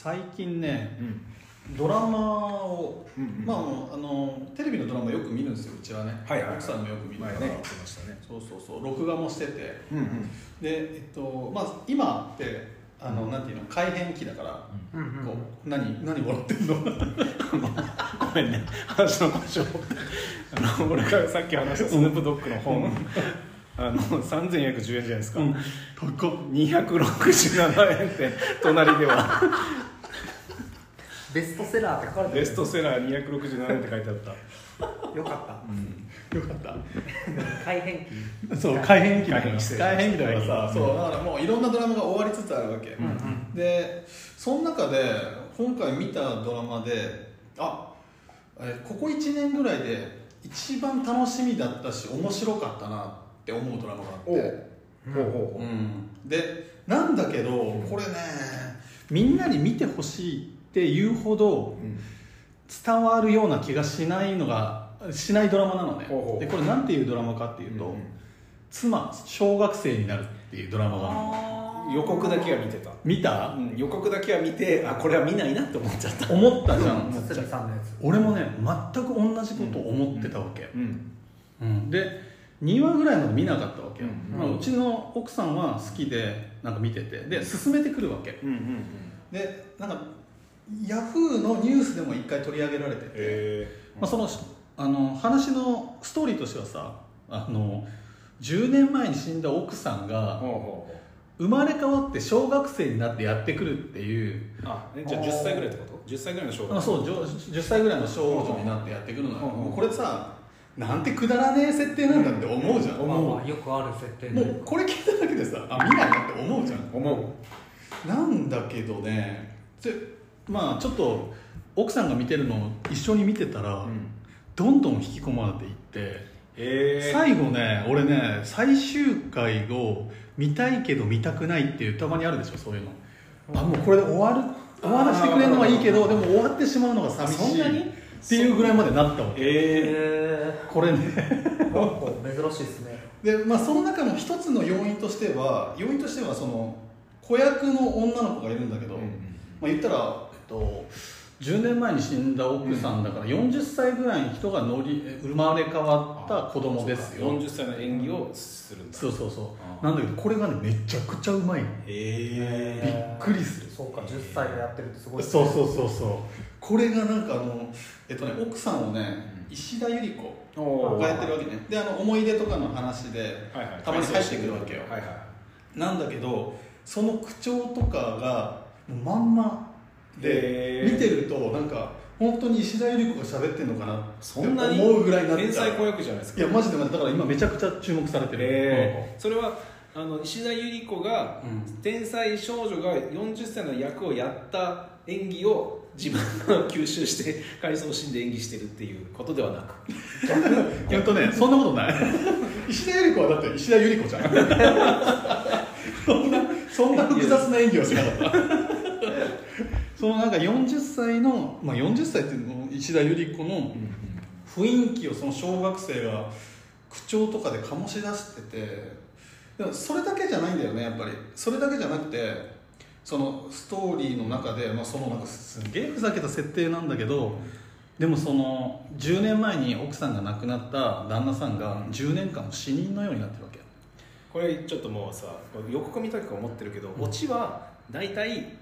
最近ねうんドラマを、まああのテレビのドラマよく見るんですようちはね、奥さんもよく見るから、前ね。そうそうそう録画もしてて。でえっとまあ今ってあの、なんていうの改変期だから、こう何何笑ってんの？ごめんね。話の故障。あの俺がさっき話したスヌープドッグの本。あの3410円じゃないですか、うん。高っ。267円って隣ではベストセラーって書かれてる。ベストセラー267円って書いてあった。よかった。よかった。改変期。そう改変期だから改変期だからさ、うんそう。だからもういろんなドラマが終わりつつあるわけ、うんうんでその中で今回見たドラマであえここ1年ぐらいで一番楽しみだったし面白かったなって思うドラマがあって、ほうほうほうん、でなんだけどこれねみんなに見てほしいっていうほどう、うん。伝わるような気がしないのがしないドラマなのね。でこれなんていうドラマかっていうと、妻小学生になるっていうドラマが予告だけは見てた、見た？うん、予告だけは見てあこれは見ないなって思っちゃった。思ったじゃん。俺もね全く同じことを思ってたわけ、うん。うん。で2話ぐらいまで見なかったわけ。よ、うん。まあうちの奥さんは好きでなんか見てて。で進めてくるわけ。うんうん。でなんかヤフーのニュースでも一回取り上げられてて、えまあ、そのあの話のストーリーとしてはさあの10年前に死んだ奥さんが生まれ変わって小学生になってやってくるっていう。うあえじゃあ10歳ぐらいってこと？10歳ぐらいの小学あそうじょ10歳ぐらいの少女になってやってくるのもうこれさなんてくだらねえ設定なんだって思うじゃん、まあもまあよくある設定うこれ聞いただけでさあ見ないなって思うじゃん。思う。なんだけどね。でまあちょっと奥さんが見てるのを一緒に見てたら、どんどん引き込まれていってえ最後ね俺ね最終回を見たいけど見たくないっていうたまにあるでしょそういうの。あもうこれで終わる？終わらせてくれるのはいいけどでも終わってしまうのが寂しそんなに？いっていうぐらいまでなったわけ。えへこれねえ珍しいですね。でまあその中の一つの要因としては要因としてはその子役の女の子がいるんだけど、うん。まあ、言ったら、と、10年前に死んだ奥さんだから40歳ぐらいの人が乗り生まれ変わった子供ですよ。40歳の演技をするんだ。そうそうそう。あなんだけどこれがねめちゃくちゃうまいの。えびっくりする。そうか10歳でやってるってすごいそうそうそうそう。これがなんかあのえっとね奥さんをねうん。石田ゆり子。がやってるわけね。であの思い出とかの話ではいはい。たまに入ってくるわけよ。はいはい。なんだけどその口調とかがもうまんまで見てるとなんか本当に石田ゆり子が喋ってんのかなそんなに思うぐらいになっ天才子役じゃないですか？いやマジでマジでだから今めちゃくちゃ注目されてる、えー。それはあの石田ゆり子がうん。天才少女が40歳の役をやった演技を自分が 吸収して回想シーンで演技してるっていうことではなく。うん本当ねそんなことない。石田ゆり子はだって石田ゆり子じゃん。そんなそんな複雑な演技はしなかったそのなんか40歳の、まあ、40歳っていうのも石田ゆり子の雰囲気をその小学生が口調とかで醸し出しててでもそれだけじゃないんだよねやっぱり。それだけじゃなくてそのストーリーの中で、まあ、そのなんかすげえふざけた設定なんだけどでもその10年前に奥さんが亡くなった旦那さんが10年間死人のようになってるわけ。これちょっともうさ予告見たく思ってるけど、オチは大体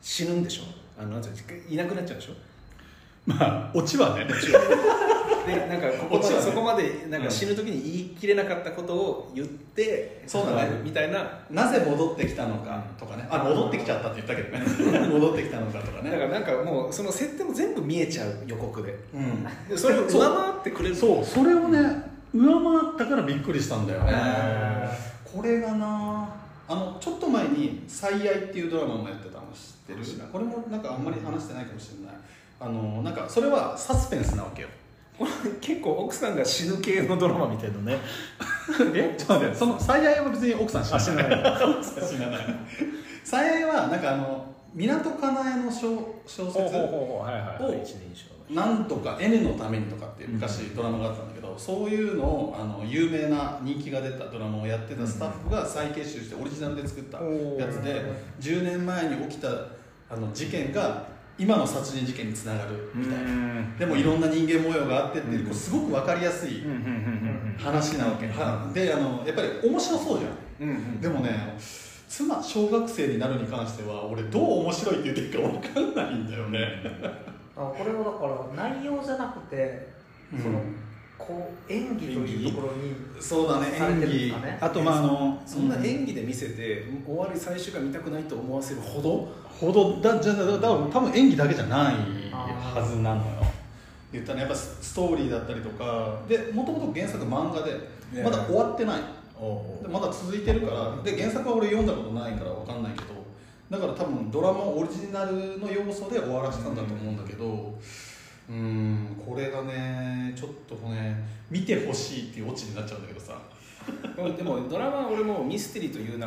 死ぬんでしょ？あのなんていうのいなくなっちゃうんでしょ？まあオチはね。でなんかここはね。そこまでなんうん。か死ぬ時に言い切れなかったことを言って、そうだね。みたいな。なぜ戻ってきたのかとかね。あ戻ってきちゃったって言ったけどね。戻ってきたのかとかね。だからなんかもうその設定も全部見えちゃう予告で。うん。でそれを上回ってくれる。そうそれをね上回ったからびっくりしたんだよね。へこれがなあのちょっと前に「最愛」っていうドラマもやってたの知ってる？これもなんかあんまり話してないかもしれない。あのなんかそれはサスペンスなわけよ。結構奥さんが死ぬ系のドラマみたいなね。え？ちょっと待ってその最愛は別に奥さん知らない。奥さん知らない。最愛はなんかあの港かなえの小小説ほうはいはいをなんとか N のためにとかって昔ドラマがあったんだけど、そういうのをあの有名な人気が出たドラマをやってたスタッフが再結集してオリジナルで作ったやつで10年前に起きたあの事件が今の殺人事件につながるみたいな、うん。でもいろんな人間模様があってっていう、すごく分かりやすい話なわけ、はであのやっぱり面白そうじゃん。でもね妻小学生になるに関しては俺どう面白いって言っていいか分かんないんだよね、あこれはだから内容じゃなくてその、こう演技というところにそうだね演技。あとまああのそんな演技で見せて終わり最終回見たくないと思わせるほど？ほど。だじゃだだだ多分演技だけじゃないはずなのよ。言ったらやっぱスストーリーだったりとか。でもともと原作漫画でね。まだ終わってない。まだ続いてるから。で原作は俺読んだことないから分かんないけどだから多分ドラマオリジナルの要素で終わらせたんだと思うんだけどうーんこれがねちょっとね見てほしいっていうオチになっちゃうんだけどさ。でもドラマは俺もミステリーという流れを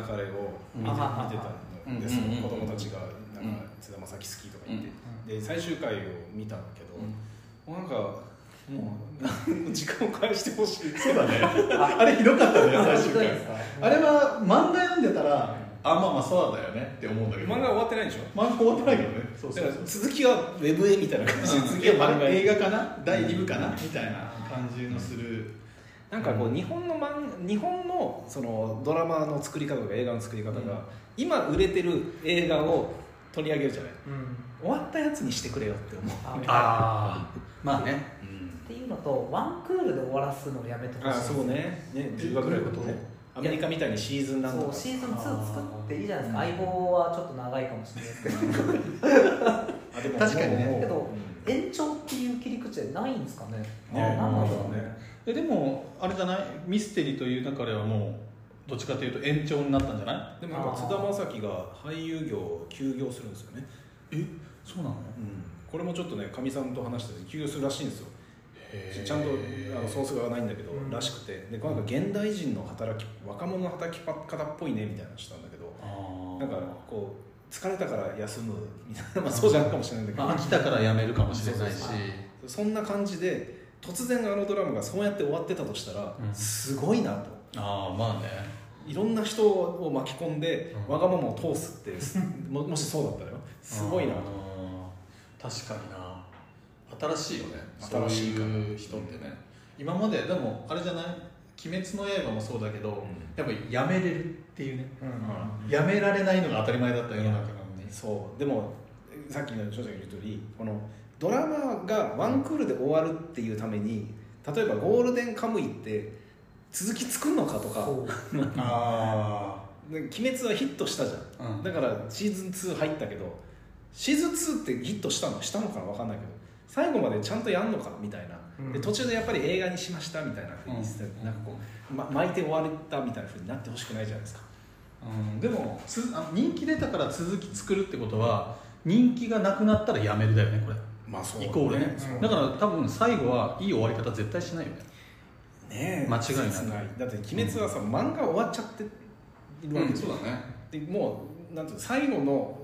見て,、たんですよ、うんうんうん子供たちがなんか津田将暉好きとか言って、で最終回を見たんだけど、もうなんかもう時間を返してほしい。そうだね。あれひどかったね最終回。あれは漫画読んでたらあまあまあそうだよねって思うんだけど。漫画終わってないでしょ？漫画終わってないけどね。そうそう。そう続きはウェブへみたいな感じ。で続きは漫画へ映画かな？第2部かな？みたいな感じのする。なんかこう日本の漫日本のそのドラマの作り方とか映画の作り方が、うん。今売れてる映画を取り上げるじゃない。うん。終わったやつにしてくれよって思う。あああまあね。っていうのとワンクールで終わらすのやめてほしいあそうね。ね10話ぐらいのことねアメリカみたいにシーズンなんとか。そうシーズン2作っていいじゃないですか。相棒はちょっと長いかもしれないですけど。あでも確かにね。けど延長っていう切り口でないんですかね。ね。何なんだろう。ねねえでもあれじゃない？ミステリーという中ではもうどっちかというと延長になったんじゃない？でもなんか津田将暉が俳優業を休業するんですよね、え？そうなの？これもちょっとねかみさんと話してて休業するらしいんですよちゃんとあのソースがないんだけど、うん。らしくて。でなんか現代人の働き若者の働き方っぽいねみたいなのしたんだけどあなんかこう疲れたから休むみたいな、まあ、そうじゃないかもしれないんだけど、まあ、飽きたからやめるかもしれないし。そんな感じで突然あのドラマがそうやって終わってたとしたら、うん。すごいなと。ああまあね。いろんな人を巻き込んで、うん。わがままを通すって ももしそうだったらよ。すごいなと。確かにな。新しいよねそういう人ってね。今まででもあれじゃない「鬼滅の刃」もそうだけど、ん。やっぱりやめれるっていうね。うん。やめられないのが当たり前だった世の中なのに。そう。でもさっきの翔ちゃんが言う通りこのドラマがワンクールで終わるっていうために例えばゴールデンカムイって続き作るのかとか。あで鬼滅はヒットしたじゃん。あ、うん、だからシーズン2入ったけどシーズン2ってヒットしたの？したのかな？分かんないけど最後までちゃんとやんのかみたいな、うん。で途中でやっぱり映画にしましたみたいなふうにうん。なんかこう、ま、巻いて終わったみたいなふうになってほしくないじゃないですか。うん、でもつあ人気出たから続き作るってことは人気がなくなったらやめるだよねこれ。まあそイコールね、うんだから多分最後はいい終わり方絶対しないよね。ねえ間違いなく。切だって「鬼滅」はさ、漫画終わっちゃっているわけですよ、だね。でもうなんていうの最後の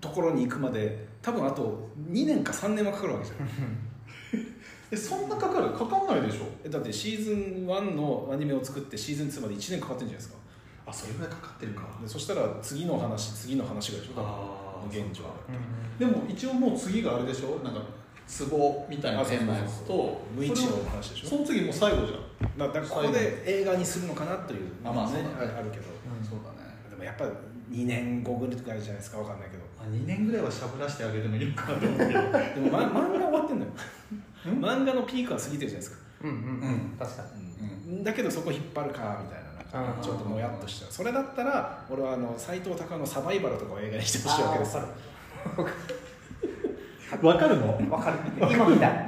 ところに行くまで多分あと2年か3年はかかるわけじゃん。えそんなかかる？かかんないでしょ？えだってシーズン1のアニメを作ってシーズン2まで1年かかってるんじゃないですか。あそれぐらいかかってるか。でそしたら次の話次の話がでしょ多分。現状で。も一応もう次があれでしょ？なんか壺みたいな変なやつと無一の話でしょ。その次もう最後じゃん。だからここで映画にするのかなというあまあね。あるけど。そうだね。でもやっぱ2年後ぐらいじゃないですか？わかんないけどあ2年ぐらいはしゃぶらしてあげてもいいのかなと思うけど。でも、ま、漫画終わってんのよ。漫画のピークは過ぎてるじゃないですか、うんうんうん。確かに。だけどそこ引っ張るかみたいな。なんかちょっともやっとしちゃうそれだったら俺はあの斎藤隆のサバイバルとかを映画にしてほしいわけです。よ わかるの？わかる。今みた。い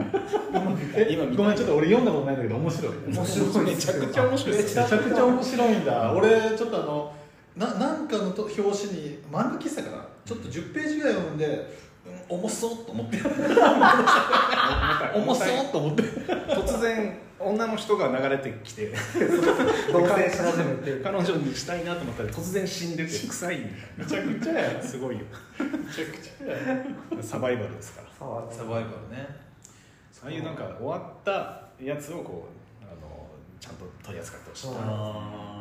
今見た。ごめんちょっと俺読んだことないんだけど面白い。面白い。めちゃくちゃ面白いめちゃくちゃ面白いんだ。俺ちょっとあのななんかのと表紙に漫画喫茶かなちょっと10ページぐらい読んで、うん、重そうと思って。重そうと思って。突然女の人が流れてきて 同棲し始めて。彼女にしたいなと思ったら突然死んでて臭いめちゃくちゃや。なすごいよ。めちゃくちゃや。サバイバルですから。サバイバルね。ああいうなんか終わったやつをこうあのちゃんと取り扱ってほしいあ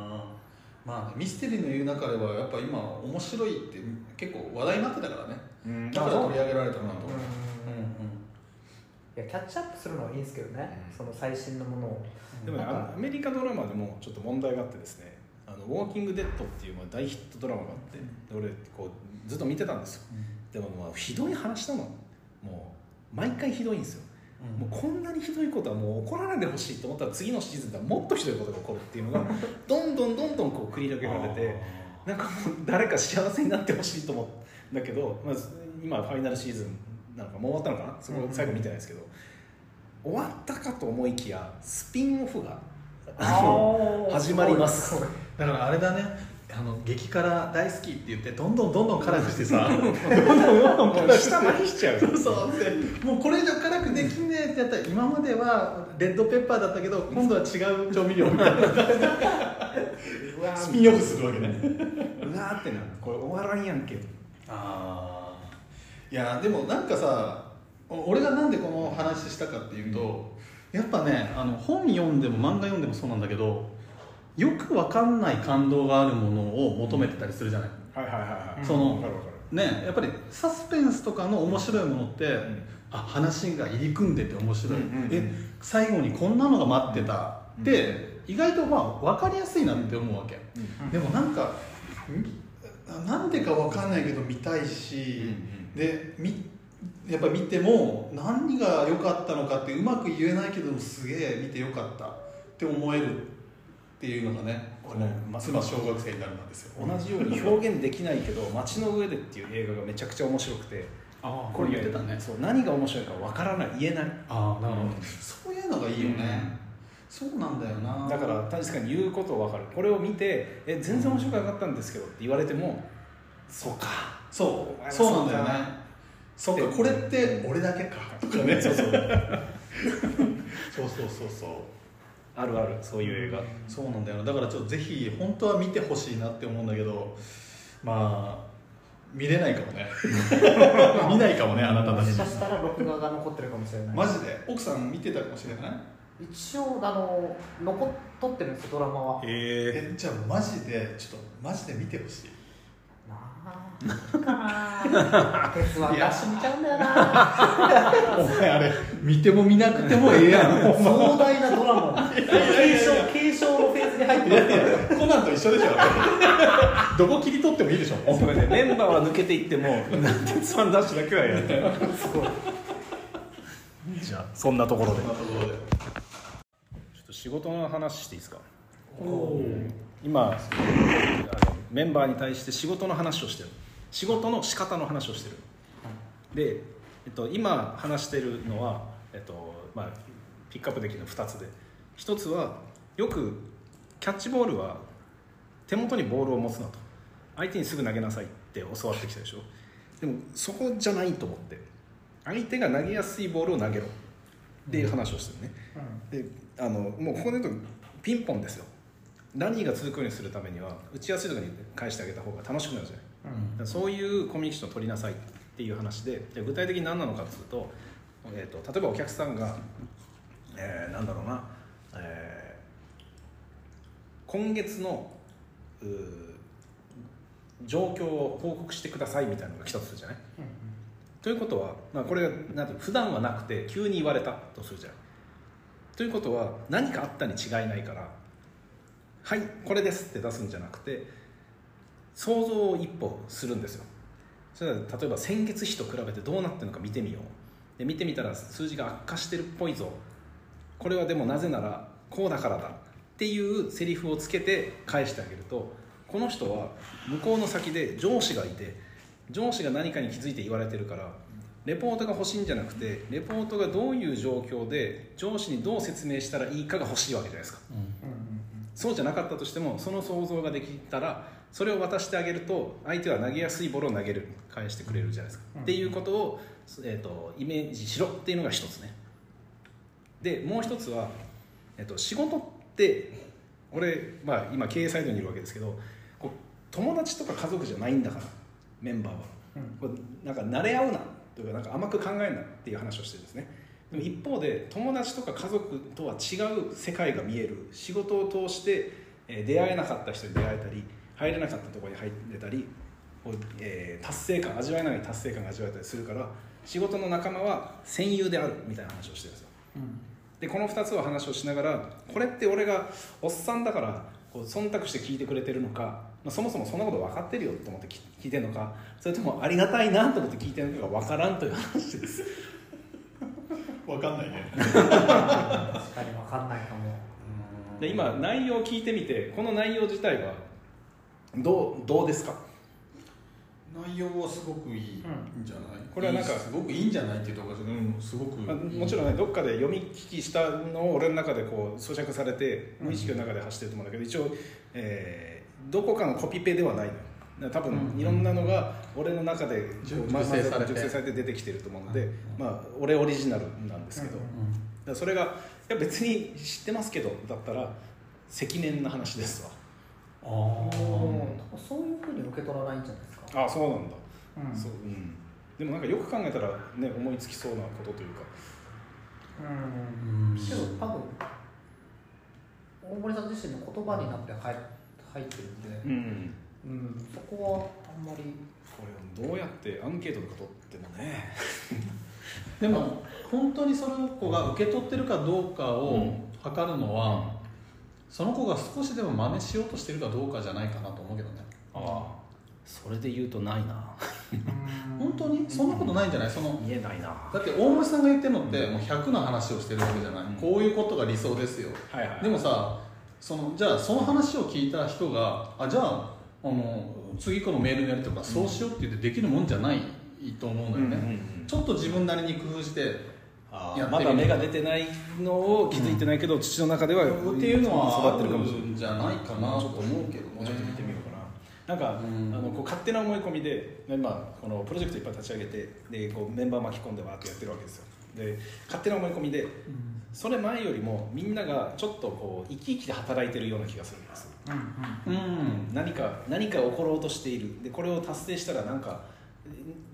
まあミステリーの言う中ではやっぱ今面白いって結構話題になってたからね。うん。だから取り上げられたかなと。思ううんうん。いやキャッチアップするのはいいんですけどね、その最新のものを。でもねアメリカドラマでもちょっと問題があってですね「あのウォーキング・デッド」っていうまあ大ヒットドラマがあって、で俺こうずっと見てたんですよ。でもまあひどい話なの。もう毎回ひどいんですよ、もうこんなにひどいことはもう起こらないでほしいと思ったら次のシーズンではもっとひどいことが起こるっていうのがどんどんどんどんこう繰り広げられてなんかもう誰か幸せになってほしいと思うんだけど、まあ、今ファイナルシーズンなんかもう終わったのかな？そこ最後見てないですけど、終わったかと思いきやスピンオフが始まります。だからあれだねあの激辛大好きって言ってどんどんどんどん辛くしてさ。どんどんどんどん辛くして下麻痺しちゃう。そうそう。ってもうこれ以上辛くできねえってやったら今まではレッドペッパーだったけど今度は違う調味料。みたいなスピンオフするわけね。うわーってなる。これ終わらんやんけ。ああいやでもなんかさお俺がなんでこの話したかっていうと、やっぱねあの本読んでも漫画読んでもそうなんだけどよくわかんない感動があるものを求めてたりするじゃない、はいはいはいはい。そのねやっぱりサスペンスとかの面白いものって、んあ話が入り組んでて面白い、え最後にこんなのが待ってた、うん。で意外とまあ分かりやすいなって思うわけ、うんでもなんかん？なんでか分かんないけど見たいし、でみやっぱ見ても何が良かったのかってうまく言えないけどすげえ見てよかったって思えるっていうのがねこのま妻小学生になるなんですよ。同じように 表現できないけど「街の上で」っていう映画がめちゃくちゃ面白くてああこれ言ってたね。そう何が面白いかわからない言えない。ああなるほど、うん。そういうのがいいよね、そうなんだよな。だから確かに言うことわかる。これを見て「え全然面白くなかったんですけど」って言われても「そうか。そう。そうなんだよね。そっかこれって俺だけか。とかね。そう。そうそうそうあるあるそういう映画。そうなんだよな。だからちょっとぜひ本当は見てほしいなって思うんだけどまあ見れないかもね。見ないかもねあなたたち。もしかしたら録画が残ってるかもしれない。マジで？奥さん見てたかもしれない？一応あの残っとってるんですよドラマは。えじゃあマジでちょっとマジで見てほしい鉄腕ダッシュ見ちゃうんだよなお前あれ見ても見なくてもええやん。壮大なドラマ継承継承のフェーズに入ってますからコナンと一緒でしょどこ切り取ってもいいでしょそれでメンバーは抜けていっても「鉄腕ダッシュ」だけはやってじゃあそんなところで。ちょっと仕事の話していいですか？今あのメンバーに対して仕事の話をしてる仕事の仕方の話をしてる。で、えっと、今話してるのは、えっとまあ、ピックアップできるの2つで。1つはよくキャッチボールは手元にボールを持つなと。相手にすぐ投げなさいって教わってきたでしょ。でもそこじゃないと思って。相手が投げやすいボールを投げろ。っていう話をしてるね、であのもうここで言うとピンポンですよ。ラリーが続くようにするためには打ちやすいところに返してあげた方が楽しくなるじゃないだからそういうコミュニケーションを取りなさいっていう話でで具体的に何なのかっていうと,、えー、と例えばお客さんが、えーなんだろうな、えー今月の状況を報告してくださいみたいなのが来たとするじゃない、ということは、まあ、これがなんて普段はなくて急に言われたとするじゃないということは何かあったに違いないから「はいこれです」って出すんじゃなくて想像を一歩するんですよ。それ例えば先月比と比べてどうなってるのか見てみよう。で見てみたら数字が悪化してるっぽいぞ。これはでもなぜならこうだからだっていうセリフをつけて返してあげるとこの人は向こうの先で上司がいて上司が何かに気づいて言われてるからレポートが欲しいんじゃなくてレポートがどういう状況で上司にどう説明したらいいかが欲しいわけじゃないですか。そうじゃなかったとしてもその想像ができたらそれを渡してあげると相手は投げやすいボールを投げる返してくれるじゃないですか、うん。っていうことを、えー、とイメージしろっていうのが一つね。でもう一つは、えー、と仕事って俺、まあ、今経営サイドにいるわけですけどこう友達とか家族じゃないんだからメンバーは。こうなんか慣れ合うなというかなんか甘く考えんなっていう話をしてるんですねでも一方で友達とか家族とは違う世界が見える。仕事を通してえー出会えなかった人に出会えたり入れなかったところに入れたり、えー達成感味わえない達成感が味わえたりするから仕事の仲間は戦友であるみたいな話をしてるんですよ。でこの2つを話をしながらこれって俺がおっさんだからこう忖度して聞いてくれてるのか、まあ、そもそもそんなこと分かってるよと思って聞聞いてるのかそれともありがたいなと思って聞いてるのかが分からんという話です わかんないね。確かに分かんないかも。で今内容を聞いてみてこの内容自体は？どうどうですか？内容はすごくいいんじゃない、これはなんかいいすごくいいんじゃないっていうところがうんすごくいい。まあ、もちろんねどっかで読み聞きしたのを俺の中でこう咀嚼されて無意識の中で走ってると思うんだけど一応、えーどこかのコピペではないの多分うんいろんなのが俺の中で熟ま成されて。熟成されて出てきてると思うので、うん。まあ、俺オリジナルなんですけど、うんだそれがいや別に知ってますけどだったら積年な話ですわ。あ多ー分そういうふうに受け取らないんじゃないですか？ああそうなんだ、うん。そううん、でもなんかよく考えたらね思いつきそうなことというか。うん。うん。けど多分大森さん自身の言葉になって入入ってるんで、うんうん、そこはあんまり。これどうやってアンケートとか取ってもね。でも本当にその子が受け取ってるかどうかを測るのは、その子が少しでも真似しようとしてるかどうかじゃないかなと思うけどね。ああ。それで言うとないな。本当に？そんなことないんじゃない？その言えないな。だって大森さんが言ってるのってもう100の話をしてるわけじゃない、うん。こういうことが理想ですよ。はいはい。でもさそのじゃあその話を聞いた人があじゃああの次このメールのやりとかそうしようって言ってできるもんじゃないと思うのよね、うんうんうんちょっと自分なりに工夫してあやってみる。ーまだ芽が出てないのを気づいてないけど、土の中ではっていうのは育ってるかもしれない。じゃないかなと思うけどもうちょっと見てみようかな。なんか、うん。あのこう勝手な思い込みで、ねまあ、このプロジェクトいっぱい立ち上げてでこうメンバー巻き込んでわーってやってるわけですよ。で勝手な思い込みでそれ前よりもみんながちょっとこう生き生きで働いてるような気がするんですうん何か何か起ころうとしている。でこれを達成したらなんか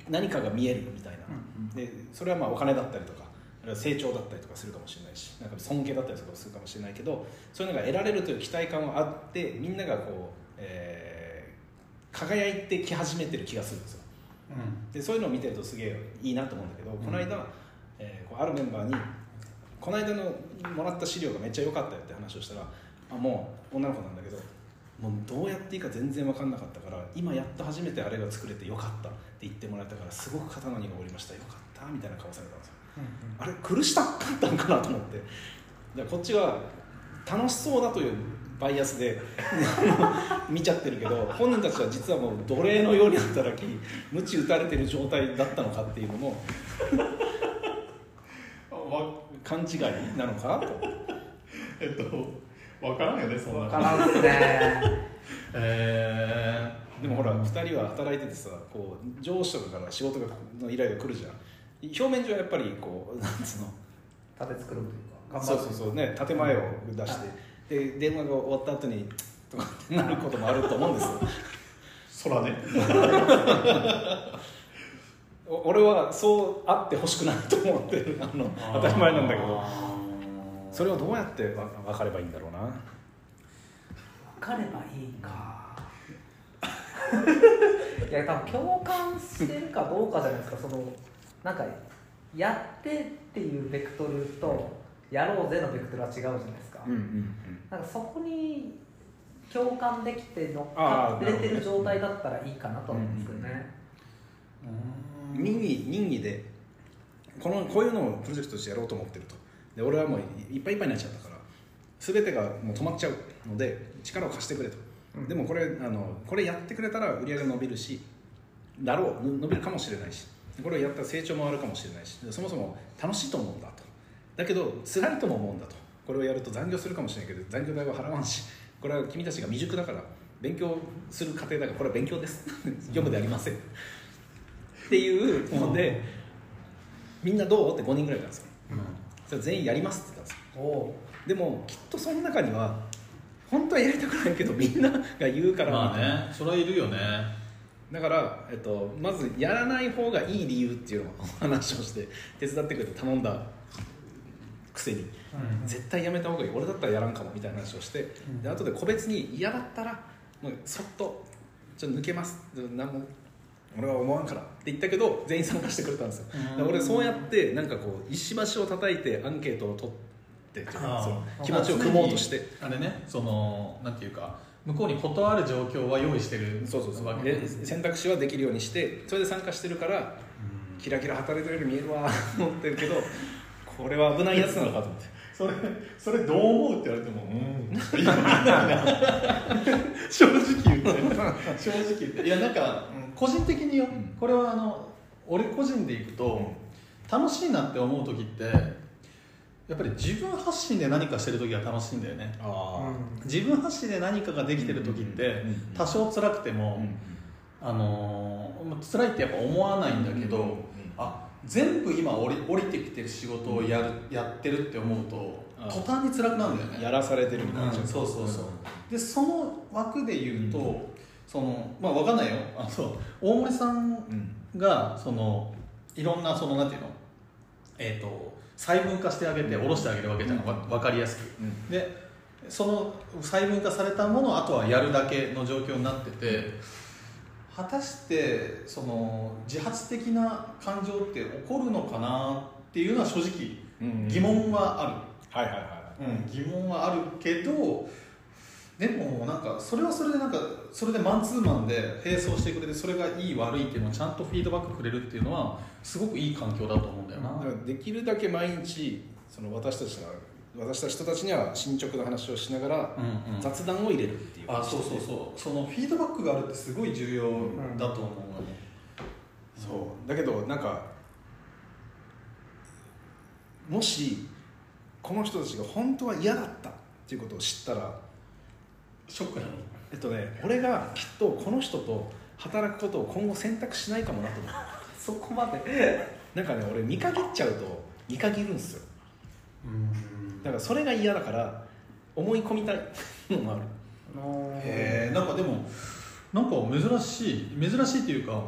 何かが見えるみたいな、でそれはまあお金だったりとか成長だったりとかするかもしれないしなんか尊敬だったりとかするかもしれないけどそういうのが得られるという期待感はあってみんながこう、えー輝いてき始めてる気がするんですよ。でそういうのを見てるとすげえいいなと思うんだけど、この間、えーこうあるメンバーにこの間のもらった資料がめっちゃ良かったよって話をしたらあもう女の子なんだけどもうどうやっていいか全然分かんなかったから今やっと初めてあれが作れてよかったって言ってもらえたからすごく肩の荷が下りました。よかったみたいな顔されたんですよ。あれ苦しかったんかなと思って。だからこっちは楽しそうだというバイアスで 見ちゃってるけど本人たちは実はもう奴隷のように働き鞭打たれてる状態だったのかっていうのも。わ 勘違いなのか？と えっと分からんよねそんな。分からんっすね。えでもほら2人は働いててさこう上司とかから仕事がの依頼が来るじゃん。表面上はやっぱりこうなんつうの？盾作るというか頑張るそうそうそうね建前を出してで電話が終わった後にとかってなることもあると思うんですよ。そらね。お俺はそうあってほしくないと思ってる。あの当たり前なんだけど。それをどうやってわ分かればいいんだろうな。分かればいいか。いや多分共感してるかどうかじゃないですか。そのなんかやってっていうベクトルとやろうぜのベクトルは違うじゃないですか、うんうんなんかそこに共感できて乗っかってれてる状態だったらいいかなと思うんですけどね、うん任意任意でこのこういうのをプロジェクトとしてやろうと思ってると。で俺はもういっぱいいっぱいになっちゃったから全てがもう止まっちゃうので力を貸してくれと、うん。でもこれあのこれやってくれたら売り上げ伸びるしだろう。伸びるかもしれないし。これをやったら成長もあるかもしれないし。そもそも楽しいと思うんだと。だけど辛いとも思うんだと。これをやると残業するかもしれないけど残業代は払わんし。これは君たちが未熟だから勉強する過程だからこれは勉強です。読むでありませんっていうので、みんなどう？って5人ぐらいいたんですよ。それ全員やりますって言ったんですよ。でもきっとその中には本当はやりたくないけどみんなが言うから、まあねそれはいるよね。だから、えっと、まずやらない方がいい理由っていうのをお話をして手伝ってくれて頼んだくせにうん。絶対やめた方がいい。俺だったらやらんかもみたいな話をしてん。で後で個別に嫌だったらもうそっと「ちょっと抜けます」何も俺は思わんからって言ったけど全員参加してくれたんですよ。俺そうやってなんかこう石橋を叩いてアンケートを取ってその気持ちを組もうとして。あれねそのなんていうか向こうに断る状況は用意してるそうそうそう。わけで選択肢はできるようにしてそれで参加してるからキラキラ働いてるように見えるわと 思ってるけどこれは危ないやつなのかと思って。それそれどう思うって言われてもうん。正直言って。正直言って。いやなんかうん個人的によ、ん。これはあの俺個人でいくと、楽しいなって思う時ってやっぱり自分発信で何かしてる時が楽しいんだよね。あ自分発信で何かができてる時って多少辛くてあも、あのーまあ辛いってやっぱ思わないんだけど、うん。うん。あ全部今降り降りてきてる仕事をやるやってるって思うとあ途端に辛くなるんだよね。やらされてるみたいな。うん。そうそうそう。でその枠で言うと、そのまあわかんないよ。あの大森さんうん。がそのいろんなそのなんていうの？えっ、と細分化してあげて下ろしてあげるわけじゃん、わ分かりやすく。うん。でその細分化されたものをあとはやるだけの状況になってて果たしてその自発的な感情って起こるのかなっていうのは正直うん疑問はある、はいはいはうん、疑問はあるけどでもなんかそれはそれでなんかそれでマンツーマンで並走してくれてそれがいい悪いっていうのをちゃんとフィードバックくれるっていうのはすごくいい環境だと思うんだよな、いだからできるだけ毎日その私たちが私たち人たちには進捗の話をしながらうんうん。雑談を入れるっていう。あそうそうそう。そのフィードバックがあるってすごい重要だと思うのね、そう。だけどなんかもしこの人たちが本当は嫌だったっていうことを知ったらショックなの。えっとね俺がきっとこの人と働くことを今後選択しないかもなと思う。そこまで。なんかね俺見限っちゃうと見限るんですよ。うん。だからそれが嫌だから思い込みたい。のもある。へえんかでもなんか珍しい珍しいっていうか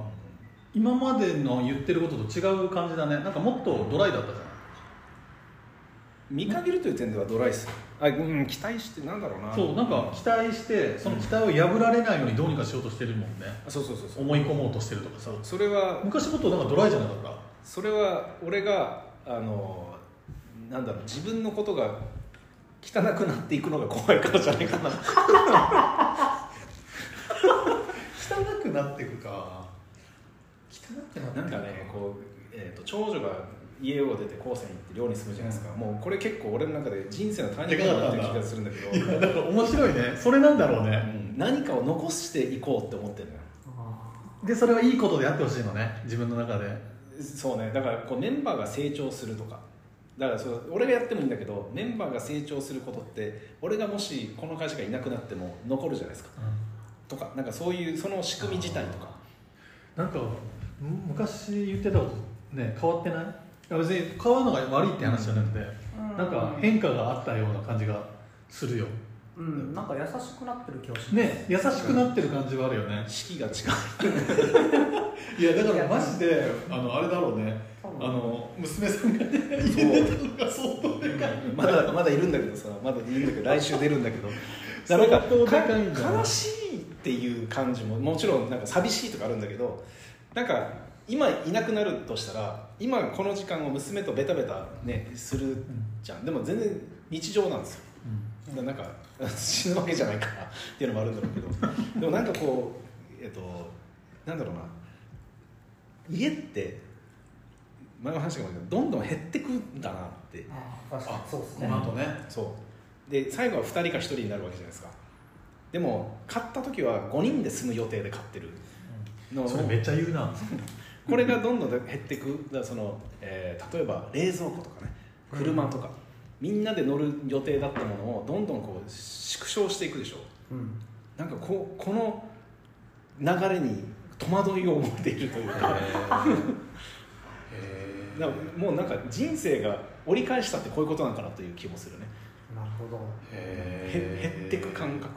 今までの言ってることと違う感じだね。なんかもっとドライだったじゃない見限るという点ではドライっすあ、うん、期待してなんだろうな。そうなんか期待してその期待を破られないようにどうにかしようとしてるもんね。あそうそうそうそう。思い込もうとしてるとかさ。それは昔もっとなんかドライじゃなかった？それは俺があのなんだろう自分のことが汚くなっていくのが怖いからじゃないかな。汚くなっていくか。汚くなってなんかねこう、えー、と長女が家を出て高専行って寮に住むじゃないですか、もうこれ結構俺の中で人生のターニなってる気がするんだけど。いやだから面白いね。それなんだろううねん。何かを残していこうって思ってるのよ。でそれはいいことであってほしいのね。自分の中で。そうね。だからこうメンバーが成長するとか。だからそう俺がやってもいいんだけどメンバーが成長することって俺がもしこの会社がいなくなっても残るじゃないですか。とかなんかそういうその仕組み自体とか。なんかむ昔言ってたことね変わってない？別に変わるのが悪いって話じゃなくて、うん。なんか変化があったような感じがするよ。うん。なんか優しくなってる気がします。ね優しくなってる感じはあるよね。式が違う。いやだからマジであのあれだろうね。あの娘さんがね家出たのが相当でかい。まだまだいるんだけどさまだいるんだけど来週出るんだけど。だか悲しいっていう感じももちろんなんか寂しいとかあるんだけどなんか今いなくなるとしたら今この時間を娘とベタベタねするじゃん。でも全然日常なんですよ。だからなんか 死ぬわけじゃないからっていうのもあるんだろうけど。でもなんかこうえっとなんだろうな。家って前の話がどどんどん減ってくんだなって。ああ確かにそうですね。この後ね。そう。で最後は2人か1人になるわけじゃないですか。でも買った時は5人で住む予定で買ってる。のそれめっちゃ言うな これがどんどん減っていく。その、えー例えば冷蔵庫とかね車とか、みんなで乗る予定だったものをどんどんこう縮小していくでしょ。うん。なんかこうこの流れに戸惑いを持っているというか。だもうなんか人生が折り返したってこういうことなのかなという気もするね。なるほど。へ減ってく感覚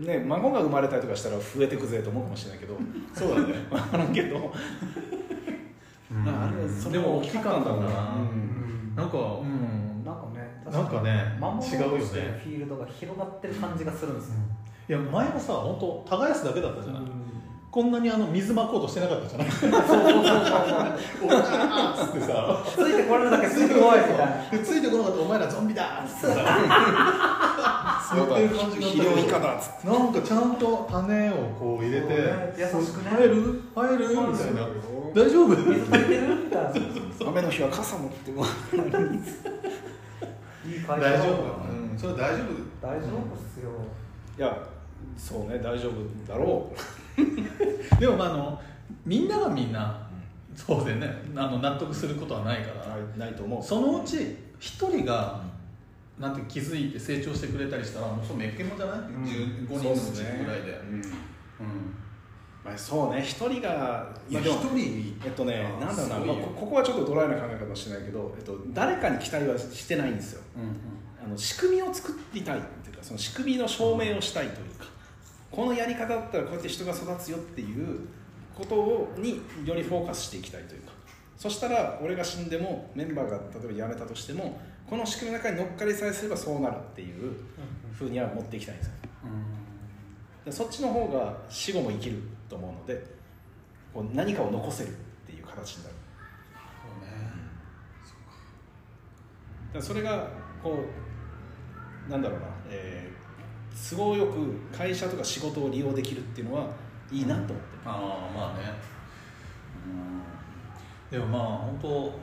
ね孫が生まれたりとかしたら増えてくぜと思うかもしれないけど。そうだね。分からん。けどあれそれでも大きかったんだな、うん。なんかうん。なんかねなんかね守違うよね。フィールドが広がってる感じがするんですよ、いや前もさ本当耕すだけだったじゃない、うんこんなにあの水まこうとしてなかったじゃない？そうそうそうそう。おらーっつってさついてこれるだけすごいみたいな。でついてこなかった。らお前らゾンビだ。っつってさ言ってる感じが肥料以下だっつってなんかちゃんと種をこう入れて優しくね。入る入るみたいな大丈夫水足りてるみたいない雨の日は傘持ってもい会社大丈夫うんそれ大丈夫大丈夫っすよいやそうね大丈夫だろ でもまああのみんながみんなそうでね。あの納得することはないから、うないと思う。そのうち一人が、なんて気づいて成長してくれたりしたらもうそれめっけもんじゃない、ん。15人のうちぐらいで、うん。うん。まあ、そうね一人がいやまあでも人？えっとねなんだろうな、まあ、こここはちょっとドライな考え方してないけど、えっと、誰かに期待はしてないんですよ。うん。あの仕組みを作りたいっていうかその仕組みの証明をしたいというかこのやり方だったらこうやって人が育つよっていうことをによりフォーカスしていきたいというか。そしたら俺が死んでもメンバーが例えば辞めたとしてもこの仕組みの中に乗っかりさえすればそうなるっていうふうには持っていきたいんですよ。でそっちの方が死後も生きると思うのでこう何かを残せるっていう形になる。そうね。だからそれがこうなんだろうな、えー都合よく会社とか仕事を利用できるっていうのはいいなと思ってる、ああまあね。うん。でもまあ本当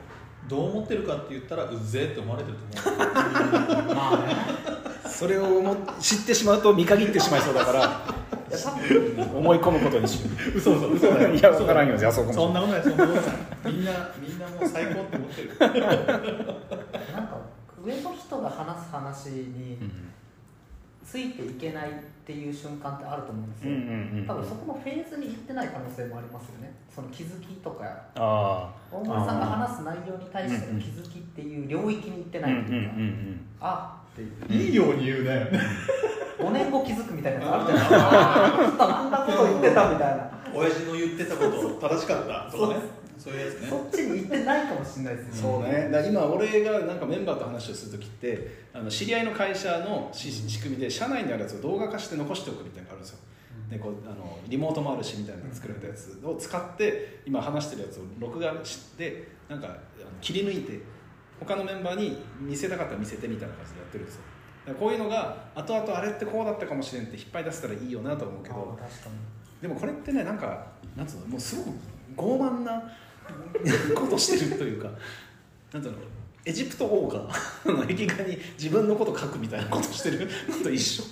どう思ってるかって言ったらうっぜえって思われてると思うまあね。それをも知ってしまうと見限ってしまいそうだから。思い込むことにしよう。嘘嘘嘘。だよいや分からんよじゃあそうかもしれそんなことないそんなことないみんなみんなもう最高って思ってる。なんか上の人が話す話についていけないっていう瞬間ってあると思うんですよ、多分そこのフェーズに行ってない可能性もありますよね。その気づきとか。あ大森さんが話す内容に対しての気づきっていう領域に行ってあないっていうか、あっていう。いいように言うね。5年後気づくみたいなやつあるじゃない。ですかあんなこと言ってたみたいな。親父の言ってたこと正しかったとかねそういうやつね。そっちに行ってないかもしれないですよそうね、だ今俺がなんかメンバーと話をする時ってあの知り合いの会社のし仕組みで社内にあるやつを動画化して残しておくみたいなのがあるんですよ、でこうあのリモートもあるしみたいなの作られたやつを使って今話してるやつを録画してなんか切り抜いて他のメンバーに見せたかったら見せてみたいな感じでやってるんですよ。こういうのが後々あれってこうだったかもしれんって引っ張り出せたらいいよなと思うけあどでもこれってねなんかなんつうのもうすごく傲慢なことしてるというかなんつうのエジプト王が壁画に自分のこと書くみたいなことしてるのと一緒。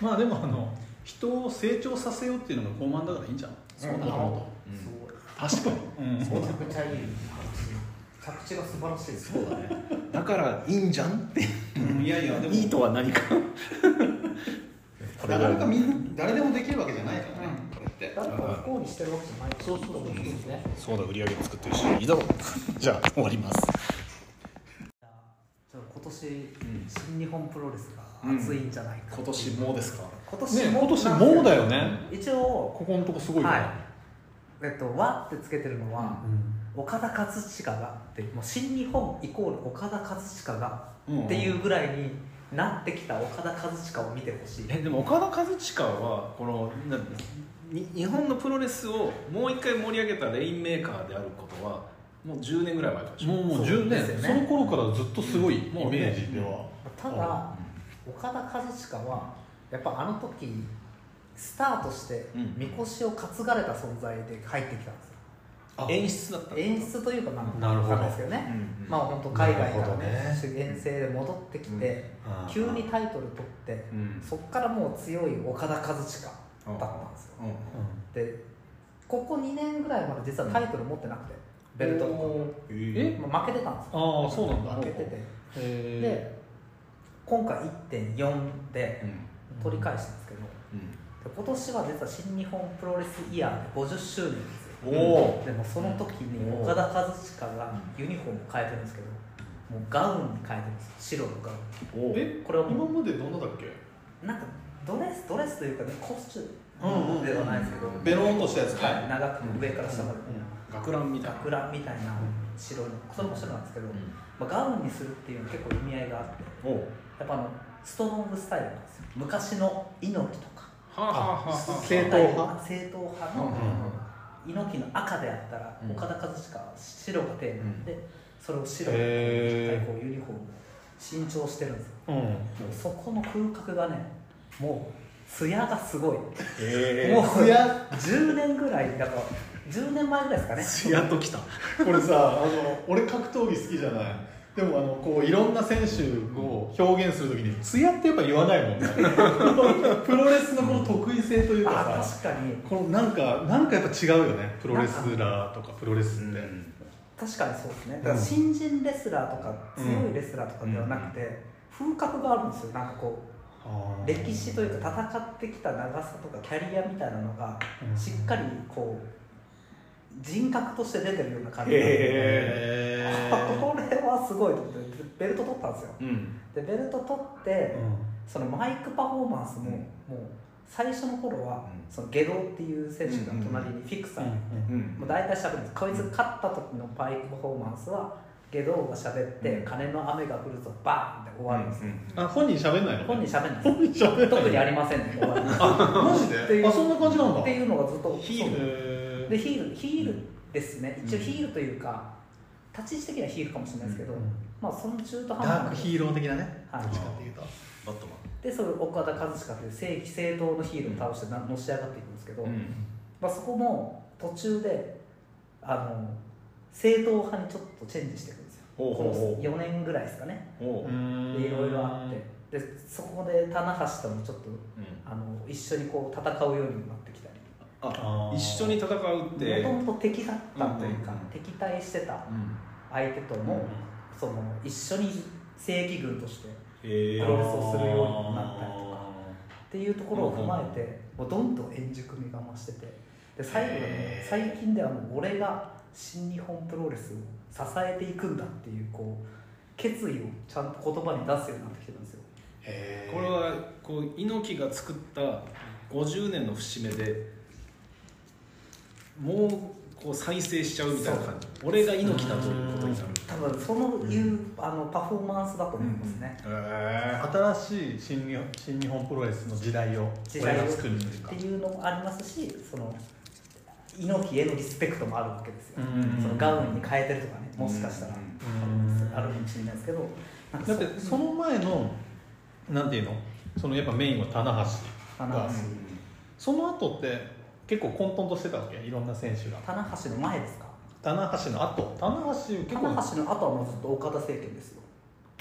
まあでもあの人を成長させようっていうのが傲慢だからいいんじゃん。そうもともうんすごい確かに。とうん。めちゃくちゃいい着地が素晴らしい。ですそうだね。だからいいんじゃんって。いやいやでも。いいとは何か。なかなかみん誰でもできるわけじゃないからね、これって。誰かを不幸にしてるわけじゃないそうそうそうですね。そうだ売り上げも作ってるしいいだろう。じゃあ終わります。じゃあ今年、新日本プロレスが熱いんじゃないか今年もですか？今年ねも今年もうだよね。一応ここのとこすごいよ、はい。えっと「和」ってつけてるのは、う岡田和親がってもう新日本イコール岡田和親がんっていうぐらいになってきた岡田和親を見てほしい。えでも岡田和親はこの日本のプロレスをもう一回盛り上げたレインメーカーであることはもう10年ぐらい前かもうもうそう10年。ですよね。その頃からずっとすごいイメもうね。ージでは、ただ岡田和親はやっぱあの時スタートしてうん。みこしを担がれた存在で入ってきたんですよ。あ。演出だった。演出というかまあなるほど。わかんないですけどね、うんまあ本当海外からねね。遠征で戻ってきて、あー。急にタイトル取ってうん。そっからもう強い岡田和親だったんですよ。うん。でここ2年ぐらいまで実はタイトル持ってなくて、ベルトとか。え？まあ負けてたんですよ。ああそうなんだ。負けてて。へで今回1.4でうん。取り返したんですけど、うん。で今年は実は新日本プロレスイヤーで50周年ですよ。おおでもその時に岡田和親がユニフォーム変えてるんですけどもうガウンに変えてるんです。よ白のガウン。おえ？これはも今までどんなだっけ？なんかドレスドレスというかねコスチュームではないですけど、ベロンとしたやつ。はい、長く上から下まで、学ランみたいな。学ランみたいな白いの。それも白なんですけど、まあ、ガウンにするっていうのは結構意味合いがあってやっぱあのストロングスタイルなんですよ。昔の猪木とか。正統派。正統派？の猪木の赤であったら、うん。岡田和親は白がテーマで、それを白にへー。こうユニフォームを新調してるんですよ。うん。そこの風格がねもう艶がすごい。えもう艶10年ぐらいだから10年前ぐらいですかね。つやっときた。これさあの俺格闘技好きじゃない。でもあのこういろんな選手を表現するときに艶ってやっぱ言わないもんね。プロレスのこの得意性というあかさ確かに。このなんかなんかやっぱ違うよね。プロレスラーとかプロレスって、確かにそうですね。だから新人レスラーとかうん強いレスラーとかではなくて、風格があるんですよ。なんかこう歴史というか戦ってきた長さとかキャリアみたいなのがうん。しっかりこう人格として出てるような感じで、へ これはすごいと思ってベルト取ったんですよ。うん。でベルト取ってーそのマイクパフォーマンスも、うん。もう最初の頃は、うん。そのゲドっていう選手が隣にフィクサー、うんうん。もう大体喋るんです。こいつ勝った時のマイクパフォーマンスはゲドが喋って、うん。金の雨が降るとバーンって終わるんですよ、あ本人喋んないの？本人喋んない本人喋んない。特にありませんね 終わりますあマジっていうであそんな感じなんだ。っていうのがずっとヒール。へでヒールヒールですね。一応うんヒールというか、立ち位置的にはヒールかもしれないですけど、うん。まあその中途半ダ端な。ークヒーロー的なね？はい。どっちかっていうと。バットマでそれ岡田和親という正義正当のヒールを倒してなのし上がっていくんですけど、ンまあ、そこも途中であの正統派にちょっとチェンジしていくんですよ。この4年ぐらいですかね。でいろいろあって。でそこで棚橋ともちょっとあの一緒にこう戦うようになってきたり。あ一緒に戦うって。もともと敵だったというか、うん。うんうん敵対してたうん。相手とも、その一緒に正義軍としてプロレスをするようになったりとか。ていうところを踏まえて、もうどんどん円熟味が増してて。で最後はね最近ではもう俺が新日本プロレスを支えていくんだっていうこう決意をちゃんと言葉に出すようになってきてるんですよ。これはこう猪木が作った50年の節目でもうこう再生しちゃうみたいな感じ。俺が猪木だということになる。多分そのいう、あのパフォーマンスだと思いますね、へ新しい新日本新日本プロレスの時代を時代を俺が作るというか。っていうのもありますしその猪木へのリスペクトもあるわけですよ、うんそのガウンに変えてるとかねもしかしたら、うん。あるかもしれないですけど。だってその前のなんていうの？そのやっぱメインは棚橋が。棚橋。その後って結構混沌としてたわけ？いろんな選手が。棚橋の前ですか？棚橋の後。棚橋結構。棚橋の後はもうずっと岡田政権ですよ、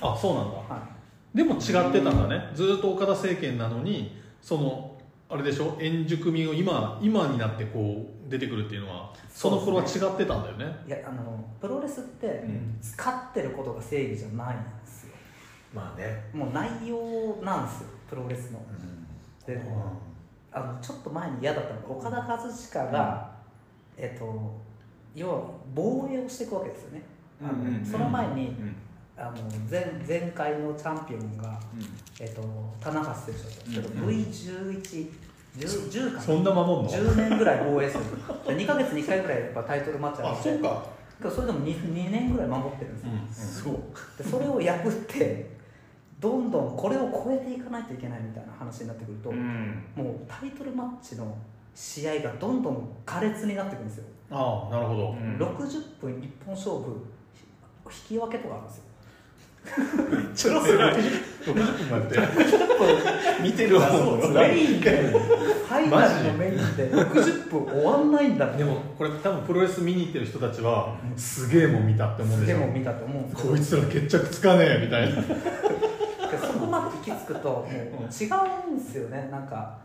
あそうなんだ。はでも違ってたんだね。ずっと岡田政権なのにそのあれでしょ？円熟味を今今になってこう出てくるっていうのはその頃は違ってたんだよね。い、いやあのプロレスってん。使ってることが正義じゃないんですよ。まあね。もう内容なんですよプロレスの。であのちょっと前に嫌だったのが岡田和親が、えっと要は防衛をしていくわけですよね、あのうん。うんうん。その前に、うん。あの前前回のチャンピオンが、えっと棚橋選手だったんですけど、うん。うん。V11 10, 10かそんな守んの？10年ぐらい防衛する。2か月に1回ぐらいやっぱタイトルマッチああるんで。そうか。けどそれでも 2, 2年ぐらい守ってるんですよ、そうでそれを破ってどんどんこれを超えていかないといけないみたいな話になってくると、うん。もうタイトルマッチの試合がどんどん苛烈になってくるんですよ、ああなるほど、うん。60分一本勝負引き分けとかあるんですよちょっと辛い60分まで見て。るわメインでファイナルのメインで60分終わんないんだでもこれ多分プロレス見に行って。る人たちはすげえもん見たって。思うんでしょでも見たと思うんですけこいつら決着つかねえみたいなそこまで行き着くともう違うんですよねなんか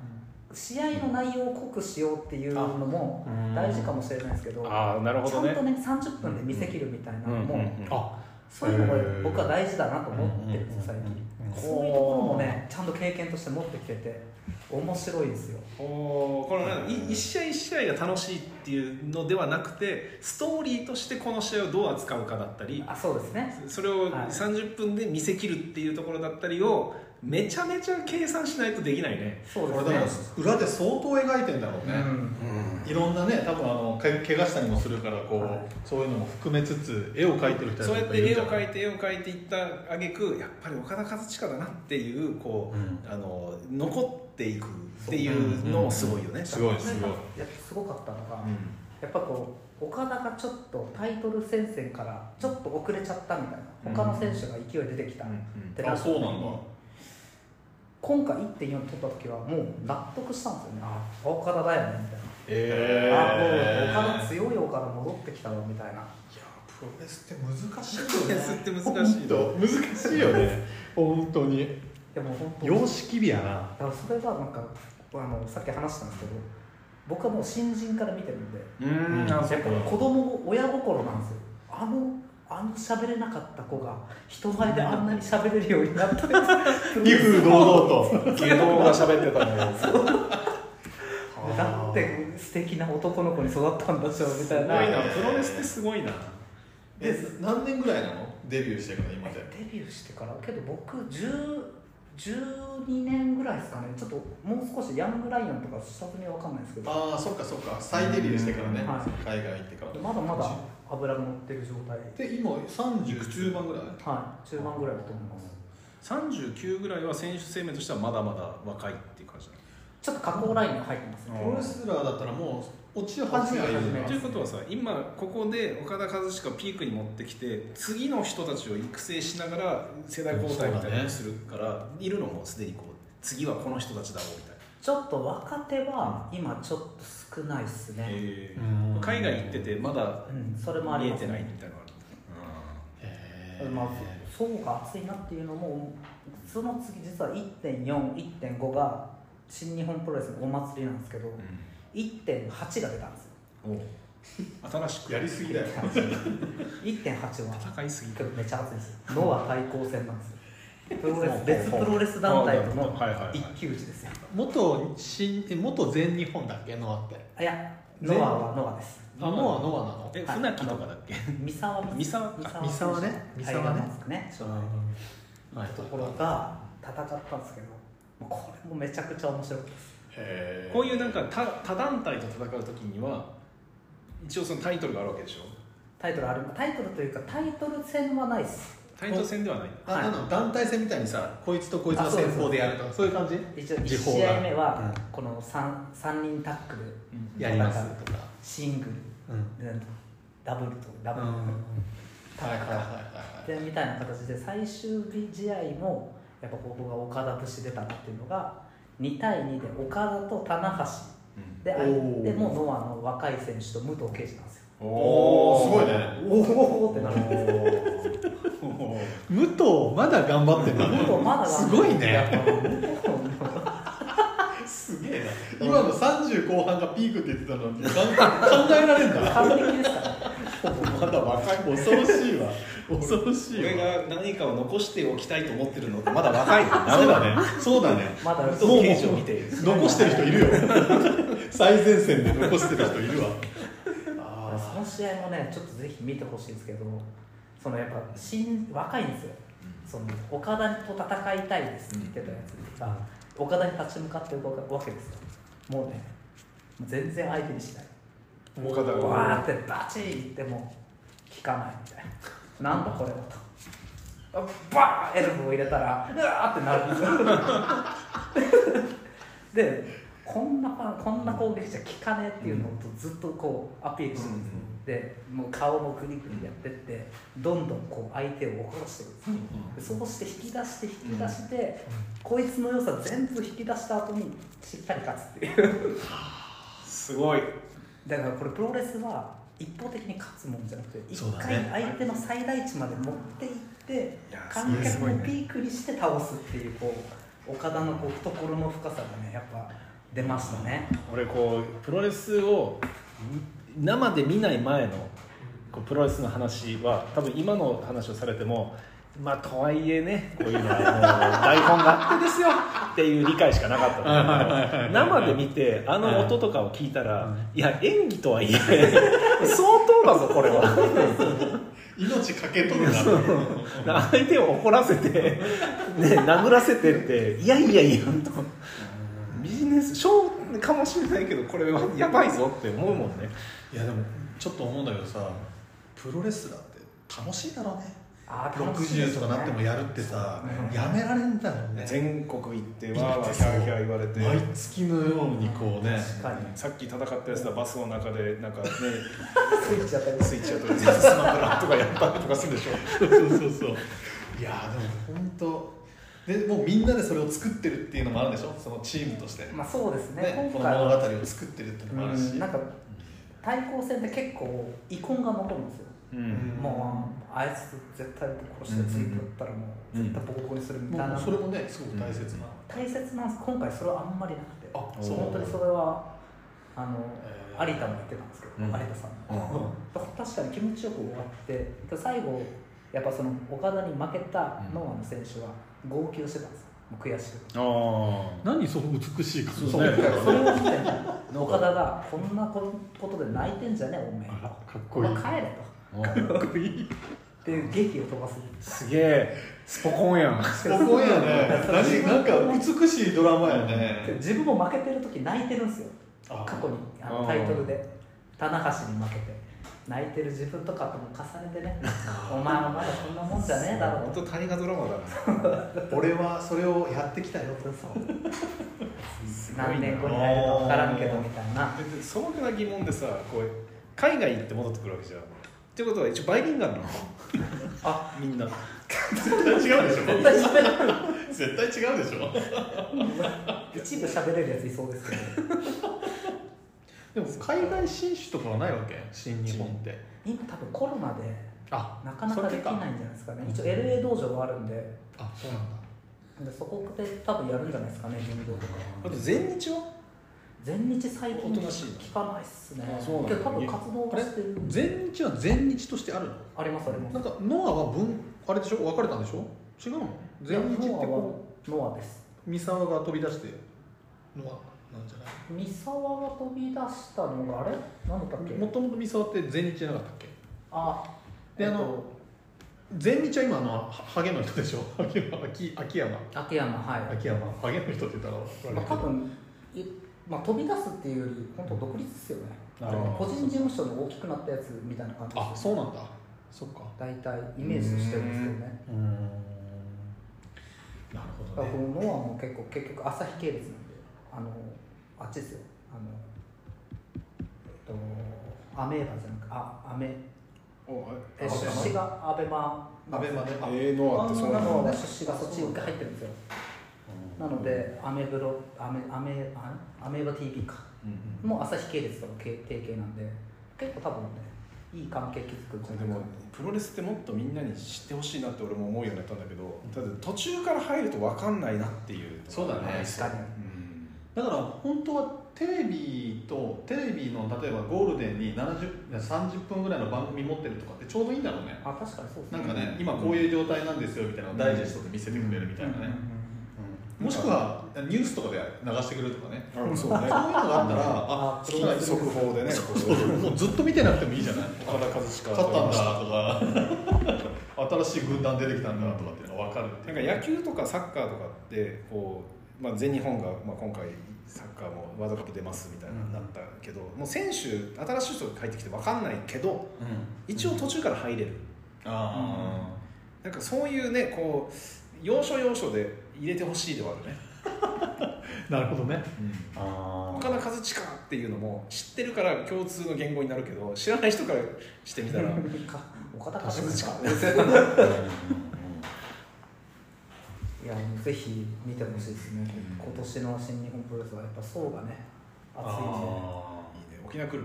試合の内容を濃くしようって。いうのも大事かもしれないですけどああなるほどちゃんとね30分で見せ切るみたいなのも、うんうんうんあそういうのが僕は大事だなと思ってるんですよ最近うんそういうところもねちゃんと経験として持ってきてて面白いですよ。このなんかい一試合一試合が楽しいっていうのではなくてストーリーとしてこの試合をどう扱うかだったりあそうですね。それをはい。30分で見せ切るっていうところだったりをめちゃめちゃ計算しないとできないね。そうこれだからですね裏で相当描いてんだろうね、うんいろんなね多分あのか怪我したりもするからこう、はい。そういうのも含めつつ絵を描いてる人そうやって絵を描いてて絵を描いていったあげくやっぱり岡田和親だなっていうこう、うん。あの残っていくっていうのもすごいよね、すごいすごい。いやすごかったのが、うん。やっぱこう岡田がちょっとタイトル戦線からちょっと遅れちゃったみたいな他の選手が勢い出てきたってなあった時にそうなんだ。今回1.4取った時はもう納得したんですよね。あ岡田だよねみたいな、えあもう岡田強い岡田戻ってきたわみたいな。プロレスって難しいよプロレスって難しいの難しいよね。本当。に。でも本当。様式美やな。だからそれがなんかあのさっき話したんですけど僕はもう新人から見てるんでうん。やっぱり子供親心なんですよ。あのあの喋れなかった子が人前であんなに喋れるようになった威風堂々と。芸能が喋ってたのよだって素敵な男の子に育ったんだしょみたいな。すごいなプロレスってすごいな。え何年ぐらいなの？デビューしてから今。でデビューしてからけど僕10 12年ぐらいですかね。ちょっともう少しヤングライオンとか下積みは分かんないですけど。ああそっかそっか。再デビューしてからね、はい。海外行ってから。まだまだ脂が乗ってる状態。で今30中盤ぐらい？はい中盤ぐらいだと思います。39ぐらいは選手生命としてはまだまだ若いちょっと加工ラインに入ってますね。プロレスラーだったらもう落ちを始めはいるということはさ今ここで岡田和親ピークに持ってきて次の人たちを育成しながら世代交代みたいなのをするから、いるのもすでにこう次はこの人たちだろうみたいちょっと若手は今ちょっと少ないっすな、ね、えうん。海外行っててまだうん、それもあります見えてないみたいなのがへーまあ、層が厚いなっていうのもその次実は1.41.5が新日本プロレスのお祭りなんですけどある、1.8が出たんですよ。新しくやりすぎだよ。1.8は戦いすぎ。めっちゃ熱いんですよ。ノア対抗戦なんですよ。プロレス別プロレス団体との一騎打ちですよ。元新え元全日本だっけ？ノアって。あいやノアはノアです。あノア。ノアなの？えはい。船木とかだっけ？三沢三沢か。三沢ね三沢ね。ね。はい。ところが戦ったんですけどこれもめちゃくちゃ面白かったです。こういうなんか他他団体と戦う時には一応そのタイトルがあるわけでしょ？タイトルある。タイトルというかタイトル戦はないです。タイトル戦ではない？あなんなの団体戦みたいにさこいつとこいつが先方でやるとかそういう感じ？一応1時報が。試合目はうん。この 3, 三人タックル。やります。とかシングうん。ダブルとダブル、はいタッはいはいはい。でみたいな形で最終日試合もやっぱ僕が岡田節出たっていうのが2対2で岡田と棚橋で相手もノアの若い選手と武藤敬司なんですよ。おーすごいね。おおってなるんですよ。武藤まだ頑張ってんだ武藤まだすごいね。すげえな。今の30後半がピークって言ってたのに考考えられんだ完璧ですからまだ若い恐ろしいわ。恐ろしい俺わが何かを残しておきたいと思ってるのってまだ若い。の そうだね。そうだね。まだ武藤刑事を見て残してる人いるよ。最前線で残してる人いるわ。その試合もねちょっとぜひ見てほしいんですけどそのやっぱ新若いんですよ。その岡田と戦いたいですって言ってたやつが、岡田に立ち向かっていくわけですよ。もうね全然相手にしない岡田がわーってバチーいっても効かないみたいな。なんだこれはと。あバーンエルボー入れたらうわーってなるんですよ。でこんなこんな攻撃じゃ効かねえっていうのをずっとこうアピールしてるんですよ、でもう顔もグリグリやってってどんどんこう相手を怒らせていくんですそうして引き出して引き出して、こいつの良さ全部引き出した後にしっかり勝つっていう。すごいだからこれプロレスは一方的に勝つもんじゃなくて一回相手の最大値まで持っていって観客をピークにして倒すっていうこう岡田のこう懐の深さがねやっぱ出ましたね。俺こうプロレスを生で見ない前のこうプロレスの話は多分今の話をされてもまあとはいえね。こういうのはもう台本があってですよっていう理解しかなかったんだけど生で見てあの音とかを聞いたらいや演技とはいえ 相当だぞこれは。命かけとるな 相手を怒らせて、ね、殴らせてっていやいやいやと。ビジネネスショーかもしれないけどこれはやばいぞって思うもんね。いやでもちょっと思うんだけどさプロレスラーって楽しいだろうね60よねとかなってもやるってさ、うんやめられんだろうね。全国行ってわーわーヒャーヒャー言われて。毎月のようにこうね確かに。さっき戦ったやつだバスの中でなんかね スイッチやったり。スイッチやったりスマブラとかやったりとかするでしょ。そうそうそうそう。いやでも本当でもうみんなでそれを作ってるっていうのもあるでしょ？そのチームとして、ねまあそうですね。こ今回は。の物語を作ってるっていうのもあるし、うんなんか対抗戦って結構遺恨が残るんですよ、うん。もうあいつ絶対殺して次だったらもう絶対ボコボコにするみたいな、それもねすごく大切な、大切なんです。今回それはあんまりなくて。あそう。本当にそれはあの、えー。有田も言ってたんですけど、うん。有田さんうん。だから確かに気持ちよく終わってで最後やっぱその岡田に負けたノアの選手は号泣してたんですよ。もう悔しくて。あ何その美しい感そう。そうね。それを見て岡田がこんなことで泣いてんじゃねえおめえあかっおこいい。前帰れあかっこいい。と っていう劇を飛ばす。すげえ。スポコンやん。すごいやね。何なんか美しいドラマやでね。自分も負けてる時泣いてるんですよ。あ。過去に。あのタイトルで。棚橋に負けて。泣いてる自分とかとも重ねてね。お前はまだこんなもんじゃねえだろ。本当大河ドラマだな俺はそれをやってきたよ。と何年後に入るか分からんけどみたいな。で素朴な疑問でさこう海外行って戻ってくるわけじゃんってことは一応バイリンガルなの。あみんな。絶対違うでしょ。絶対絶対違うでしょ。一部喋れるやついそうですけど。でも海外進出とかはないわけ？新日本って。今多分コロナであなかなかできないんじゃないですかね。一応 LA 道場があるんで。あそうなんだ。でそこで多分やるんじゃないですかね運動とか。あと全日は？全日最近聞かないっすね。そうなんだけど多分活動はしてる。全日は全日としてある？のありますあります。なんかノアは分あれでしょ？分かれたんでしょ？違うの？全日ってこうノアです。う三沢が飛び出してノアなんじゃない？三沢が飛び出したのがあれ？何だったっけ？もともと三沢って全日じゃなかったっけ？あであの全日は今あのはハゲの人でしょ？秋秋山。秋山はい、秋山ハゲの人って言ったらまあ、多分いまあ、飛び出すっていうより本当独立ですよね。なるほど個人事務所の大きくなったやつみたいな感じあそうなんだ。そっか。大体イメージとしてるんですよね。うん。なるほどだからこねのノアも結構結局朝日系列なんであのあっちですよ。あのえっとアメーバじゃなくあアメ。出資がアベマ。アベマであえー、ノアってそうなのは出資がそっちに入ってるんですよ。なのでアメブロアメアメあアメーバ TV か。うんもう朝日系列との提携なんで結構多分ねいい関係築くでもプロレスってもっとみんなに知ってほしいなって俺も思うようになったんだけどただ途中から入ると分かんないなっていうそうだね。確かに。うんだから本当はテレビとテレビの例えばゴールデンに70 30分ぐらいの番組持ってるとかってちょうどいいんだろうね。あ確かにそうですなんかね今こういう状態なんですよみたいなのをダイジェストで見せてくれるみたいなね、もしくはニュースとかで流してくれるとかね。あそういうのがあったらああプロレス速報でね。もうずっと見てなくてもいいじゃない。岡田和親勝ったんだとか。新しい軍団出てきたんだとかっていうのが分かるなんか野球とかサッカーとかってこう、まあ、全日本が、まあ、今回サッカーもワールドカップ出ますみたいなのだったけど、もう選手新しい人が入ってきて分かんないけどうん。一応途中から入れる、あなんかそういうねこう要所要所で入れてほしいではあるね、あ なるほどね。あ岡田和親っていうのも知ってるから共通の言語になるけど知らない人からしてみたら か岡田和親確 いやもうぜひ見てほしいですね、今年の新日本プロレスはやっぱ層がね熱いんで。あいいね。沖縄来る？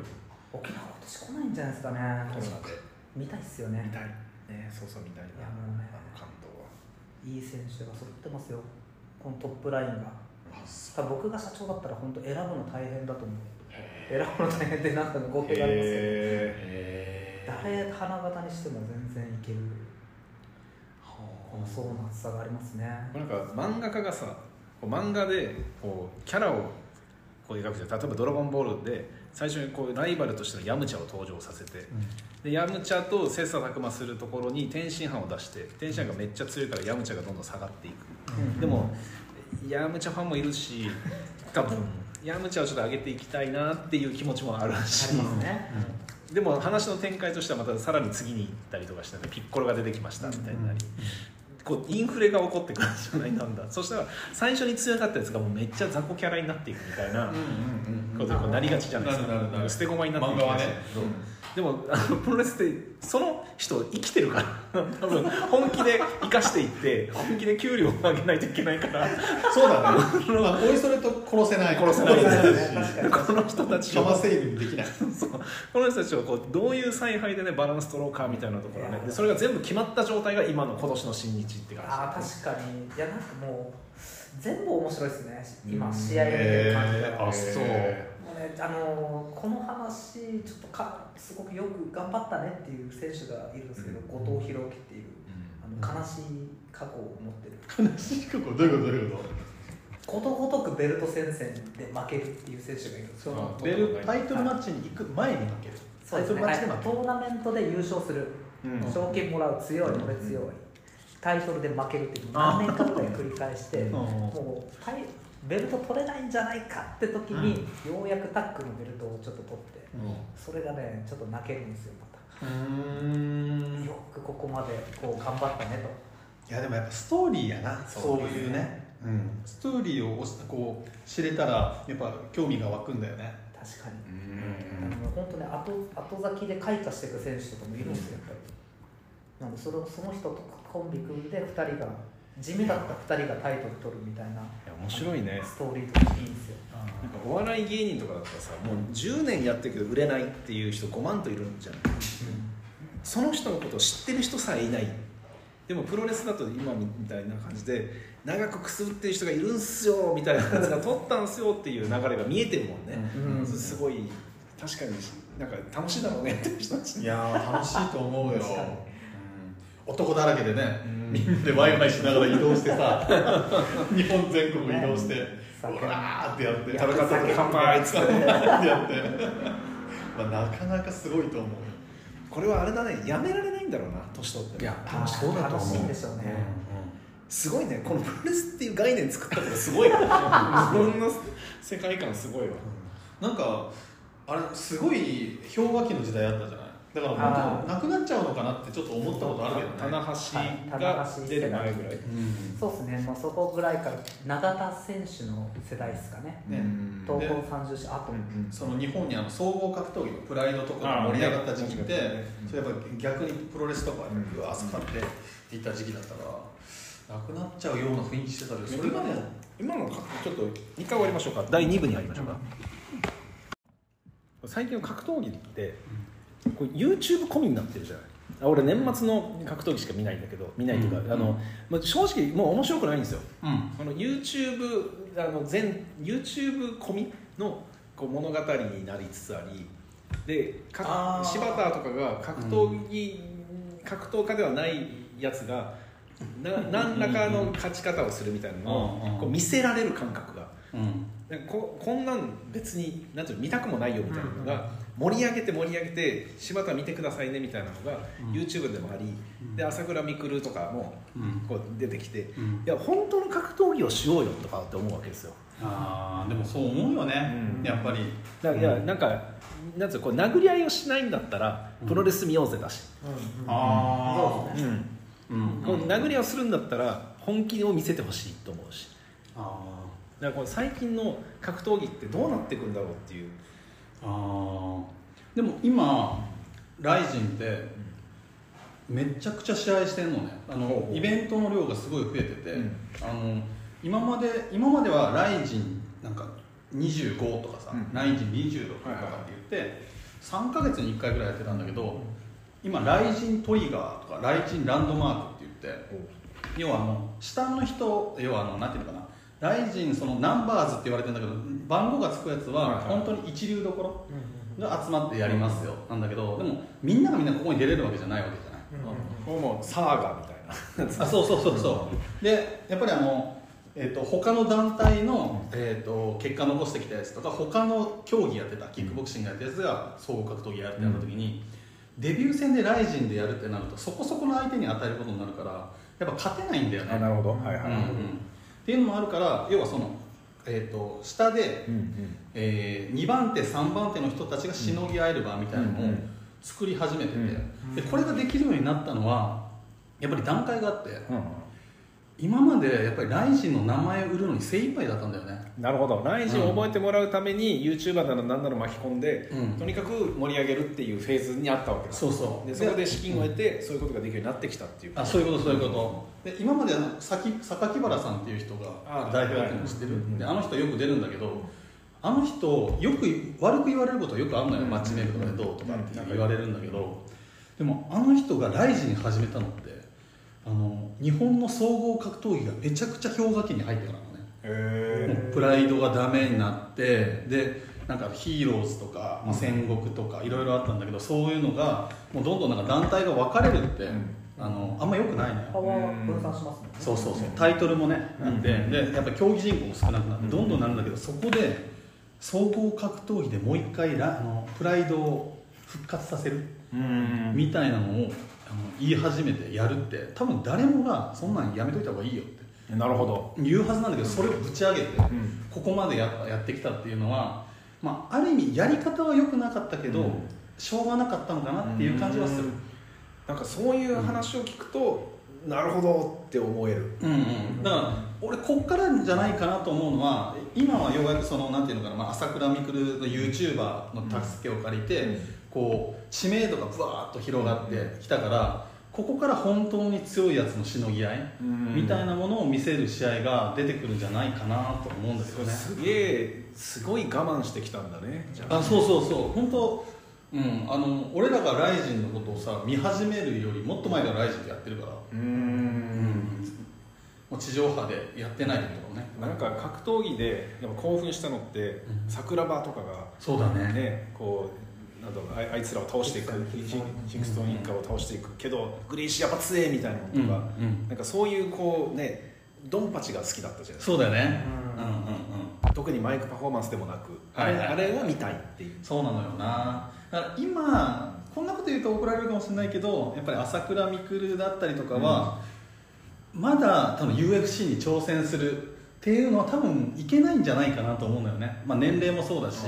沖縄今年来ないんじゃないですかね。コロナで見たいっすよね。見たい。ねそうそう見たいな。いやもうねいい選手が揃ってますよ。このトップラインが。あ多分僕が社長だったら本当選ぶの大変だと思う。選ぶの大変でなんかの語弊がありますよ。へへ誰花形にしても全然いける。この層の厚さがありますね。なんか漫画家がさ漫画でこうキャラをこう描くじゃん。例えば「ドラゴンボール」で最初にこうライバルとしてのヤムチャを登場させてでヤムチャと切磋琢磨するところに天津飯を出して天津飯がめっちゃ強いからヤムチャがどんどん下がっていく、でもヤムチャファンもいるし多分ヤムチャをちょっと上げていきたいなっていう気持ちもあるし。ありますね、でも話の展開としてはまたさらに次に行ったりとかして、ね、ピッコロが出てきましたみたいになり、こうインフレが起こってくるんじゃないなんだ。そしたら最初に強かったやつがもうめっちゃ雑魚キャラになっていくみたいなことになりがちじゃないですか。捨て駒になっていきましたけど、でもあのプロレスってその人生きてるから 多分本気で生かしていって本気で給料を上げないといけないから。そうだね。ま あおいそれと殺せない。殺せないこの人たちを。この人たちをこうどういう采配でねバランス取ろうかみたいなところね。でそれが全部決まった状態が今の今年の新日って感じああ確かに。いやなんかもう全部面白いですね。今試合を見てる感じが、えーあそう。もうね、あのーこの話ちょっとかすごくよく頑張ったねっていう選手がいるんですけど、後藤弘樹っていうあの悲しい過去を持ってる。悲しい過去？どういうこと？どういうこことごとくベルト戦線で負けるっていう選手がいるんですとよ。あベルタイトルマッチに行く前に負ける。そうですね、タイトルマッチで負けるトーナメントで優勝する、うん。賞金もらう強い俺強い、タイトルで負けるっていう何年かぐらい繰り返してうん。もうタイベルト取れないんじゃないかって時に、ようやくタックのベルトをちょっと取ってそれがねちょっと泣けるんですよまた。うんよくここまでこう頑張ったねいやでもやっぱストーリーやな。そそういうね、うん、ストーリーをこう知れたらやっぱ興味が湧くんだよね。と確かに、あの本当ね後後咲きで開花していく選手とかもいるんですよやっぱりなんでそれをその人とコンビ組んで2人が地味だった2人がタイトル取るみたいな。いや面白いね。ストーリーとかいいんですよ。なんかお笑い芸人とかだったらさもう10年やってるけど売れないっていう人5万といるんじゃないその人のことを知ってる人さえいない。でもプロレスだと今みたいな感じで長くくすぶってる人がいるんすよみたいなやつが取ったんすよっていう流れが見えてるもんね、うんすごい確かになんか楽しいだろうねっていう人たちいやー楽しいと思うよ、確かに。うん男だらけでね、うん。みんなでワイワイしながら移動してさ 日本全国移動して、う酒わーってやって食べ方と乾杯っつって。やって、まあ、なかなかすごいと思うこれはあれだね。やめられないんだろうな年取っても。多分そうだと思う。楽しいんでしょうねすごいね。このプロレスっていう概念作ったのがすごい。な自分の世界観すごいわ。なんかあれすごい氷河期の時代あったじゃない？だからあ本当なくなっちゃうのかなってちょっと思ったことあるけどね。棚橋が出る前ぐらい。うん。そうですね、まあ、そこぐらいから永田選手の世代ですかね。ね。東宝三十種あと、その日本にあの総合格闘技のプライドとかが盛り上がった時期って、それやっぱ逆にプロレスとかうん。うわ使っていった時期だったからなくなっちゃうような雰囲気してたけどそれがね今のかちょっと一回終わりましょうか。第2部に入りましょうか、最近の格闘技ってこれ YouTube 込みになってるじゃない？あ俺年末の格闘技しか見ないんだけど見ないというか、うん。あのまあ、正直もう面白くないんですよ。うん。あの YouTube あの全 YouTube 込みのこう物語になりつつありでか柴田とかが格闘技、格闘家ではないやつがな何らかの勝ち方をするみたいなのうんうんをこう見せられる感覚が。うん。ここんなん別になんていうの見たくもないよみたいなのが盛り上げて盛り上げて柴田見てくださいねみたいなのがうん。YouTube でもありで朝倉未来とかもうん。こう出てきてうんいや本当の格闘技をしようよとかって思うわけですよ。あーでもそう思うよね、うん。やっぱり。だいやなんかなんつうのこう殴り合いをしないんだったらプロレス見ようぜだし、うんうん。あー。そうですねうん。こう殴り合いをするんだったら本気を見せてほしいと思うし。あだからこれ最近の格闘技ってどうなっていくんだろうっていうーあー。でも今ライジンってめちゃくちゃ試合してんのね。あのイベントの量がすごい増えてて、うん。あの今まで今まではライジンなんか25とかさ、うん。ライジン26とかって言って、3か月に1回ぐらいやってたんだけど、今ライジントリガーとかライジンランドマークって言って要はあの下の人要はあのなんていうのかなライジンそのナンバーズって言われてるんだけど番号がつくやつは本当に一流どころが集まってやりますよなんだけどでもみんながみんなここに出れるわけじゃないわけじゃない、うんもうサーガみたいな。あそうそうそうそう。でやっぱりあの、えー、と他の団体の、えー、と結果残してきたやつとか他の競技やってたキックボクシングやったやつが総合格闘技やるってなった時に、デビュー戦でライジンでやるってなるとそこそこの相手に与えることになるからやっぱ勝てないんだよね。あなるほど。はいはい、うんうんっていうのもあるから要はその、えー、と下で、うんうん。え2番手3番手の人たちがしのぎ合える場みたいなのを作り始めてて、うんでこれができるようになったのはやっぱり段階があって。うん今までやっぱりライジンの名前を売るのに精一杯だったんだよね。なるほど。ライジンを覚えてもらうために YouTuber だの何だろ巻き込んで、うん。とにかく盛り上げるっていうフェーズにあったわけだ。そうそう。でそこで資金を得てそういうことができるようになってきたっていう。あそういうことそういうこと。で今まであの榊榊原さんっていう人があ代表やってるの知ってる、はいであの人よく出るんだけどあの人よく悪く言われることよくあるのよ、うんマッチメイクとかでどうとかってうん言われるんだけど、でもあの人がライジン始めたのってあの日本の総合格闘技がめちゃくちゃ氷河期に入ってからのね。へもうプライドがダメになってでなんかヒーローズとか、まあ、戦国とかいろいろあったんだけどそういうのがもうどんどんなんか団体が分かれるって、うん。あのあんまよくないのよ。パワー分散しますね。そうそうそう。タイトルもねあって、うん。でやっぱり競技人口も少なくなってうん。どんどんなるんだけどそこで総合格闘技でもう一回ラあのプライドを復活させるうん。みたいなのを言い始めてやるって多分誰もがそんなんやめといた方がいいよって。なるほど、言うはずなんだけどそれをぶち上げてうん。ここまでややってきたっていうのは、まあ、ある意味やり方は良くなかったけど、うん。しょうがなかったのかなっていう感じはする。なんかそういう話を聞くと、なるほどって思える。うんうん、だから俺こっからじゃないかなと思うのは今はようやくそのなんていうのかな、まあ、朝倉未来の YouTuber の助けを借りて、うんこう知名度がぶわーっと広がってきたからここから本当に強いやつのしのぎ合いみたいなものを見せる試合が出てくるんじゃないかなと思うんですよね。すげえすごい我慢してきたんだねあ。そうそうそう。本当うん。あの俺らがライジンのことをさ見始めるよりもっと前からライジンってやってるから、うーん。もう地上波でやってないってことね。なんか格闘技でやっぱ興奮したのって、うん。桜庭とかがそうだね。ねこうなんだろうあいあいつらを倒していく。ヒヒクストン一家を倒していく。けどグリーシーやっぱ強えみたいなのとか、うんうん。なんかそういうこうねドンパチが好きだったじゃないですか。そうだよね。ううんんうんうん。特にマイクパフォーマンスでもなく、はいはい。あれあれを見たいっていう。そうなのよな。だから今こんなこと言うと怒られるかもしれないけどやっぱり朝倉未来だったりとかは、まだ多分 UFC に挑戦するっていうのは多分いけないんじゃないかなと思うんだよね、まあ、年齢もそうだし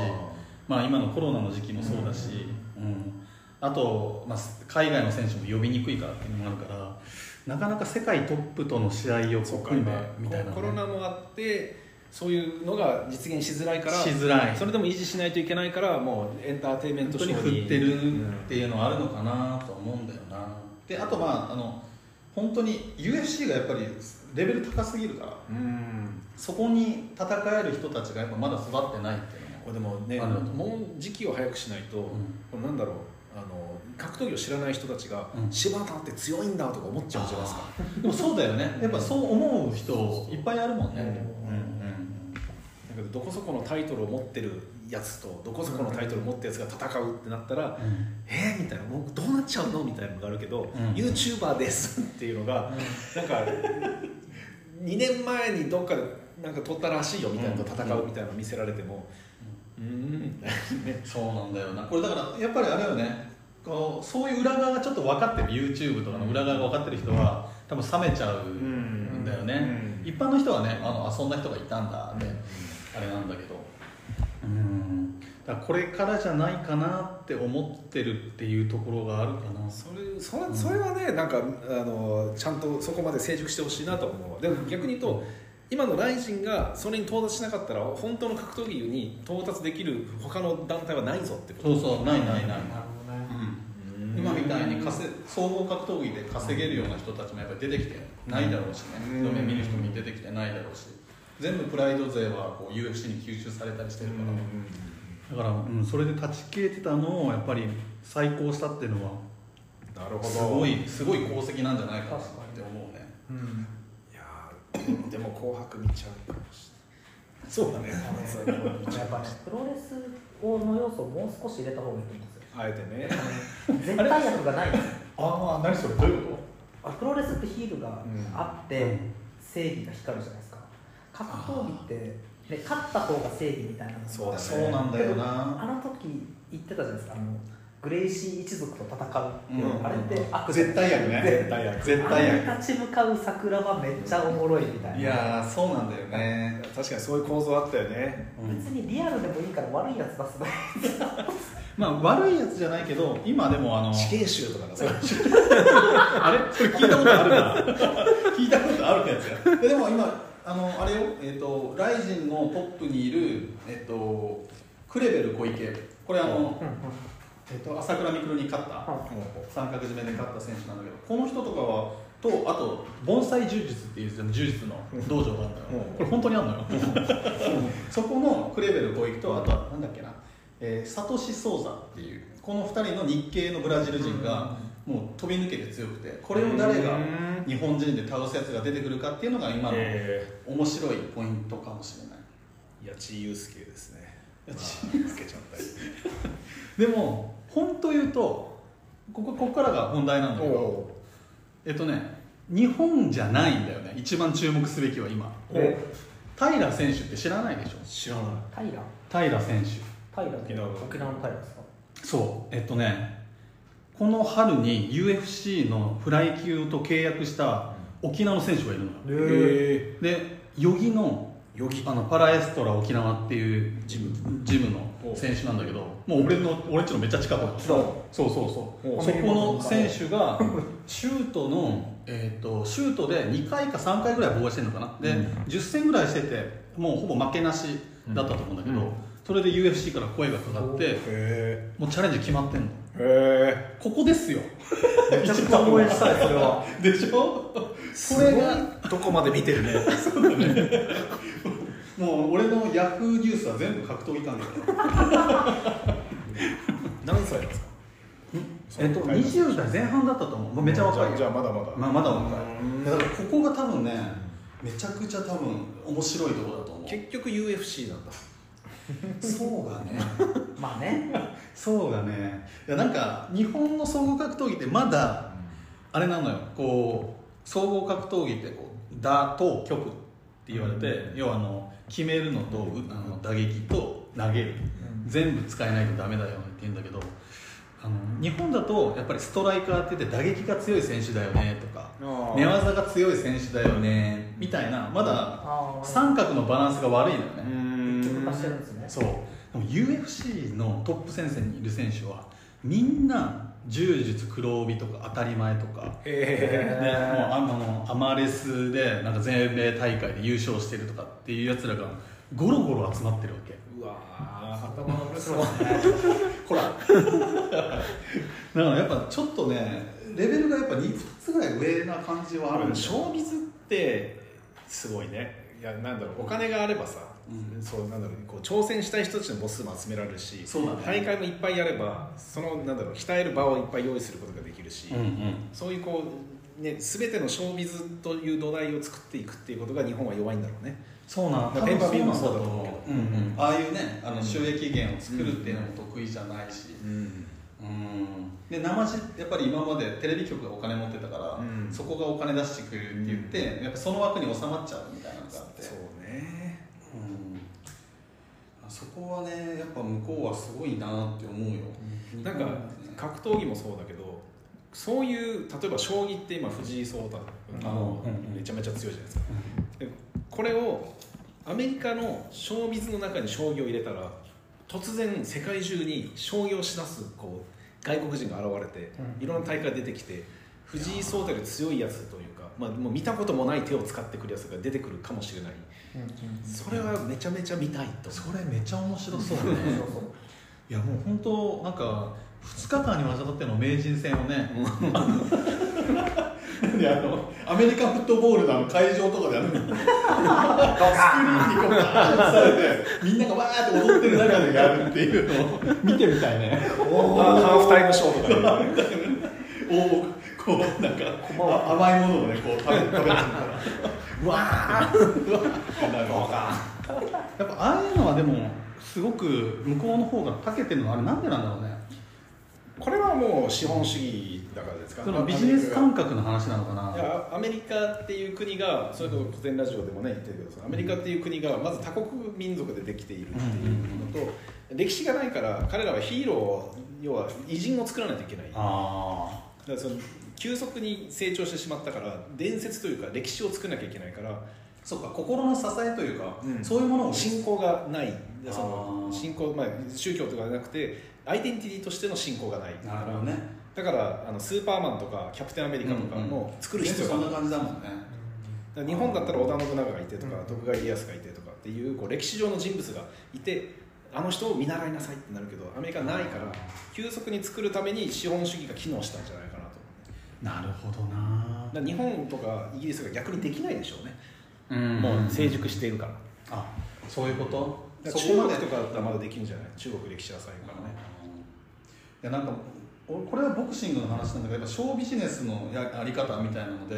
まあ、今のコロナの時期もそうだし、うん。あと、まあ、海外の選手も呼びにくいからっていうのもあるからなかなか世界トップとの試合をそうか組んで今みたいなね、コロナもあってそういうのが実現しづらいからしづらい。それでも維持しないといけないからもうエンターテインメン本当にトショー振ってるっていうのはあるのかなと思うんだよな。であとまああの本当に UFC がやっぱりレベル高すぎるからうん。うんそこに戦える人たちがやっぱまだ育ってないってこれでもねもう時期を早くしないと、これなんだろうあの格闘技を知らない人たちが、うん。柴田って強いんだとか思っちゃうじゃないですか。でもそうだよね。やっぱそう思う人いっぱいあるもんね、うん。うんだけどどこそこのタイトルを持ってるやつとどこそこのタイトルを持ったやつが戦うってなったら、えー、みたいな。もうどうなっちゃうのみたいなのがあるけど、ん。YouTuber ですっていうのが、なんか2年前にどっかでなんか撮ったらしいよみたいなのと戦うみたいなのを見せられてもうーん。ね。そうなんだよな。これだからやっぱりあれよね。こうそういう裏側がちょっと分かってる。YouTube とかの裏側が分かってる人は多分冷めちゃうんだよね、うん。一般の人はねあのあそんな人がいたんだって、あれなんだけど。うん。だこれからじゃないかなって思ってるっていうところがあるかな。それそれそれはねなんかあのちゃんとそこまで成熟してほしいなと思う。わでも逆に言うと今のライジンがそれに到達しなかったら本当の格闘技に到達できる他の団体はないぞってこと。そうそうないないない、なるほどねうん、今みたいに稼総合格闘技で稼げるような人たちもやっぱり出てきてない。だろうしね。見る人も出てきてないだろうし。全部プライド勢はこう UFC に吸収されたりしてるから、だから、うん、それで断ち切れてたのをやっぱり再興したっていうのはなるほど。すごい。すごい功績なんじゃないかなって思うね。うんでも紅白見ちゃうかもしれない。そうだね。やっぱねプロレスをの要素をもう少し入れた方がいいと思うんですよ。あえてね。絶対役がないんですよああ何それ？どういうこあプロレスってヒールがあって、うん。正義が光るじゃないですか。格闘技って、ね、勝った方が正義みたいなそうそうなんだよな。あの時言ってたじゃないですか。あのグレイシー一族と戦うっていう、うん。あれって悪絶対悪ね。絶対悪絶あ対悪れ立ち向かう桜はめっちゃおもろいみたいな。いやーそうなんだよね。確かにそういう構造あったよね。別にリアルでもいいから悪いやつ出すのまあ悪いやつじゃないけど今でもあの死刑囚とかがさ あれ？それ聞いたことあるな。聞いたことあるってやつや。ででも今あのあれよ。えっ、とライジンのトップにいるえっ、とクレベル小池。これあの、えっと朝倉未来に勝った三角締めで勝った選手なんだけどこの人とかはとあと盆栽柔術っていう柔術の道場があるんだよ、うん。これ本当にあるのよ。そこのクレベル小池とあとはなんだっけな、えー、サトシ・ソーザっていうこの2人の日系のブラジル人がもう飛び抜けて強くてこれを誰がうん。日本人で倒すやつが出てくるかっていうのが今のえ面白いポイントかもしれない。ー、八千祐介ですね。八千祐介ちゃんだ でも本当言うとここここからが本題なんだけどおえっとね日本じゃないんだよね。一番注目すべきは今。で平選手って知らないでしょ？知らない。平平選手。平って沖縄の沖縄の平ですか？そう。えっとねこの春に UFC のフライ級と契約した沖縄の選手がいるのよ。えでヨギのヨギ。あのパラエストラ沖縄っていうジムジムの選手なんだけどもう俺の俺んちのめっちゃ近く。だそそうそうそう。おそこの選手がシュートの、えー、とシュートで2回か3回ぐらい防衛してるのかな。で、うん。10戦ぐらいしててもうほぼ負けなしだったと思うんだけど、うん。それで UFC から声がかかってへもうチャレンジ決まってんの。えへここですよ。めちゃくちゃ応援したいそれは。でしょ？えこれがどこまで見てるね もう俺のヤフーニュースは全部格闘技関係だ。何歳なんですか？えっと20代前半だったと思う。もうめちゃ若いよ。じゃあまだまだ。まあ、まだ若うん。いだからここが多分ねめちゃくちゃ多分面白いところだと思う。結局 UFC なんだ。そうがね。まあね。そうだね。いやなんか日本の総合格闘技ってまだあれなのよ。こう総合格闘技ってこう打と局って言われて、要はあの決めるのとうあの打撃と投げる、全部使えないとダメだよねって言うんだけどあの日本だとやっぱりストライカーって言って打撃が強い選手だよねとか寝技が強い選手だよねみたいなまだ三角のバランスが悪いのよね、結化してるんですね。そう。でも UFC のトップ戦線にいる選手はみんな柔術黒帯とか当たり前とか。へでもうあのアマレスでなんか全米大会で優勝してるとかっていうやつらがゴロゴロ集まってるわけ。うわー頭のそう。ほら。だからやっぱちょっとねレベルがやっぱ 2, 2つぐらい上な感じはあるんだよショービズってすごいね。いやなんだろうお金があればさ、うん。そうなんだろうこう挑戦したい人たちの母数も集められるしそうだね。大会もいっぱいやればそのなんだろう鍛える場をいっぱい用意することができるし、うんうん。そういうこうね全てのショービズという土台を作っていくっていうことが日本は弱いんだろうね。そうなんだ。ペーパービューもそうだと思うけど。うんうん。ああいうねあの収益源を作るっていうのも得意じゃないし、うん。うん。で生地やっぱり今までテレビ局がお金持ってたから、うん。そこがお金出してくれるって言って、やっぱその枠に収まっちゃうみたいなのがあって。そうねうんそこはねやっぱ向こうはすごいなって思うよ、なんか格闘技もそうだけどそういう例えば将棋って今藤井聡太あの、うん。うんめちゃめちゃ強いじゃないですか、でこれをアメリカのショービズの中に将棋を入れたら突然世界中に将棋をしだすこう外国人が現れて、うん。いろんな大会出てきて藤井聡太より強いやつというか、まあ、もう見たこともない手を使ってくるやつが出てくるかもしれないそれはめちゃめちゃ見たいと。それめちゃ面白そうね。そうそう。いやもう本当なんか2日間にわたっての名人戦をね、であのアメリカンフットボールの会場とかであの。スクリーンにこうバーッとされてみんながわーって踊ってる中でやるっていうのを。見てみたいね。ハーフタイムショーとかねお こうなんかあ甘いものをねこう食べ食べてるから。うわー。うわーってなるやっぱああいうのはでもすごく向こうの方が長けてるのはあれなんでなんだろうね。これはもう資本主義だからですか？そのビジネス関感覚の話なのかな。いやアメリカっていう国がそれこそ古典ラジオでもね言ってるけどアメリカっていう国がまず多国民族でできているっていうのと、歴史がないから彼らはヒーローを要は偉人を作らないといけない。だかあらその急速に成長してしまったから伝説というか歴史を作らなきゃいけないからあそうか心の支えというか、うん。そういうものを信仰がない。その信仰、まあ、宗教とかじゃなくてアイデンティティとしての信仰がない。なるほどね。だからあのスーパーマンとかキャプテンアメリカとかも作る必要が。ないそんな感じだもんね。日本だったら織田信長がいてとか、徳川家康がいてとかっていうこう歴史上の人物がいてあの人を見習いなさいってなるけどアメリカないから急速に作るために資本主義が機能したんじゃないかなるほどな。日本とかイギリスが逆にできないでしょうね、うん。もう成熟しているから。あそういうこと？だからそこまで中国とかだったらまだできるんじゃない？中国歴史浅いからね。いやなんか俺これはボクシングの話なんだけどやっぱショービジネスのやあり方みたいなので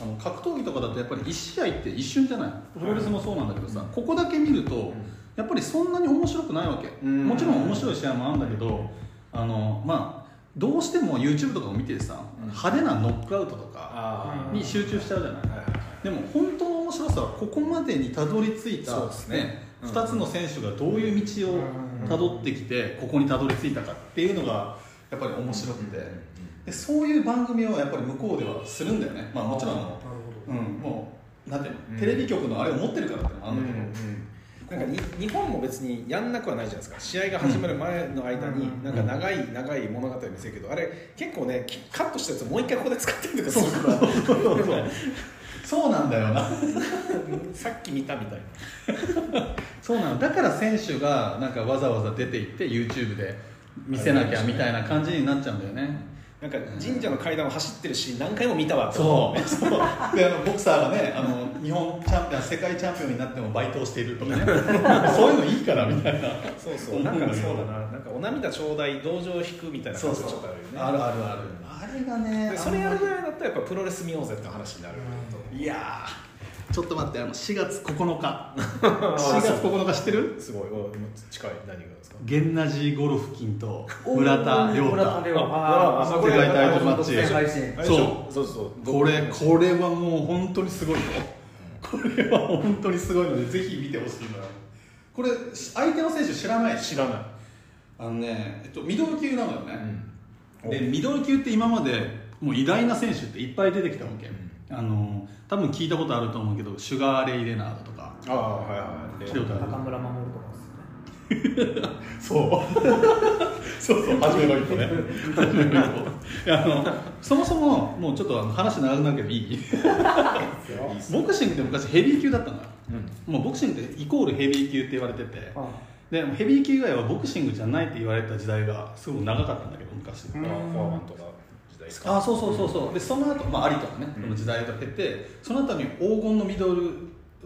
あの格闘技とかだとやっぱり1試合って一瞬じゃないプロレスもそうなんだけどさ、ここだけ見るとやっぱりそんなに面白くないわけ、うん。もちろん面白い試合もあるんだけどあのまあどうしても YouTube とかを見ててさ、派手なノックアウトとかあに集中しちゃうじゃない、でも本当の面白さはここまでにたどり着いたね。うん。2つの選手がどういう道をたどってきてここにたどり着いたかっていうのがやっぱり面白くて。でそういう番組をやっぱり向こうではするんだよね、まあ、もちろんうん、もうなんていうの、うん。テレビ局のあれを持ってるからってのもあるんだけど、なんかに日本も別にやんなくはないじゃないですか。試合が始まる前の間にうん。なんか長い長い物語を見せるけどあれ結構ねきカットしたやつをもう一回ここで使ってるとかするから。そうなんだよな。さっき見たみたいな。そうなの。だから選手がなんかわざわざ出て行って YouTube で見せなきゃみたいな感じになっちゃうんだよねなんか神社の階段を走ってるし何回も見たわそうそう。であのボクサーがねあの日本チャンピオン世界チャンピオンになってもバイトをしているとかね。そういうのいいからみたいな。そうそう。なんかそうだな。なんかお涙ちょうだい同情引くみたいな感じがちょっとあるよね。あるあるある。あれがねでそれやるぐらいだったらやっぱプロレス見ようぜって話になるいやーちょっと待ってあの4月9日。4月9日知ってる？すごい。お近い。何がですか？ゲンナジー・ゴロフキンと村田亮村田太。世界タイトルマッチ独占配信あれでしょそうそう。これこれはもう本当にすごいよ。これは本当にすごいのでぜひ見てほしいのよこれ相手の選手知らない？知らない。あのね、えっと、ミドル級なのよね、うん。でミドル級って今までもう偉大な選手っていっぱい出てきたわけ、あの多分聞いたことあると思うけどシュガーレイ・レナードとか。ああはいはい聞いたことある？中村守とかですよね。そう。そうそう初めの一歩ね。初めの一歩。あのそもそももうちょっとあの話長くなるけどいい？ボクシングって昔ヘビー級だったのよ。うん。もうボクシングってイコールヘビー級って言われてて。あでヘビー級以外はボクシングじゃないって言われた時代がすごく長かったんだけど昔、うんあフォアマンとかですか？あそうそうそうそう。でその後、まあアリとかね、うん。この時代が経てその後に黄金のミドル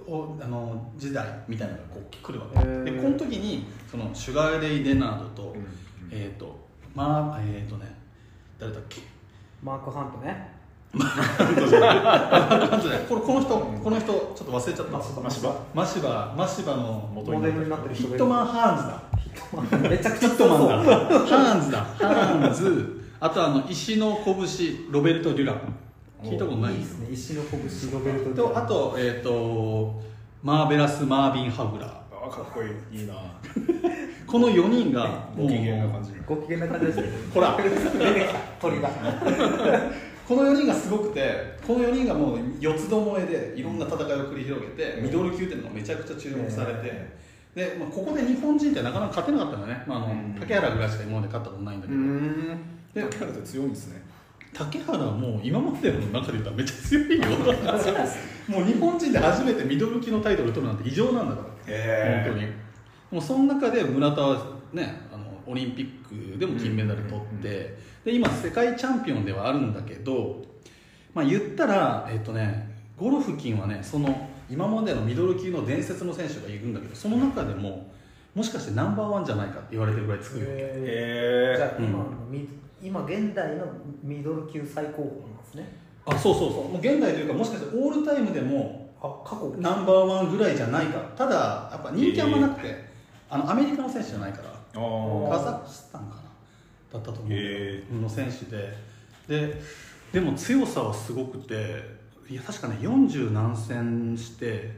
をあの時代みたいなのがこう来るわけ。でこの時にそのシュガーレイ・レナードと、うんえっ、とまあえっ、とね誰だっけ？マーク・ハントね。これこの人この人ちょっと忘れちゃった。マシバ。マシバ。マシバの元モデルになってるヒットマン・ハーンズだ。めちゃくちゃヒットマンだ。そうハーンズだ。ハーンズあとあの石の拳ロベルト・デュラン。聞いたことない？いいですね。石の拳ロベルトとあと,、えー、とマーベラス・マービン・ハウラー。あかっこいいいいな。この4人がご機嫌な感じ。ご機嫌な感じですね。ほら。出てきた鳥が。この4人がすごくてこの4人がもう四つどもえでいろんな戦いを繰り広げて、ミドル級っていうのがめちゃくちゃ注目されて、でまあ、ここで日本人ってなかなか勝てなかったのね、まああのうん。竹原ぐらいしか今まで勝ったことないんだけど、竹原って強いんですね。竹原はもう今までの中で言ったらめっちゃ強いよ。もう日本人で初めてミドル級のタイトルを取るなんて異常なんだから。へ本当に。もうその中で村田はねあのオリンピックでも金メダル取って、で今世界チャンピオンではあるんだけどまあ言ったらえっ、とねゴロフキンはねその今までのミドル級の伝説の選手がいるんだけどその中でももしかしてナンバーワンじゃないかって言われてるぐらい強いわけ、えうんじゃあ今のミ今現代のミドル級最高峰なんですね。あそうそうそう。もう現代というかもしかしてオールタイムでもあ過去。ナンバーワンぐらいじゃないか。ただやっぱ人気あんまなくて、あのアメリカの選手じゃないからあー。カザフスタンかな？だったと思う。の選手で。ででも強さはすごくていや確かね40何戦して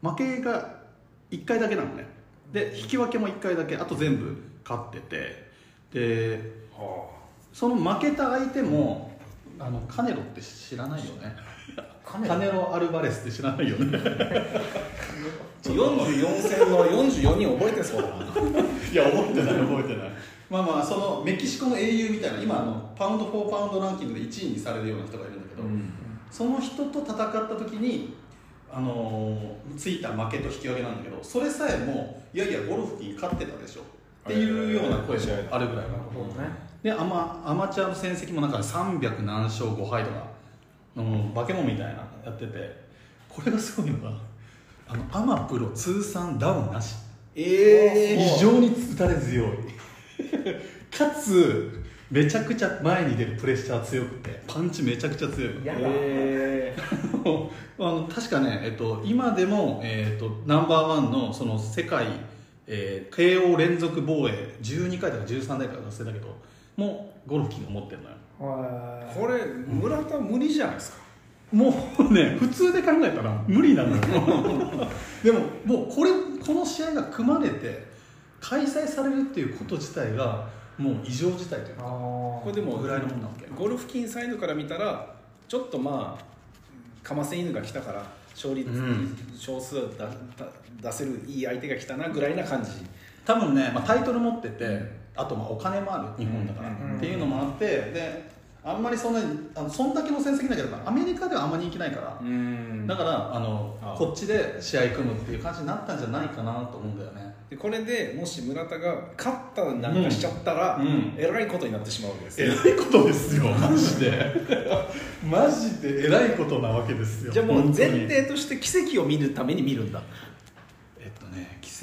負けが1回だけなのね。で引き分けも1回だけあと全部勝ってて。ではその負けた相手もあのカネロって知らないよね。カネロ・アルバレスって知らないよね。あ44戦の44人覚えてそうだな。いや覚えてない覚えてない。まあまあそのメキシコの英雄みたいな今あのパウンド・フォー・パウンドランキングで1位にされるような人がいるんだけど、その人と戦った時にあのーついた負けと引き分けなんだけどそれさえもいやいやゴルフに勝ってたでしょ。っていうような声もあるぐらいなねでアマアマチュアの戦績もなんか300何勝5敗とかの化け物みたいなのやっててこれがすごいのがあのアマプロ通算ダウンなし。ええ非常に打たれ強い。かつめちゃくちゃ前に出るプレッシャー強くてパンチめちゃくちゃ強い。やだ、え あの確かね、えっと、今でも、えっと、ナンバーワンのその世界、えー KO 連続防衛12回とか13回か忘れたけどもうゴルフキング持ってるのよ。はこれ村田無理じゃないですか。もうね普通で考えたら無理なのよ。でももうこれこの試合が組まれて開催されるっていうこと自体がもう異常事態というかこれでもぐらいのもんなわけ。ゴルフキンサイドから見たらちょっとまあかませ犬が来たから勝率、うん。少数だだ出せるいい相手が来たなぐらいな感じ。多分ね、まあ、タイトル持っててあとまあお金もある日本だから、うんっていうのもあってであんまりそんなにあのそんだけの戦績だけどアメリカではあんまり人気ないから、うん。だからあのあ。こっちで試合組むっていう感じになったんじゃないかなと思うんだよね。でこれでもし村田が勝ったなんかしちゃったら、うん。うんえらいことになってしまうわけですよ。えらいことですよ。マジで。マジでえらいことなわけですよ。じゃあもう前提として奇跡を見るために見るんだ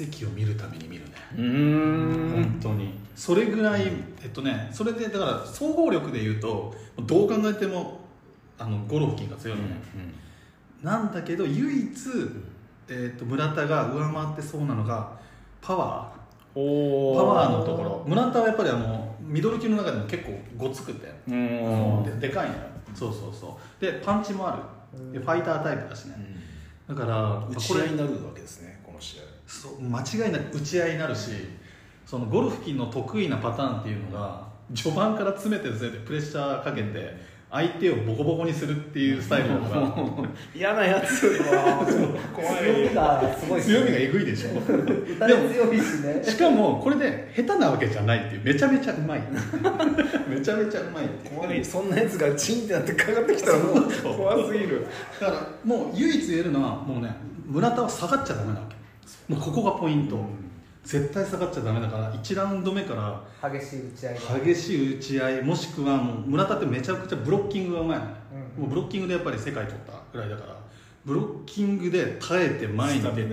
奇跡を見るために見るね。うーん。本当に。それぐらいえっとねそれでだから総合力でいうとどう考えてもあのゴロフキンが強いのね、なんだけど唯一、えっと村田が上回ってそうなのがパワー。おパワーのところ。村田はやっぱりあのミドル級の中でも結構ごつくて、うん。ででかいのよ。そうそうそう。でパンチもある。でファイタータイプだしね。だから打ち合いになるわけですねそう間違いなく打ち合いになるしそのゴルフキンの得意なパターンっていうのが序盤から詰めて詰めてプレッシャーかけて相手をボコボコにするっていうスタイルだから嫌なやつ怖強みがすごい。強みがえぐいでしょ。打たれ強いしね。しかもこれで下手なわけじゃないっていうめちゃめちゃうまい。めちゃめちゃうまい怖い。そんなやつがチンってなってかかってきたらもう怖すぎる。だからもう唯一言えるのはもうね村田は下がっちゃダメなわけもうここがポイント、絶対下がっちゃダメだから1ラウンド目から激しい打ち合い。が激しい打ち合いもしくはもう村田ってめちゃくちゃブロッキングがうまいの、うん。もうブロッキングでやっぱり世界取ったぐらいだからブロッキングで耐えて前に出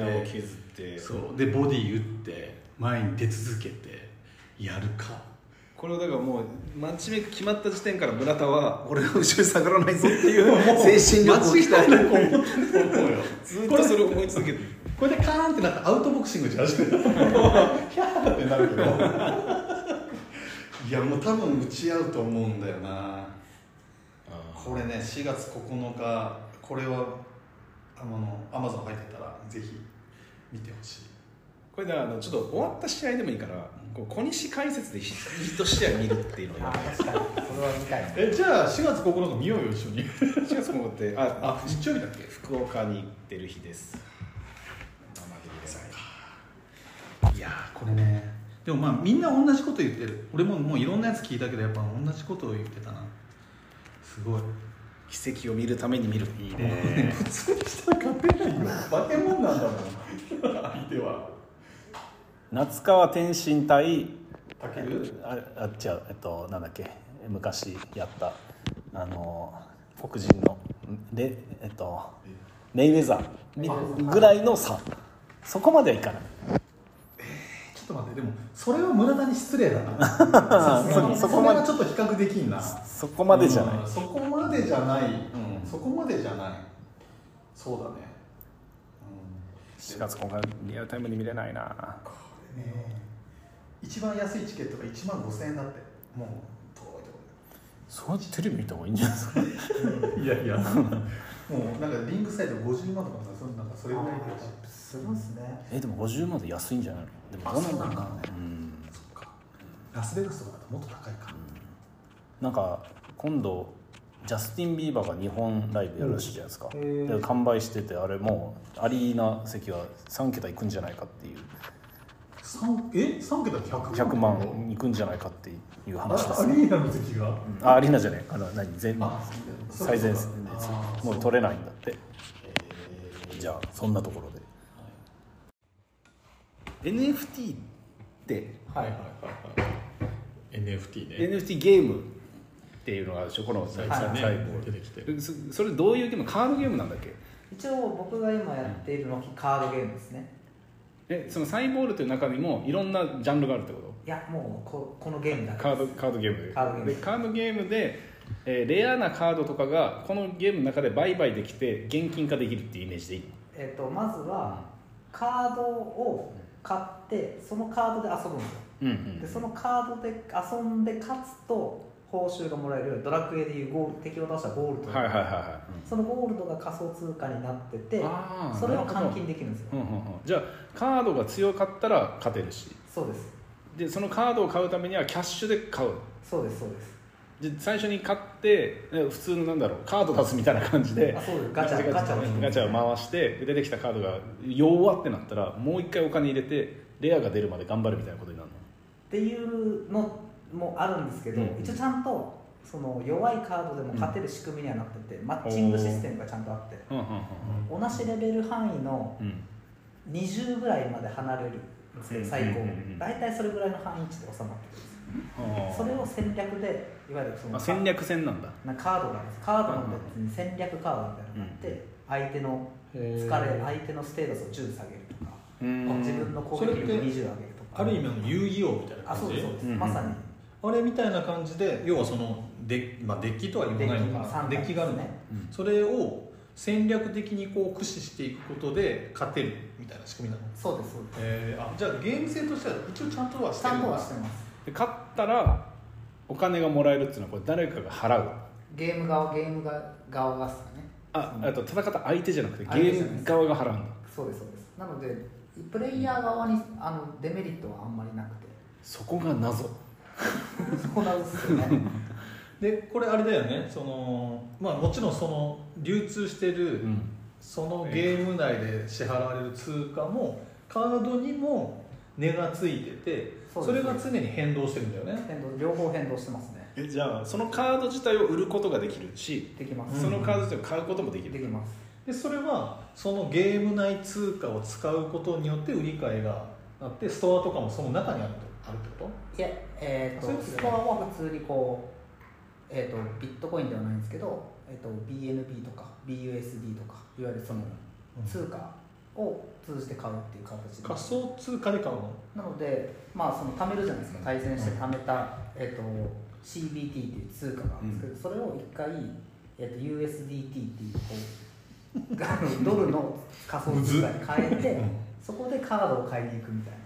て。そう。でボディ打って前に出続けてやるかこれをだからもうマッチメイク決まった時点から村田は俺は後ろに下がらないぞっていう精神力を鍛えるずっとそれを思い続けてる。これでカーンってなったらアウトボクシングし始めたヒャーってなるけど。いやもう多分打ち合うと思うんだよな。これね4月9日これはあのアマゾン入ってたらぜひ見てほしい。これであのちょっと終わった試合でもいいからこう小西解説でヒット試合見るっていうのをあやー確かに。それは見たいね。えじゃあ4月9日見ようよ一緒に。4月9日ってああ日曜日だっけ？福岡に行ってる日です。生でいやーこれねでもまあみんな同じこと言ってる。俺ももういろんなやつ聞いたけどやっぱ同じことを言ってたな。すごい。奇跡を見るために見る。いい 普通にしたら勝てないよ。化け物なんだもん。相手は夏川天心対たける？ああ違うえっとなんだっけ？昔やったあの黒人のレえっとメイウェザーぐらいの差。そこまではいかない。ちょっと待ってでもそれは村田に失礼だな。さすがにそこまでちょっと比較できんな。そこまでじゃない。うんそこまでじゃない、ん。そこまでじゃない。そうだね、4月今回リアルタイムに見れないなうん、これね一番安いチケットが1万5000円だって。もう遠いとこそうやってテレビ見た方がいいんじゃないですか？いやいや。もうなんかリングサイド50万とかなんかそんなんかそれぐらいでするんですね。えでも50万で安いんじゃないの？でもどうなんだろうなうんそっかラスベガスとかだともっと高いか。なんか今度ジャスティン・ビーバーが日本ライブやるらしいじゃないですか、へー。で完売しててあれもうアリーナ席は3桁いくんじゃないかっていう三え三桁100万？100万いくんじゃないかっていうあ話ですアリーナの席が？あアリーナじゃないあの何？全あ最前線。そうかそうか。あーもう取れないんだって。じゃあそんなところで。NFT って。はいはいはいはい。NFT ね。NFT ゲームっていうのがあるでしょこの最後出てきて。るそそれどういうゲーム？カードゲームなんだっけ？一応僕が今やっているのはカードゲームですねえそのサイボールという中にもいろんなジャンルがあるってこと？いやもうここのゲームだけカードカードゲームで。カードゲーム。でカードゲームで、えーレアなカードとかがこのゲームの中で売買できて現金化できるっていうイメージでいい？えっとまずはカードを買ってそのカードで遊ぶんですよ。うんうん。でそのカードで遊んで勝つと報酬がもらえるドラクエでいうゴール敵を倒したゴールド、はいはいはいはそのゴールドが仮想通貨になっててそれを換金できるんですよ。い、うんうんうん、じゃあカードが強かったら勝てるし。そうです。でそのカードを買うためにはキャッシュで買う。そうですそうです。で最初に買ってえ普通のなんだろうカード出すみたいな感じで。あそうです。ガチャガチャをガチャを回してで出てきたカードが弱ってなったらもう一回お金入れてレアが出るまで頑張るみたいなことになるの。っていうのもあるんですけど、うん。一応ちゃんとその弱いカードでも勝てる仕組みにはなってて、マッチングシステムがちゃんとあって同じレベル範囲のうん。うん20ぐらいまで離れるんですよ最高。大体それぐらいの範囲値で収まってくるんですそれを戦略でいわゆるそのあ戦略戦なんだ。なカードがあるんです。カードの別に戦略カードみたいなのがあって、相手の疲れ相手のステータスを10下げるとか、うん。自分の攻撃力20上げるとか。ある意味の遊戯王みたいなあ感じ？そうですそうです、うん。まさにあれみたいな感じで要はそのデ,、まあ、デッキとは言わないのかな。デッキがあるの、ねうん。それを戦略的にこう駆使していくことで勝てるみたいな仕組みなの。そうですそうです。えー、あじゃあゲーム性としては一応ちゃんとはしちゃんてるんだとはしてます。で勝ったらお金がもらえるっていうのはこれ誰かが払う。ゲーム側ゲーム側側がですかね。ああと戦った相手じゃなくてゲーム側が払うんだ。そうですそうです。なのでプレイヤー側にあのデメリットはあんまりなくて。そこが謎そうなんですよね。でこれあれだよね。そのまあもちろんその流通してる、うん。そのゲーム内で支払われる通貨もカードにも値がついててそれが常に変動してるんだよね。変動両方変動してますね。えじゃあそのカード自体を売ることができるしできます、そのカード自体を買うこともできる。できます。でそれはそのゲーム内通貨を使うことによって売り買いがあってストアとかもその中にあるとあるってこいやえー、ととストアは普通にこう、えー、とビットコインではないんですけど、えー、と BNB とか BUSD とかいわゆるそのうん。通貨を通じて買うっていう形で。と仮想通貨で買うの？なのでまあその貯めるじゃないですか。対戦して貯めた、えー、と CBT っていう通貨があるんですけど、それを一回、えー、と USDT っていうこうドルの仮想通貨に変えて、うんそこでカードを買いに行くみたいな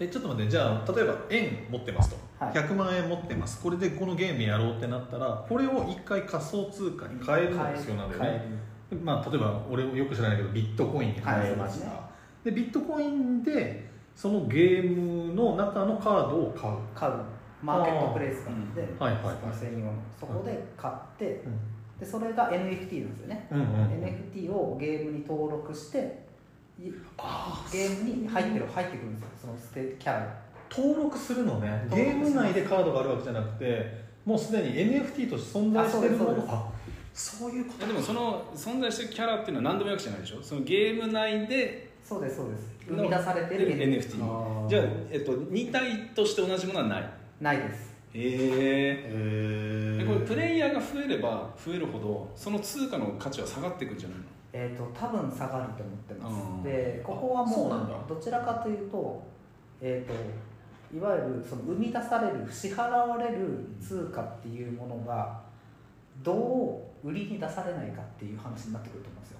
えちょっと待ってじゃあ例えば円持ってますと、はい。100万円持ってます。これでこのゲームやろうってなったらこれを一回仮想通貨に変えるのが必要なんだよね。まあ、例えば俺よく知らないけどビットコインに変えました、はでビットコインでそのゲームの中のカードを買う、買う。マーケットプレイスがあって、うんはいはいはい。そこで買って、うん。でそれが NFT なんですよね、うんうん NFT をゲームに登録していゲームに入ってる入ってくるんですよそのステキャラが登録するのね。ゲーム内でカードがあるわけじゃなくてもうすでに NFT として存在してるもの。あそうですあそういうこと。でもその存在してるキャラっていうのは何でもよくじゃないでしょ？そのゲーム内でそうですそうです。生み出されてる NFT じゃあ、えっと、2体として同じものはない？ないです。えへえこれプレイヤーが増えれば増えるほどその通貨の価値は下がっていくんじゃないの？えー、と多分下がると思ってまうん。すでここはもうどちらかというと,、えー、といわゆるその生み出される支払われる通貨っていうものがどう売りに出されないかっていう話になってくると思うんですよ。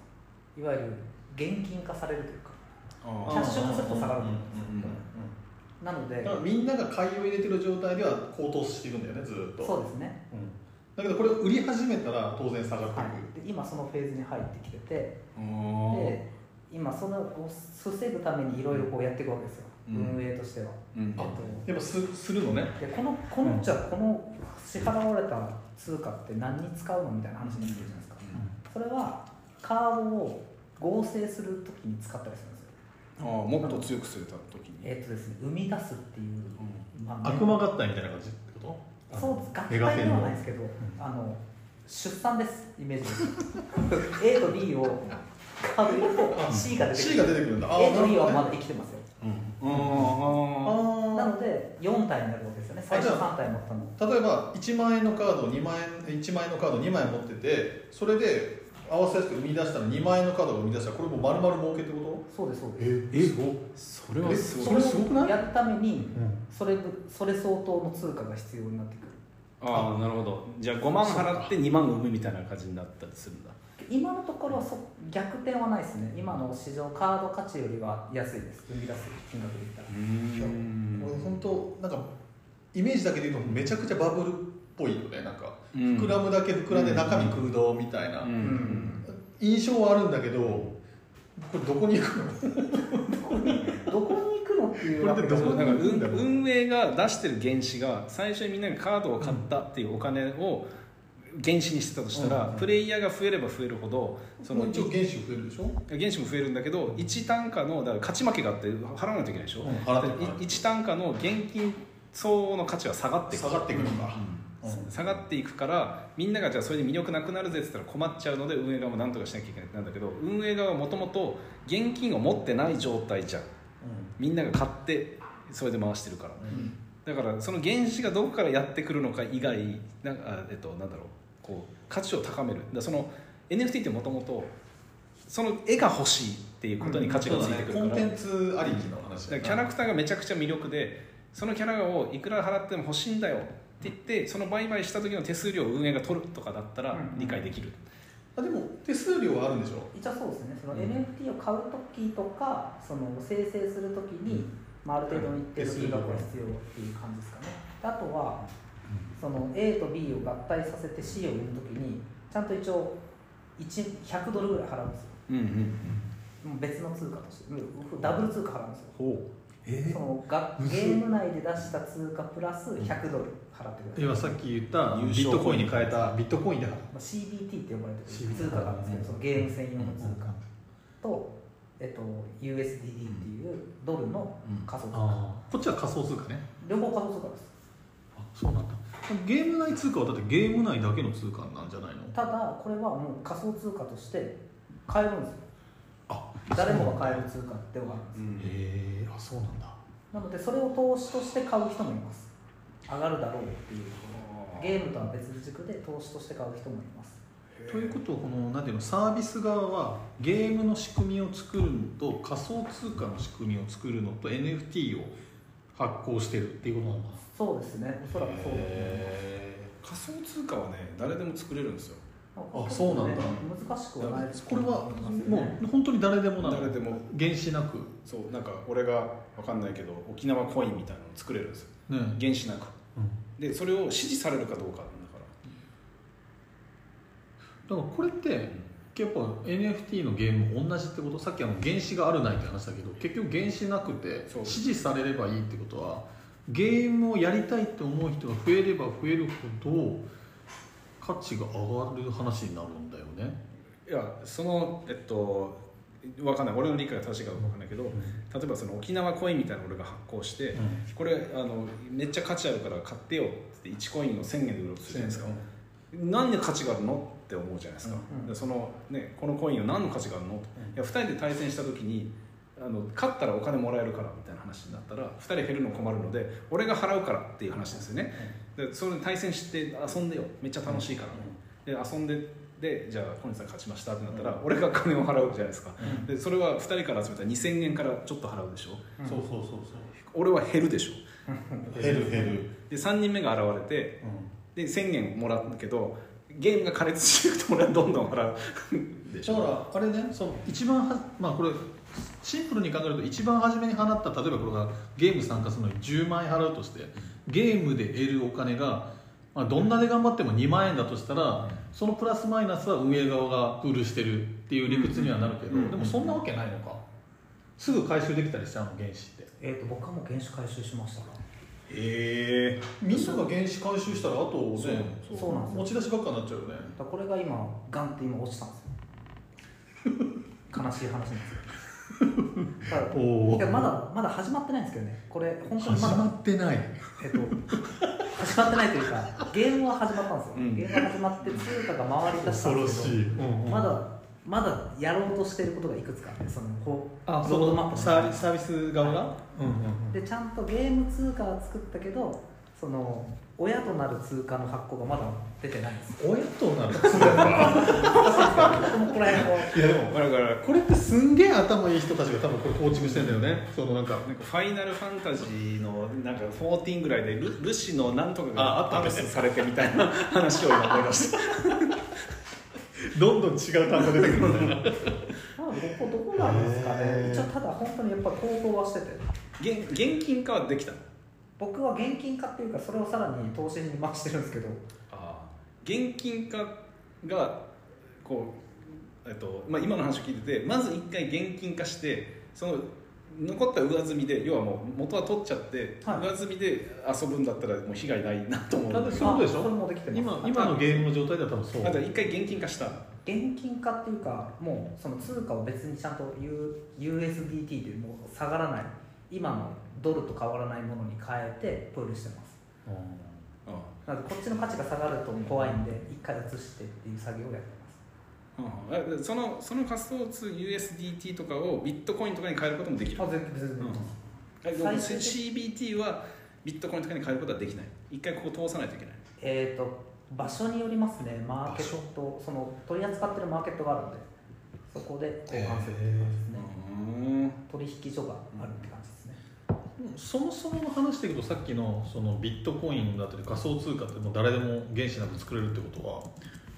いわゆる現金化されるというか。あキャッシュ化すると下がると思うんですよ。なのでだからみんなが買いを入れてる状態では高騰していくんだよねずーっと。そうですね。うんだけどこれを売り始めたら当然下がっていく、はい、で今そのフェーズに入ってきてて。うんで今そのを防ぐためにいろいろこうやっていくわけですよ、うん。運営としては、うん。えっやっぱすするのね。と、でこのこのじゃあこの支払われた通貨って何に使うのみたいな話になってるじゃないですか、それはカードを合成するときに使ったりするんですよ。ああもっと強くするた時に。えっ、とですね生み出すっていう、まあ悪魔合体みたいな感じ？そうです。合メガテンの体ではないですけど、あの出産ですイメージ。で A と B をカード入れると C がと出てく C るが出てくるんだ。あ A と B はまだ生きてますよ。うん。あなあので4体になるわけですよね。最初じゃ3体持ったの。ー例えば1万円のカードを2万円1万円のカード2枚持っててそれで合わせやすく生み出したら2万円のカードが生み出したらこれもう丸々儲けってこそうですそうです。とえすごいそれはすごいそれすごくない？やるためにうん。それそれ相当の通貨が必要になってくる。ああなるほど。じゃあ5万払って2万生むみたいな感じになったりするんだ。今のところはそ逆転はないですね。今の市場カード価値よりは安いです。生み出す金額で言ったら。うん。俺本当なんかイメージだけで言うとめちゃくちゃバブルっぽいよねなんか。うん。膨らむだけ膨らんで中身空洞みたいな。うん。印象はあるんだけどこれどこに行くの？どこに行くのっていうわけこれで運運営が出してる原資が最初にみんながカードを買ったっていうお金を原資にしてたとしたら、うん。プレイヤーが増えれば増えるほどその一応原資増えるでしょ？原資も増えるんだけど1単価のだから勝ち負けがあって払わないといけないでしょ、うん払ってるで1単価の現金相応の価値は下がっていく下がってくるのか。うん下がっていくからみんながじゃあそれで魅力なくなるぜって言ったら困っちゃうので運営側も何とかしなきゃいけないってなんだけど運営側はもともと現金を持ってない状態じゃん。みんなが買ってそれで回してるから。だからその原資がどこからやってくるのか以外なんかあえっとなんだろう。こう価値を高める。だその NFT ってもともとその絵が欲しいっていうことに価値がついてくるから,、コンテンツありきの話だからキャラクターがめちゃくちゃ魅力でそのキャラをいくら払っても欲しいんだよって言ってその売買した時の手数料を運営が取るとかだったらうん理解できる、あでも手数料はあるんでしょ？一応そうですね。そのうん。NFT を買う時とかその生成する時に、まあ、ある程度の一定の金額が必要っていう感じですかね。であとはその A と B を合体させて C を売る時にちゃんと一応1 100ドルぐらい払うんですよ。うんうんもう別の通貨として。うんダブル通貨払うんですよ。ほえそのがゲーム内で出した通貨プラス100ドル払ってください、今さっき言ったビットコインに変えた。ビットコインで払うまあ、CBT って呼ばれてる。通貨があるんですけどそのゲーム専用の通貨と、えっと、USDD っていうドルの仮想通貨、こっちは仮想通貨ね。両方仮想通貨です。あそうなんだ。ゲーム内通貨はだってゲーム内だけの通貨なんじゃないの？ただこれはもう仮想通貨として買えるんですよ。あ誰もが買える通貨ではあるんです、う、へえあそうなんだ。なのでそれを投資として買う人もいます上がるだろうっていうゲームとは別軸で投資として買う人もいます。ということはこのなんていうのサービス側はゲームの仕組みを作るのと仮想通貨の仕組みを作るのと NFT を発行してるっていうことなのかなそうですね。おそらくそうだと思います。仮想通貨はね誰でも作れるんですよ。あそうなんだ。難しくはない。ですこれはもう本当に誰でもなの誰でも。原資なく。そうなんか俺が分かんないけど沖縄コインみたいなのを作れるんですよ。ね原資なくうん。でそれを支持されるかどうかなんだかだからこれってやっぱ NFT のゲームも同じってこと？さっきあの原資があるないって話だけど結局原資なくて支持されればいいってことはゲームをやりたいって思う人が増えれば増えるほど価値が上がる話になるんだよね。らいやそのえっと分かんない。俺の理解が正しいかどうか分かんないけど、例えばその沖縄コインみたいなの俺が発行して、これあのめっちゃ価値あるから買ってよって1コインを1000円で売ろうとするじゃないですか、何の価値があるのって思うじゃないですか、うん。でそのね、このコインは何の価値があるの、いや2人で対戦した時にあの勝ったらお金もらえるからみたいな話になったら2人減るの困るので俺が払うからっていう話ですよね、でそれで対戦して遊んでよ。めっちゃ楽しいから、で遊んででじゃあ小西さん勝ちましたってなったら、俺が金を払うじゃないですか、でそれは2人から集めたら2000円からちょっと払うでしょ。そうそうそうそう。俺は減るでしょ。減る減る、で3人目が現れてで1000円もらうんだけどゲームが過熱していくと俺はどんどん払うでしだょからあれねその一番はまあこれシンプルに考えると一番初めに払った例えばこれがゲーム参加するのに10万円払うとしてゲームで得るお金がまあ、どんなで頑張っても2万円だとしたらそのプラスマイナスは運営側がプールしてるっていう理屈にはなるけど、うん。でもそんなわけないのか。すぐ回収できたりしたの原資って。えー、と僕はもう原種回収しました。からへえ。みんなが原資回収したらあとねそうなんですよ。持ち出しばっかになっちゃうよね。だからこれが今ガンって今落ちたんですよ。悲しい話なんですよだからおいやまだまだ始まってないんですけどね。これ本当にまだ。始まってない。えっと始まってないというかゲームは始まったんですよ、うん。ゲームが始まって通貨が回り出したんですけどうんうん。まだまだやろうとしていることがいくつかあってそのこうあそロードマップの。サービサービス側が、うんうんうん。でちゃんとゲーム通貨は作ったけどその親となる通貨の発行がまだ出てないんですよ。親となる通貨。こいやでもだからこれってすんげえ頭いい人たちが多分これ構築してんだよね。そのなんか。なんかファイナルファンタジーのなんか14ぐらいでルルシのなんとかああったね。がアクセスされてみたいな話を今思い出した。どんどん違う単語出てくるみたいな。まあここどこなんですかね。一応ただ本当にやっぱ高騰はしてて。現現金化はできた僕は現金化っていうかそれをさらに投資に回してるんですけど。あ現金化がこう、えっとまあ、今の話を聞いててまず一回現金化してその残った上積みで要はもう元は取っちゃって、はい。上積みで遊ぶんだったらもう被害ないなと思う。んだだっけどてそういうことでしょ？あそれもできてます。今今のゲームの状態では多分そう。あだから一回現金化した。現金化っていうかもうその通貨を別にちゃんと U USDT というもう下がらない今のドルと変わらないものに変えてプールしてます。うん。うんなのでこっちの価値が下がると怖いんで一回移してっていう作業をやってます。うん。えそのその仮想通 USDT とかをビットコインとかに変えることもできる？あ全然全然できます、えでも最終 CBT はビットコインとかに変えることはできない。一回ここ通さないといけない。えっ、と場所によりますね。マーケットその取り扱ってるマーケットがあるんでそこで交換するっていう感じですね、うん。取引所があるって感じそもそもの話でいくとさっきのそのビットコインだったり仮想通貨ってもう誰でも原資なく作れるってことは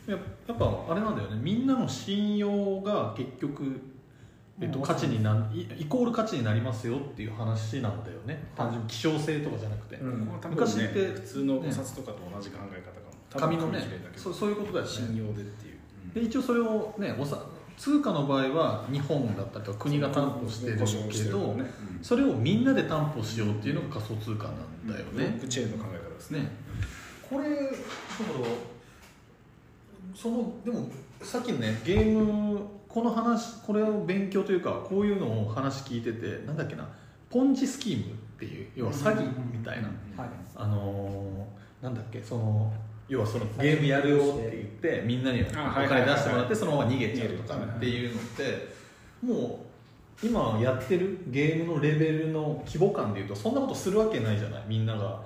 ややっぱあれなんだよね。みんなの信用が結局、えっと、うん価値にないイコール価値になりますよっていう話なんだよね。単純に希少性とかじゃなくて、うん昔って普通のお札とかと同じ考え方かも。多分紙のねそうそういうことだよね。信用でっていう、で一応それをねおさ通貨の場合は日本だったりとか国が担保してるけど、それをみんなで担保しようっていうのが仮想通貨なんだよブロッね、クチェーンの考え方ですねねこれだからそのでもさっきのねゲームこの話これを勉強というかこういうのを話聞いててなん。だっけなポンジスキームっていう要は詐欺みたいな、はいあのーなん。だっけその要はそのゲームやるよって言ってみんなにお金出してもらってそのまま逃げちゃうとかっていうのってもう今やってるゲームのレベルの規模感でいうとそんなことするわけないじゃない。みんなが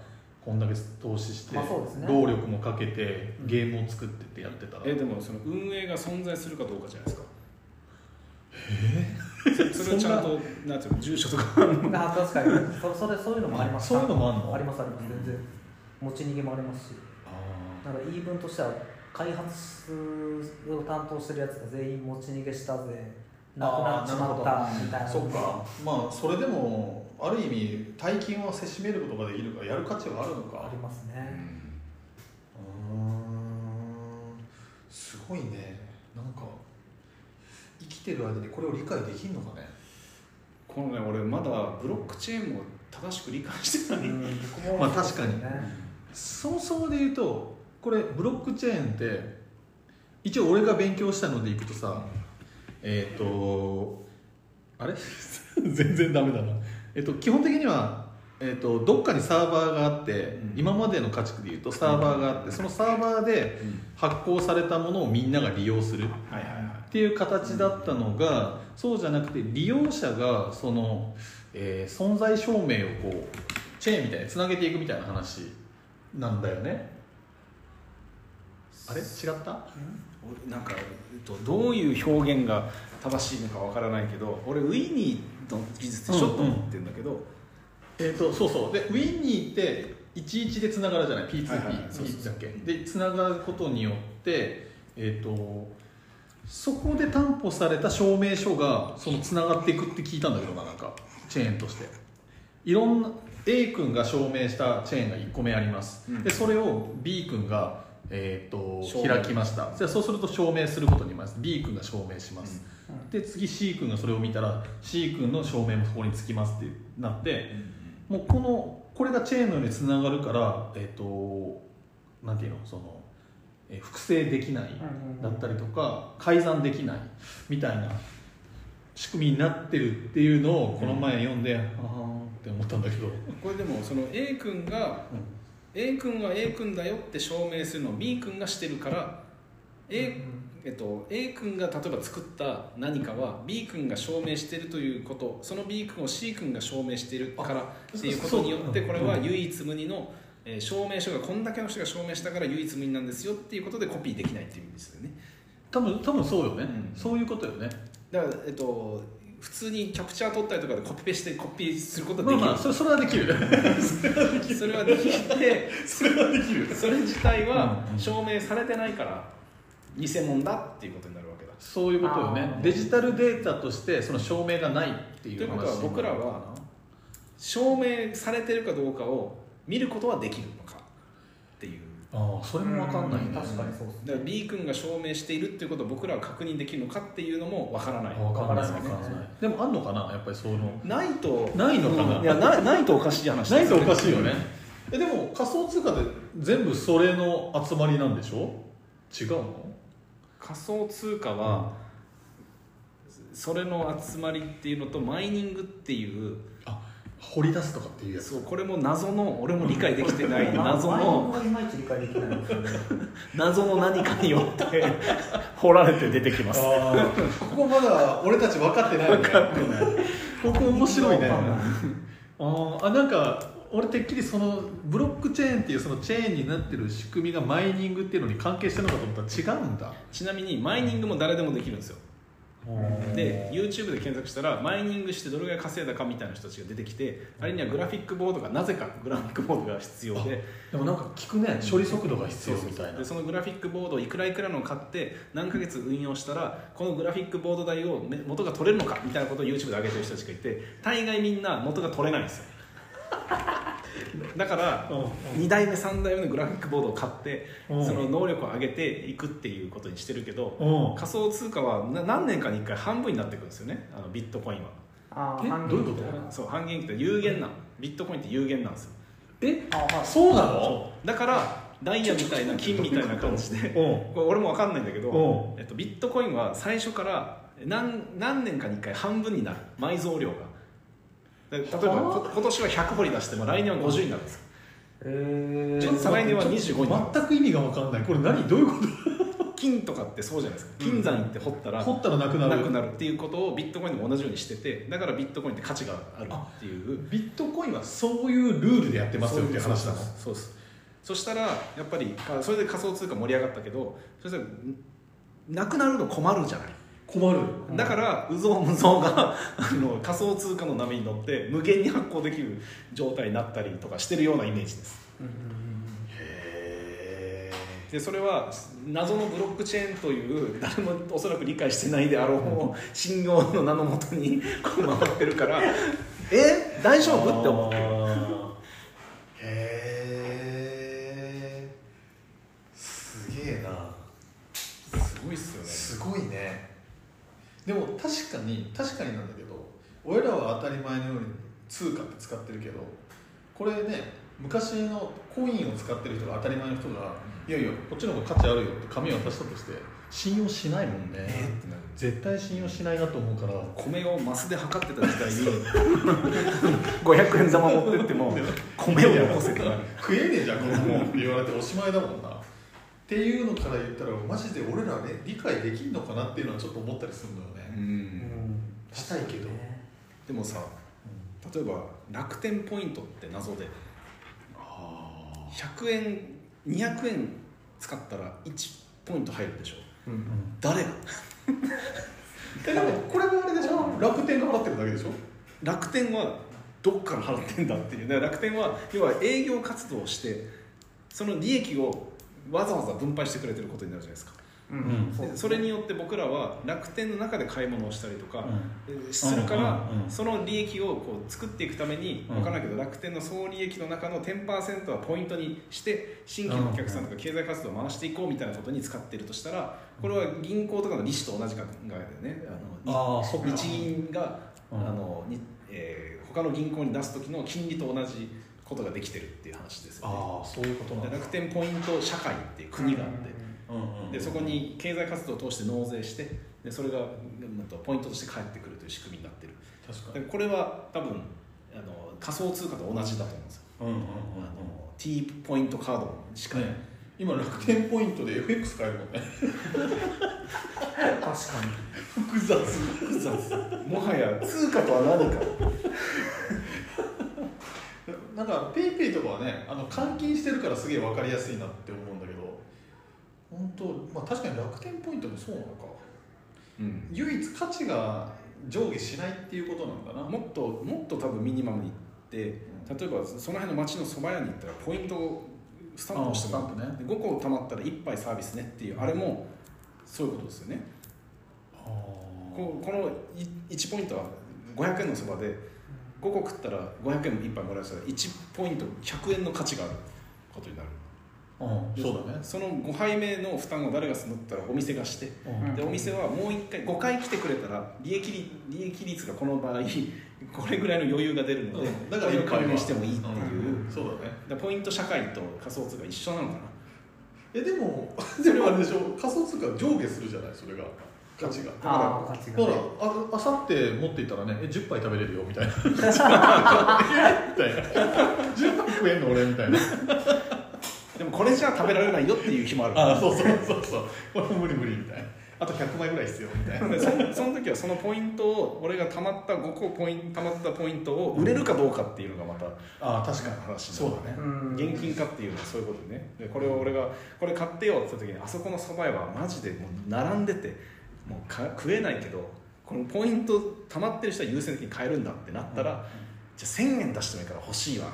こんだけ投資してまあそうですね。労力もかけてゲームを作ってってやってたら。えでもその運営が存在するかどうかじゃないですか。え それはちゃんとなんていうの住所とか。あ確かに。そそれそういうのもあります。そういうのもあんの？ありますあります。全然。持ち逃げもありますしあだから言い分としては開発を担当してるやつが全員持ち逃げしたぜなくなっちまったみたいなーそっか。まあそれでもある意味大金はせしめることができるからやる価値はあるのか。ありますね、うーん。すごいね。なんか生きてる間にこれを理解できるのかね。このね俺まだブロックチェーンも正しく理解してない、うんまあ確かに。ねそもそもで言うとこれブロックチェーンって一応俺が勉強したのでいくとさえっ、とあれ？全然ダメだな。えっ、と基本的にはえー、とどっかにサーバーがあって、うん。今までの家畜でいうとサーバーがあってそのサーバーで発行されたものをみんなが利用する。っていう形だったのがそうじゃなくて利用者がその、えー存在証明をこうチェーンみたいにつなげていくみたいな話なんだよねあれ？違った？俺なんか、えっと、どういう表現が正しいのかわからないけど俺ウィニーの技術でしょ、うん。と思ってるんだけど、えー、とそうそう。でウィンニーって11でつながるじゃない？P2P、はいはい。だっけ？でつながることによってえっ、とそこで担保された証明書がそのつながっていくって聞いたんだけどななんか。チェーンとして。いろんな A 君が証明したチェーンが1個目あります、うん。でそれを B 君が、えー、と開きました。じゃあそうすると証明することになります。B 君が証明します、で次 C 君がそれを見たら C 君の証明もそこにつきますってなって、もうこのこれがチェーンのようにつながるからえっ、となんていうの？その、えー複製できないだったりとか改ざんできないみたいな仕組みになってるっていうのをこの前読んで、ああって思ったんだけど、これでもその A 君が A 君は A 君だよって証明するのを B 君がしてるから、A えっと、A 君が例えば作った何かは B 君が証明しているということ。その B 君を C 君が証明しているからっていうことによってこれは唯一無二の、えー証明書がこんだけの人が証明したから唯一無二なんですよっていうことでコピーできないっていう意味ですよね。多分多分そうよね、うん。そういうことよね。だから、えっと、普通にキャプチャー取ったりとかでコピペしてコピーすることはできる、まあまあそれそれはできる。それはできて それはできる。それ自体は証明されてないから偽物だっていうことになるわけだ。そういうことよね。デジタルデータとしてその証明がないっていうということは話僕らは証明されてるかどうかを見ることはできるのかああそれも分かんないね。確かにそうですね。だから B 君が証明しているっていうことを僕らは確認できるのかってい。うのもわからない。分からない。分かんない。でもあんのかな？やっぱりそのないと。ないのかな、いやなないとおかしい話ないとおかししいよね。えでも仮想通貨で全部それの集まりなんでしょ？違うの？仮想通貨は、それの集まりっていうのとマイニングっていうあ掘り出すとかっていうやつ。そうこれも謎の俺も理解できてない 謎マインのいまいち理解できない。謎の何かによって掘られて出てきます。ああここまだ俺たち分かってないよね。ここ面白いね。あーあなんか俺てっきりそのブロックチェーンっていうそのチェーンになってる仕組みがマイニングっていうのに関係してるのかと思ったら違うんだ。ちなみにマイニングも誰でもできるんですよで YouTube で検索したらマイニングしてどれぐらい稼いだかみたいな人たちが出てきてあれにはグラフィックボードがなぜかグラフィックボードが必要で。でもなんか聞くね。処理速度が必要みたいな。でそのグラフィックボードをいくらいくらのを買って何ヶ月運用したらこのグラフィックボード代をめ元が取れるのかみたいなことを YouTube で上げてる人たちがいて大概みんな元が取れないんですよ だから2代目3代目のグラフィックボードを買ってうん。その能力を上げていくっていうことにしてるけどうん。仮想通貨はな何年かに1回半分になっていくんですよね。あのビットコインは。どういうこと？そう半減期って有限なのビットコインって有限なんですよ。え？あはいそうなの？だからダイヤみたいな金みたいな感じで俺も分かんないんだけどう、えっと、ビットコインは最初から何何年かに1回半分になる。埋蔵量が。で例えばこ今年は100掘り出しても来年は50になるんですよ。えちょっと再来年は25になる全く意味が分かんない。これ何？どういうこ金とかってそうじゃないですか。金山行って掘ったら、と掘ったらなくなる。なくなるっていうことをビットコインでも同じようにしててだからビットコインって価値があるっていう。ビットコインはそういうルールでやってますよっていう話なのそうです。そしたらやっぱりあそれで仮想通貨盛り上がったけどそしたらんなくなるの困るじゃない困るだから有象無象があの仮想通貨の波に乗って無限に発行できる状態になったりとかしてるようなイメージです。へでそれは謎のブロックチェーンという誰もおそらく理解してないであろう信用の名のもとにこう回ってるから。え大丈夫って思ってへえすげえな。すごいっすよね。すごいねでも確かに確かになんだけど俺らは当たり前のように通貨って使ってるけどこれね昔のコインを使ってる人が当たり前の人がいやいやこっちの方が価値あるよって紙を渡したとして信用しないもんね、えー絶対信用しないなと思うから。米をマスで測ってた時代に500 円玉持ってっても米を残せたら食えねえじゃんこんなもんって言われておしまいだもんなっていうのから言ったらマジで俺らね理解できんのかなっていうのはちょっと思ったりするのよね、したいけど、でもさ例えば楽天ポイントって謎であ100円200円使ったら1ポイント入るでしょ。うん。誰が？えでもこれもあれでしょ？楽天が払ってるだけでしょ？楽天はどっから払ってんだっていうだから楽天は要は営業活動をしてその利益をわざわざ分配してくれてることになるじゃないですか。うん。でそれによって僕らは楽天の中で買い物をしたりとか、うするから、うん。うん。うん。その利益をこう作っていくために、うん。分からないけど楽天の総利益の中の10%はポイントにして新規のお客さんとか経済活動を回していこうみたいなことに使っているとしたらこれは銀行とかの利子と同じ考えだよね。あの日銀が、うん。あのにえー他の銀行に出す時の金利と同じことができてるっていう話ですよね。ああそういうことなんだ。で楽天ポイント社会っていう国があって、うんうんでそこに経済活動を通して納税してでそれがうんとポイントとして返ってくるという仕組みになってる。確かに。でこれは多分あの仮想通貨と同じだと思うんですよ、うんうんうんあの T ポイントカードしか、ね。今楽天ポイントで FX 買えるもんね。確かに。複雑。複雑。もはや通貨とは何かなんか PayPay とかはねあの換金してるからすげえ分かりやすいなって思うんだけど本当まあ確かに楽天ポイントもそうなのか。うん。唯一価値が上下しないっていうことなんだな。もっともっと多分ミニマムにいって例えばその辺の町の蕎麦屋に行ったらポイントをスタンプをしてもらう。あスタンプね。で5個貯まったら1杯サービスねっていうあれもそういうことですよね。ここのい1ポイントは500円のそばで5個食ったら500円1杯もらえたら1ポイント100円の価値があることになる。うんそうだね。その5杯目の負担を誰がするったらお店がしてうん。でお店はもう1回5回来てくれたら利益率利益率がこの場合これぐらいの余裕が出るので、うん。だからこれを還元してもいいっていう、うん。そうだね。だポイント社会と仮想通貨一緒なのかな。えでも でもあれでしょ？仮想通貨上下するじゃない？それが価値が。だから。ああ価値がだからねああさって持っていったらねえ10杯食べれるよみたいな。みたいな。10杯食えんの俺みたいな。でもこれじゃ食べられないよっていう日もある。あそうそうそうそう。これも無理無理みたいな。あと100枚ぐらい必要みたいな。で そのその時はそのポイントを俺がたまった5個ポイントたまったポイントを売れるかどうかっていうのがまたあ確かに話そうだね。うん。現金化っていうのはそういうことでね。でこれを俺がこれ買ってよって言った時にあそこの蕎麦屋はマジでもう並んでてもうか食えないけどこのポイントたまってる人は優先的に買えるんだってなったら、じゃあ1000円出してもいいから欲しいわ。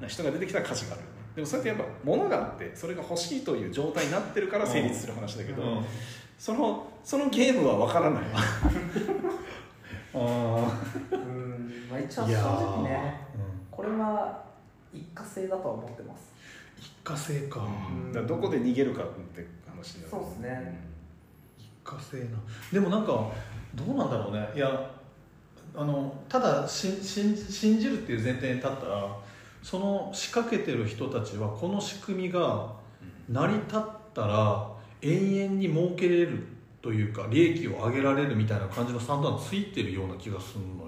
な人が出てきたら価値がある。よねでもそれってやっぱ物があってそれが欲しいという状態になってるから成立する話だけど、うん。そのそのゲームは分からないわ。あうんまあ一応正直ねうんこれは一過性だとは思ってます。一過性か。ん。だどこで逃げるかって話になる。そうっすね一過性なでもなんかどうなんだろうね。いやあのただし信じ信じるっていう前提に立ったらその仕掛けてる人たちはこの仕組みが成り立ったら永遠に儲けれるというか利益を上げられるみたいな感じの算段ついてるような気がするのよ。ね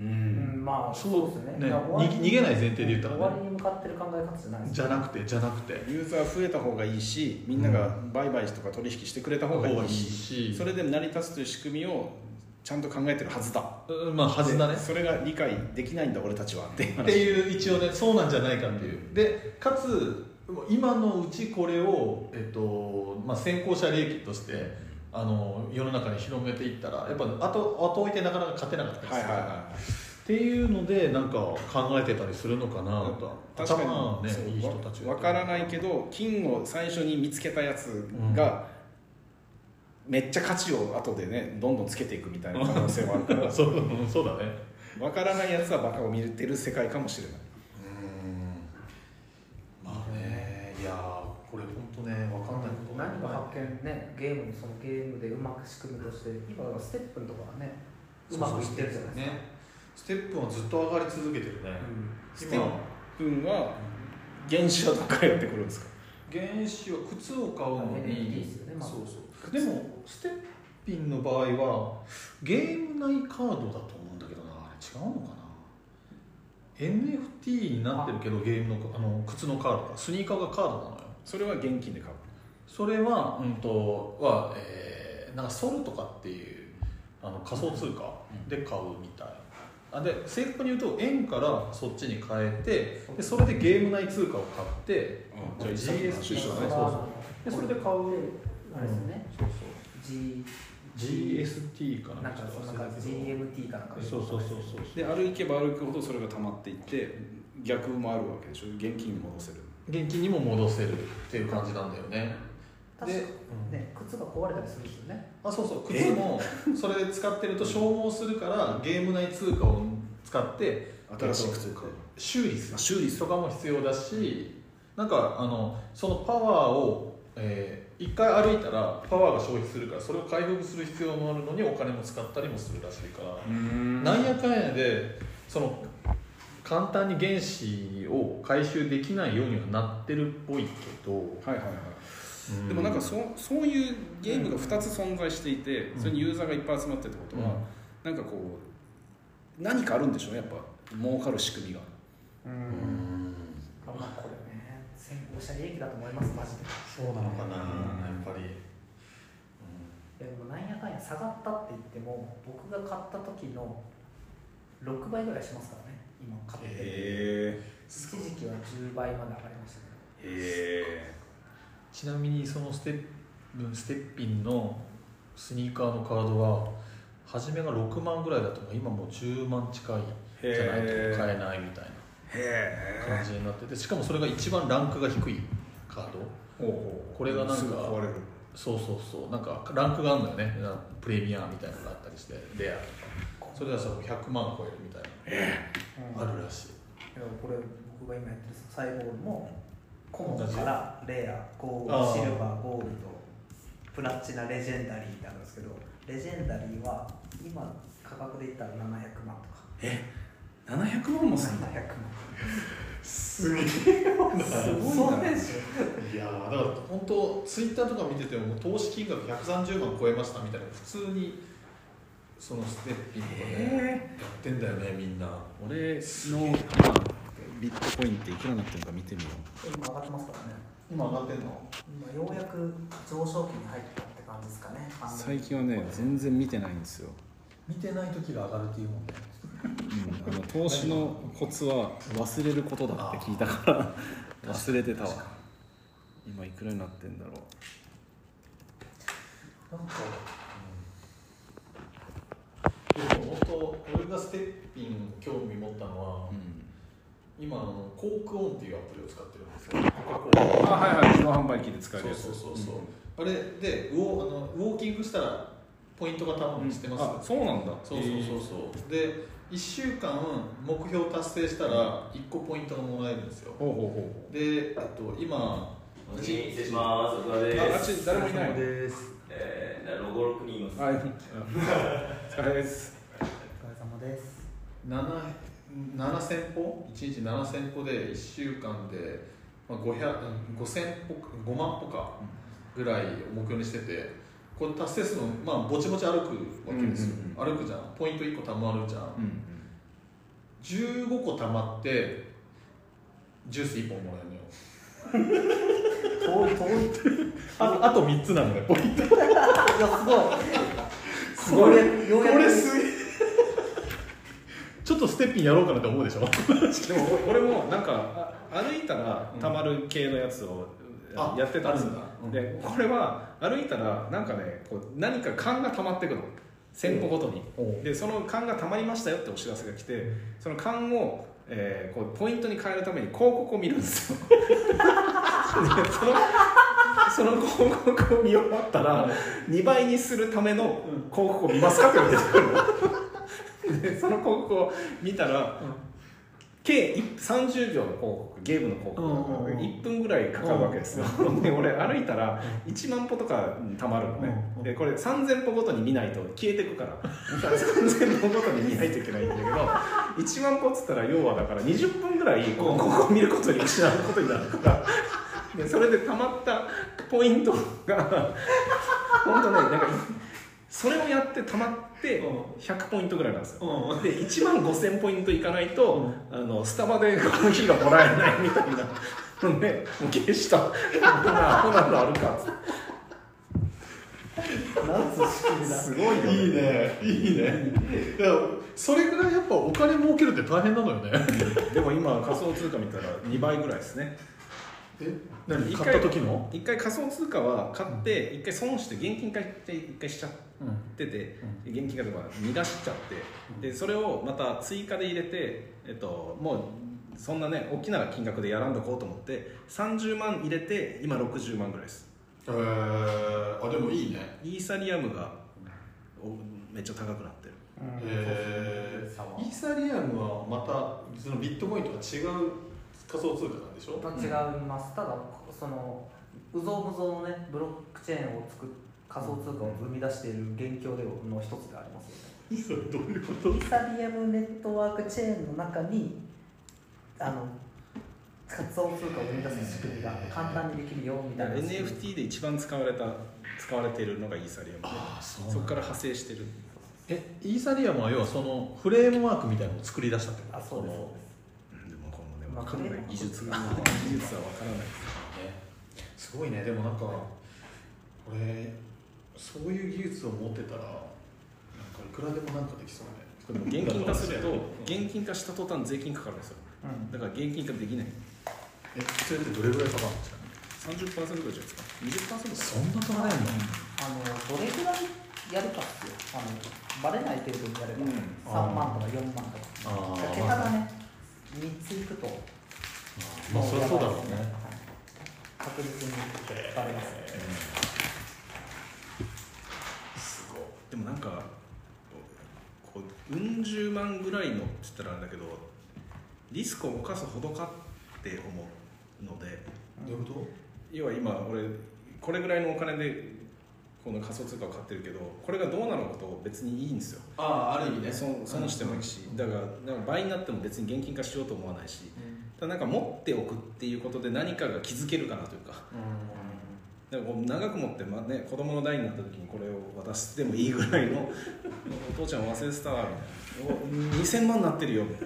ううん。んまあそうですね。ね。逃げ逃げない前提で言ったらね。終わりに向かってる考え方じゃないですじゃなくて。じゃなくて。ユーザー増えた方がいいしみんなが売買とか取引してくれた方がいいししそれで成り立つという仕組みをちゃんと考えてるはずだ。うん。まあはずだね。でそれが理解できないんだ俺たちはっていう話。っていう一応ねそうなんじゃないかっていう。でかつ今のうちこれを、えっとまあ、先行者利益としてあの世の中に広めていったらやっぱ後後置いてなかなか勝てなかったりするはいはいはっていうのでなんか考えてたりするのかなと確かに。頭ねそういい人たちわからないけど金を最初に見つけたやつが、めっちゃ価値を後でねどんどんつけていくみたいな可能性もあるから。そうそうだね。わからないやつはバカを見てる世界かもしれないねゲームにそのゲームでうまく仕組みとして今だからステップンとかはねうまくいってるじゃないですか、ね。ステップはずっと上がり続けてるね、ステップンは原子はどっからやってくるんですか？原子は靴を買うのに、NFT ですよねまずそうそう。でもステッピンの場合はゲーム内カードだと思うんだけどな。あれ違うのかな？NFT になってるけどゲームのあの靴のカードがスニーカーがカードなのよ。それは現金で買うそれは、うんとはえーなんかソルとかっていうあの仮想通貨で買うみたい、あで正確に言うと円からそっちに変えてでそれでゲーム内通貨を買って、うん。じゃあ GST 一緒だね。そうそう。でそれで買う。あれですよね、そう G そう。GST かな。なんかそんな感じ GMT かなんかそうそうそうそう。で歩けば歩くほどそれが溜まっていって逆もあるわけでしょ。現金に戻せる。現金にも戻せるっていう感じなんだよね確かね靴が壊れたりするんですよね。あそうそう。靴もそれ使ってると消耗するからゲーム内通貨を使って新しい靴を買う修理する。修理すとかも必要だしなんかあのそのパワーを、えー、一回歩いたらパワーが消費するからそれを回復する必要もあるのにお金も使ったりもするらしいから、なんやかんやでその簡単に原子を回収できないようにはなってるっぽいけど、はいはいはいでもなんかそそういうゲームが2つ存在していて、それにユーザーがいっぱい集まってるってことは、なんかこう何かあるんでしょうねやっぱ儲かる仕組みが。うん。まあこれね先行者利益だと思いますマジで。そうなのかな、やっぱり、でもなんやかんや下がったって言っても僕が買った時の6倍ぐらいしますからね今買ってて。へ一時期は10倍まで上がりましたけど。えへちなみにそのステップステッピンのスニーカーのカードは初めが6万ぐらいだと今もう10万近いじゃないと買えないみたいえな感じになっててしかもそれが一番ランクが低いカード。これがなんかそうそうそう。なんかランクがあるんだよね。プレミアみたいなのがあったりしてレア。とかそれはさ100万超えるみたいな、あるらしい。これ僕が今やってるサイボールもコモンからレアゴールドシルバーゴールドプラチナレジェンダリーってあるんですけどレジェンダリーは今価格で言ったら700万とか。え？700万もすんの？700万すげえすごいですよいやーだから本当ツイッターとか見ててももう投資金額130万超えましたみたいな普通にそのステッピンとかねやってんだよねみんな。俺の今ビットコインっていくらになってるのか見てみよ今上がってますからね。今上がってんの？今ようやく上昇期に入ったって感じですかね。う最近はね全然見てないんですよ、見てない時が上がるっていうもんね。うん、あの投資のコツは忘れることだって聞いたから。忘れてたわ。今いくらになってんだろなんか、でも本当俺がステッピン興味持ったのは、う、今あのコークオンっていうアプリを使ってるんですよ。あはいはい。自動販売機で使えるやつ。そうそうそうそう、あれでウォーあのウォーキングしたらポイントがたまるの知ってます、あそうなんだ。そうそうそうそう。で1週間目標達成したら1個ポイントがもらえるんですよ。ほうほうほう。で、えっと、今失礼します。お疲れです。ああっち誰もいない。です。えー、ロゴロクにいます。はい。お疲れです。お疲れ様です。7 7000歩？1日7000歩で1週間で、まあ、500 5000歩か5万歩かぐらいを目標にしててこれ達成するの、まあ、ぼちぼち歩くわけですよ、うんうん歩くじゃん。ポイント1個たまるじゃん、うん15個たまってジュース1本もらえるのよ。遠い遠い。あとあと3つなのねポイント。いやすごい。すごい。これすげえちょっとステッピンやろうかなって思うでしょ？でも俺もなんかあ歩いたらたまる系のやつをあやってたんですよ。うん。でこれは歩いたらなんかねこう何か缶が溜まってくの。1000歩ごとに。でその缶が溜まりましたよってお知らせが来てその缶を、えーこうポイントに変えるために広告を見るんですよ。でそのその広告を見終わったら2倍にするための広告を見ますかって言われてくるのでその広告を見たら、計30秒の広告ゲームの広告だから1分ぐらいかかるわけですよ、で俺歩いたら1万歩とかたまるのね、うんでこれ3000歩ごとに見ないと消えてくから。だから3000歩ごとに見ないといけないんだけど1万歩っつったら要はだから20分ぐらいこうここを見ることに失うことになるから。でそれでたまったポイントが本当ねなんかそれをやってたまって100ポイントぐらいなんですよ、うん。で1万5000ポイントいかないと、あのスタバでコーヒーがもらえないみたいな。の でもう消した。ほなほなのあるか。っつってすごいよね。いいね。いいね。いやそれぐらいやっぱお金儲けるって大変なのよね。でも今仮想通貨見たら2倍ぐらいですね。え？何？一買った時の？一回仮想通貨は買って一回損して現金化って一回しちゃってて、現金化とか逃がしちゃってでそれをまた追加で入れて、えっと、もうそんなね大きな金額でやらんとこうと思って30万入れて今60万ぐらいです。えー、あでもいいね。イーサリアムがおめっちゃ高くなってる。へ差はイーサリアムはまたそのビットコインとは違う仮想通貨なんでしょ？まあ違います、ただそのうぞうむぞうのねブロックチェーンを作っ仮想通貨を生み出している元凶での一つでありますよね。それどういうことイーサリアムネットワークチェーンの中にあの仮想通貨を生み出す仕組みが簡単にできるよみたいな。NFT で一番使われた使われているのがイーサリアム。でああそそこから派生してる。えイーサリアムは要はそのフレームワークみたいなのを作り出したってこと？あそうです。こでもこのねかんない。技術が。技術は分からない。のね。すごいね。でもなんかこれそういう技術を持ってたらなんかいくらでもなんかできそうね。でも現金化すると現金化した途端税金かかるんですよ。うん。だから現金化できない。えそれってどれぐらいかかるんですか30%ぐらいじゃないですか。20%そんなかかれんの？あのどれぐらいやるかっすよあのバレない程度にやれば、うん。3万とか4万とか。あー。桁がね3ついくとまあそりゃそうだろうね。はい。確実にバレます。ねすごいでもなんかこううん十万ぐらいのって言ったらあれだけどリスクを冒すほどかって思うのでどういうこと？要は今俺これぐらいのお金でこの仮想通貨を買ってるけどこれがどうなのかと別にいいんですよ。ああある意味ね。損損してもいいしだからだから倍になっても別に現金化しようと思わないしただなんか持っておくっていうことで何かが気づけるかなというか。だからこう長く持って、まあね、子供の代になった時にこれを渡してもいいぐらいの お父ちゃん忘れてたわみたいな。お2000万になってるよみた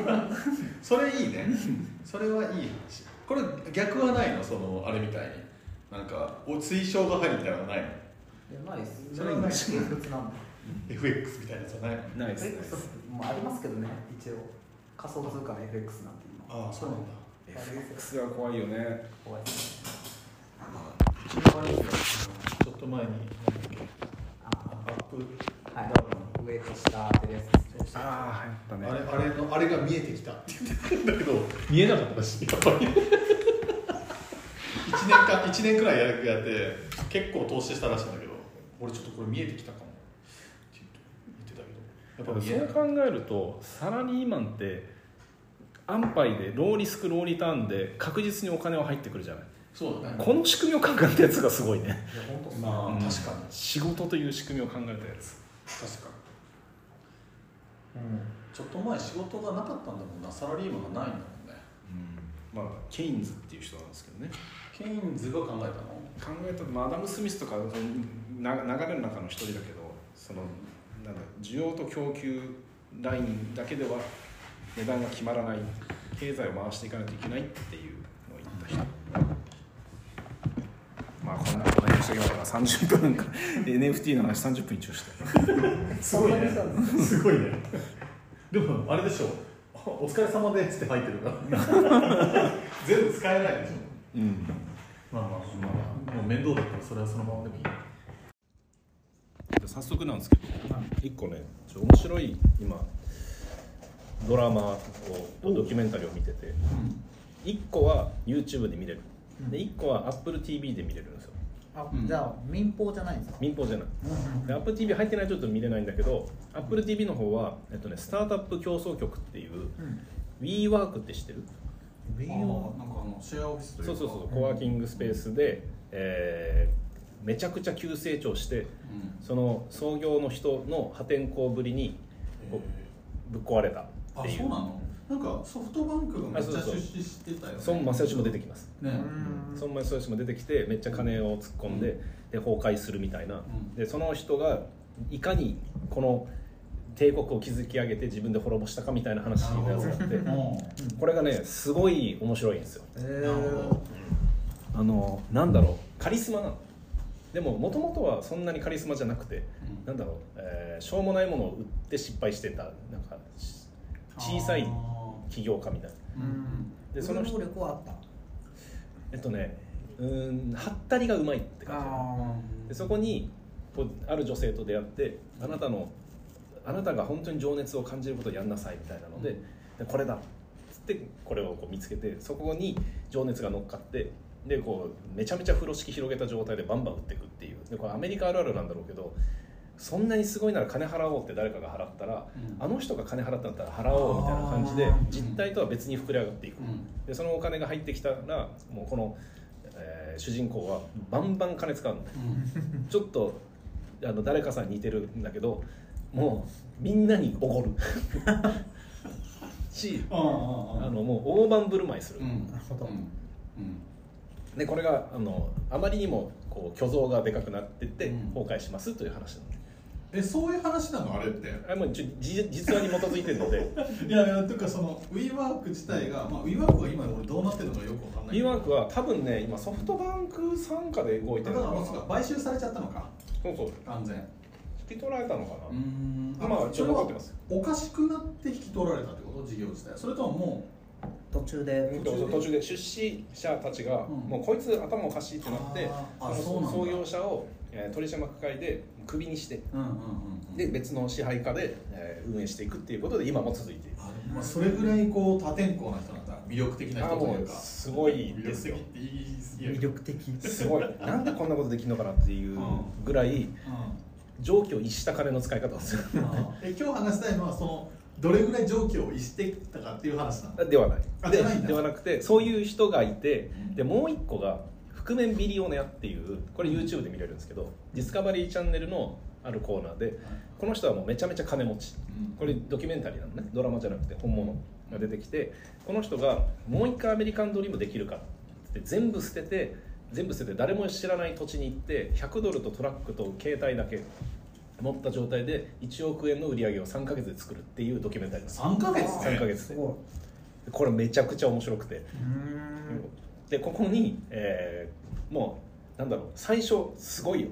いな。それいいね。それはいい話。これ逆はないの？そのあれみたいに。なんかお推奨が入るみたいなのはないの？いやないです。それはない。現物なんで FX みたいなやつはないの？ないです。ね FX もありますけどね。一応。仮想通貨の FX なんて今ああそうなんだ。FX は怖いよね。怖いですね。うちょっと前にアップはいダウン上と下でですああやったね。あれあれのあれが見えてきたって言ってたんだけど見えなかった。しやっぱり1年間一年くらいやるやって結構投資したらしいんだけど俺ちょっとこれ見えてきたかも。って言ってたけど。やっぱそう考えるとサラリーマンって安牌でローリスクローリターンで確実にお金は入ってくるじゃない。たそうだね。この仕組みを考えたやつがすごいね。いや本当そう。まあ、うん。確かに。仕事という仕組みを考えたやつ。確かに。うん。ちょっと前仕事がなかったんだもんな。サラリーマンがないんだもんね。まあケインズっていう人なんですけどね。ケインズが考えたの？考えたマダム・スミスとかな流れの中の一人だけどそのなんだ需要と供給ラインだけでは値段が決まらない。経済を回していかないといけないっていうのを言った人まあこんなことにしておきましょうか。30分か。NFT の話30分一応して。すごいね。す すごいね。でもあれでしょ。お疲れ様ですって入ってるから。全部使えないでしょ。うん。まあまあまあもう面倒だったらそれはそのままでもいい。早速なんですけど一個ねちょ面白い今ドラマをドキュメンタリーを見てて一個は YouTube で見れるで一個は AppleTV で見れるんですよ。あうん。じゃあ民放じゃないんですか？民放じゃない。で AppleTV 入ってないとちょっと見れないんだけど AppleTV の方は、えっとね、スタートアップ競争局っていう WeWork って知ってる？民なんかあのシェアオフィスというか。そうそうそうコワーキングスペースで、えーめちゃくちゃ急成長してうん。その創業の人の破天荒ぶりにぶっ壊れたあっていう。そうなの？なんかソフトバンクがめっちゃ出資してたよね。孫正義も出てきます。ね。孫正義も出てきてめっちゃ金を突っ込んで,、で崩壊するみたいな、ん。でその人がいかにこの帝国を築き上げて自分で滅ぼしたかみたいな話のやつがあってうん。これがねすごい面白いんですよ。えなるほどあのなんだろう。カリスマなの。でももともとはそんなにカリスマじゃなくて、うん。なんだろう、えーしょうもないものを売って失敗してた。なんかし小さいあ起業家みたいな。うん。でその人。能力はあった。えっとねうーんはったりがうまいって感じ。あでそこにこうある女性と出会ってあなたのあなたが本当に情熱を感じることをやんなさいみたいなのででこれだ。っつってこれをこう見つけてそこに情熱が乗っかってでこうめちゃめちゃ風呂敷広げた状態でバンバン打っていくっていう。でこれアメリカあるあるなんだろうけどそんなにすごいなら金払おうって誰かが払ったら、あの人が金払ったんだったら払おうみたいな感じで実態とは別に膨れ上がっていく、うん。でそのお金が入ってきたらもうこの、えー主人公はバンバン金使うのね ちょっとあの誰かさんに似てるんだけどもうみんなにおごる。しうんうんうんあのもう大盤振る舞いする、うん。なるほどうん。でこれがあのあまりにもこう虚像がでかくなってってうん。崩壊しますという話なのねえそういう話なのあれって？あれもう一応じ実話に基づいてるので。いやいやというかその WeWork 自体が、まあ、WeWork が今俺どうなってるのかよくわかんない。WeWork は多分ね今ソフトバンク傘下で動いてだからるのかな。もうそうか。買収されちゃったのか。そうそう。完全。引き取られたのかな、ん。まあ一応残ってます。おかしくなって引き取られたってこと？事業自体。それともも途中で。途中で。出資者たちが、うんもうこいつ頭おかしいってなってその創業者を、えー取締役会でクビにして。ううんうんうん。で別の支配下で、えー運営していくっていうことで今も続いている。あでもまあそれぐらいこう多天候な人なんだ魅力的なあも人というか。すごいですよ魅力的すごい。なんでこんなことできるのかなっていうぐらい常軌を逸した金の使い方ですよ。うんえ今日話したいのはそのどれぐらい状況を逸してきたかっていう話なんだ。ではない。であじゃないんだ。ではなくてそういう人がいてうんでもう一個が覆面ビリオネアっていうこれ YouTube で見れるんですけどディスカバリーチャンネルのあるコーナーでこの人はもうめちゃめちゃ金持ち。うん。これドキュメンタリーなのね。ドラマじゃなくて本物が出てきてこの人がもう一回アメリカンドリームできるかって全部捨てて全部捨てて誰も知らない土地に行って100ドルとトラックと携帯だけ持った状態で1億円の売り上げを3ヶ月で作るっていうドキュメンタリーです3ヶ月3ヶ月で。これめちゃくちゃ面白くて。うんでここに、えーもうなんだろう最初すごいよ。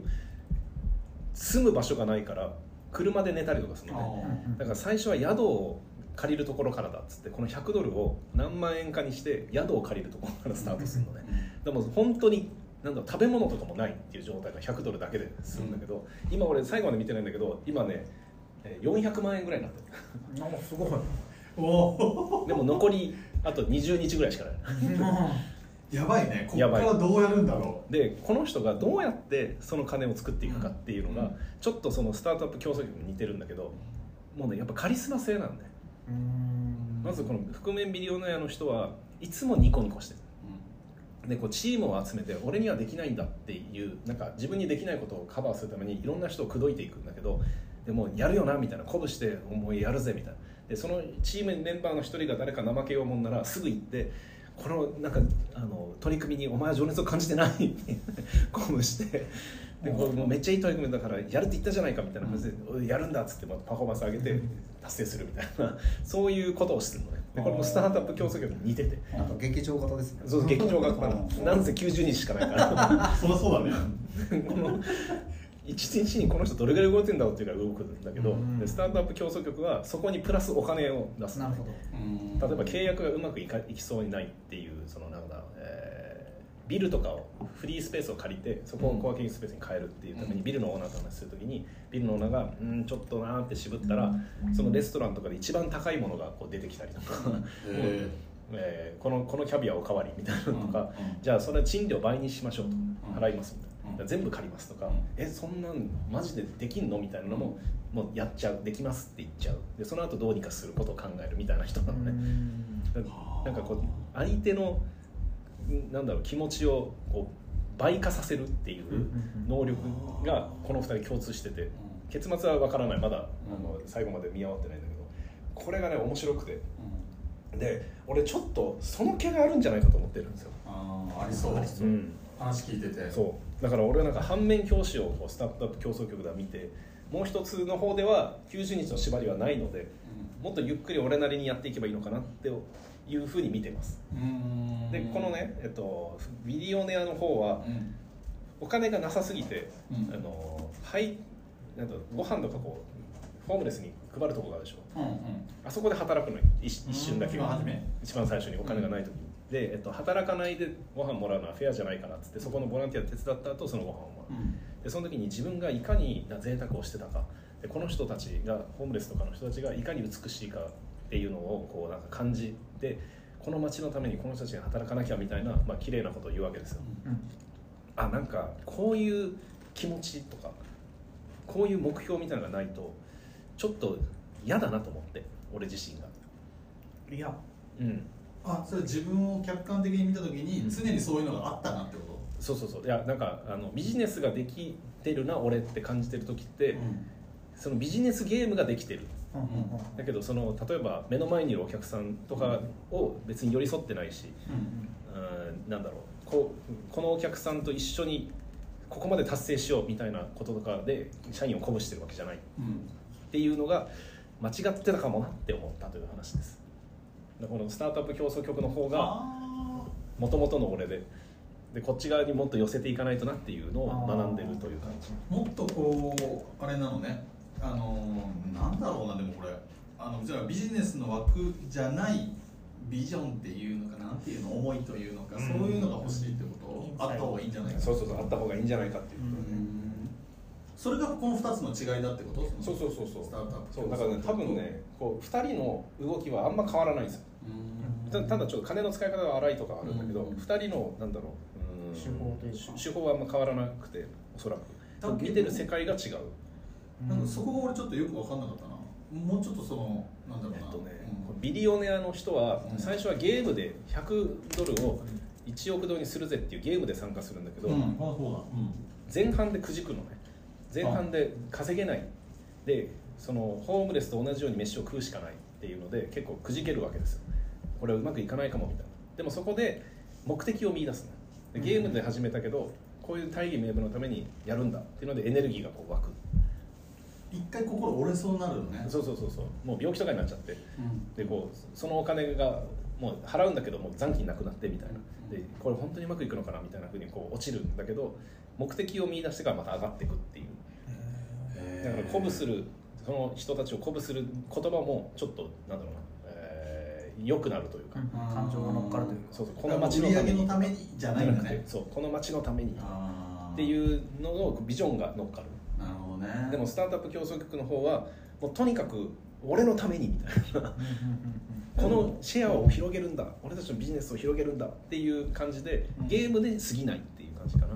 住む場所がないから車で寝たりとかするのね。だから最初は宿を借りるところからだっつってこの100ドルを何万円かにして宿を借りるところからスタートするのね。でも本当になんだろう食べ物とかもないっていう状態が100ドルだけでするんだけど、今俺最後まで見てないんだけど今ねえー400万円ぐらいになってる。あすごい。でも残りあと20日ぐらいしかないやばいね。こっやばい。からどうやるんだろでこの人がどうやってその金を作っていくかっていうのが、うん。ちょっとそのスタートアップ競争力に似てるんだけどもうねやっぱカリスマ性なんでうん。まずこの覆面ビリオネアの人はいつもニコニコしてる。でこうチームを集めて俺にはできないんだっていうなんか自分にできないことをカバーするためにいろんな人を口説いていくんだけどでもやるよなみたいな鼓舞してもうやるぜみたいな。でそのチームメンバーの一人が誰か怠けようもんならすぐ行ってこのなんかあの取り組みにお前は情熱を感じてない。って鼓舞して。でこれもうめっちゃいい取り組みだからやるって言ったじゃないかみたいな感じで、おいやるんだっつってまたパフォーマンス上げて達成するみたいな。そういうことをしてるのね。でこれもスタートアップ競争力に似てて。なんか劇場型ですね。そう劇場学科のなんせ90日しかないから。う そりゃそうだね。この1日にこの人どれぐらい動いてるんだろうっていうぐらい動くんだけど、うん。でスタートアップ競争局はそこにプラスお金を出す。なるほど。例えば契約がうまくいかいきそうにないっていうそのなんだ、えービルとかをフリースペースを借りてそこをコワーキングスペースに変えるっていうためにビルのオーナーと話するときにビルのオーナーが「うんちょっとな」って渋ったらそのレストランとかで一番高いものがこう出てきたりとか、へ えーこのこのキャビアおかわりみたいなのとか、うん。うん。じゃあそれ賃料倍にしましょうと、ん。払いますみたいな、全部借りますとか、うんえそんなんマジでできんの？みたいなのも、もうやっちゃうできますって言っちゃう。でその後どうにかすることを考えるみたいな人なのね、だなんかこう相手のんなんだろう気持ちをこう倍化させるっていう能力がこの2人共通してて結末は分からない。まだあの最後まで見終わってないんだけどこれがね面白くてで俺ちょっとその気があるんじゃないかと思ってるんですよ、あーありそう。うん、話聞いてて。そう。だから俺はなんか反面教師をこうスタートアップ競争局では見てもう一つの方では90日の縛りはないのでもっとゆっくり俺なりにやっていけばいいのかなっていうふうに見てます。うん。でこのね、えっと、ビリオネアの方はうん。お金がなさすぎて、うん。あのはいなんだろうご飯とかこうホームレスに配るとこがあるでしょ。うんうん。あそこで働くの一一瞬だけ。うん。初め。一番最初にお金がない時に、で、えっと、働かないでご飯もらうのはフェアじゃないかなっつってそこのボランティア手伝った後そのご飯をもらう、でその時に自分がいかに贅沢をしてたかでこの人たちがホームレスとかの人たちがいかに美しいかっていうのをこうなんか感じてこの町のためにこの人たちが働かなきゃみたいな、まあ綺麗なことを言うわけですよ、あなんかこういう気持ちとかこういう目標みたいなのがないとちょっと嫌だなと思って俺自身が。いや。うんあそれ自分を客観的に見た時に常にそういうのがあったなってこそうそうそう。いやなんかあのビジネスができてるな俺って感じてる時って、と、そのビジネスゲームができてる。うんだけどその例えば目の前にいるお客さんとかを別に寄り添ってないし、うん、なんだろう。こうこのお客さんと一緒にここまで達成しようみたいなこととかで社員を鼓舞してるわけじゃない。っうん。ていうのが間違ってたかもなって思ったという話です。でこのスタートアップ競争局の方があもともとの俺で。でこっち側にもっと寄せていかないとなっていうのを学んでるという感じ。ーもっとこうあれなのね。あのーなんだろうなでもこれ。あのじゃあビジネスの枠じゃないビジョンっていうのかなんていうの思いというのか、うん。そういうのが欲しいってこと？あった方がいいんじゃないか。そうそうそうあった方がいいんじゃないかっていう、うん。それがこの2つの違いだってこと？そうそうそうそう。スタートアップそうだからね多分ねこう2人の動きはあんま変わらないんですよ。うんたただちょっと金の使い方が荒いとかあるんだけど、うん。2人のなんだろううん手法というか。手手法はあんま変わらなくておそらく。見てる世界が違う。なんかそこが俺ちょっとよく分かんなかったな。もうちょっとそのなんだろうな、えっとね、うん。ビリオネアの人はうん。最初はゲームで100ドルを1億ドルにするぜっていうゲームで参加するんだけど、うん、あそうだ、前半でくじくのね。前半で稼げない。でそのホームレスと同じように飯を食うしかないっていうので結構くじけるわけですよこれはうまくいかないかもみたいな。でもそこで目的を見出すの。でゲームで始めたけどこういう大義名分のためにやるんだ。っていうのでエネルギーがこう湧く。一回心折れそうになるのね。そうそうそうそう。もう病気とかになっちゃって。うん。でこうそのお金がもう払うんだけどもう残金なくなってみたいな。でこれ本当にうまくいくのかなみたいなふうにこう落ちる。んだけど目的を見出してからまた上がっていくっていう。だから鼓舞するその人たちを鼓舞する言葉もちょっとなんだろうな、えー、良くなるというか、感情が乗っかるというか。そうそう。ここの街のために。のためにじゃないんだねそう。この街のために。っていうののビジョンが乗っかる。なるほどね。でもスタートアップ競争局の方はもうとにかく俺のためにみたいな。このシェアを広げるんだ。俺たちのビジネスを広げるんだ。っていう感じでうん。ゲームで過ぎないっていう感じかな、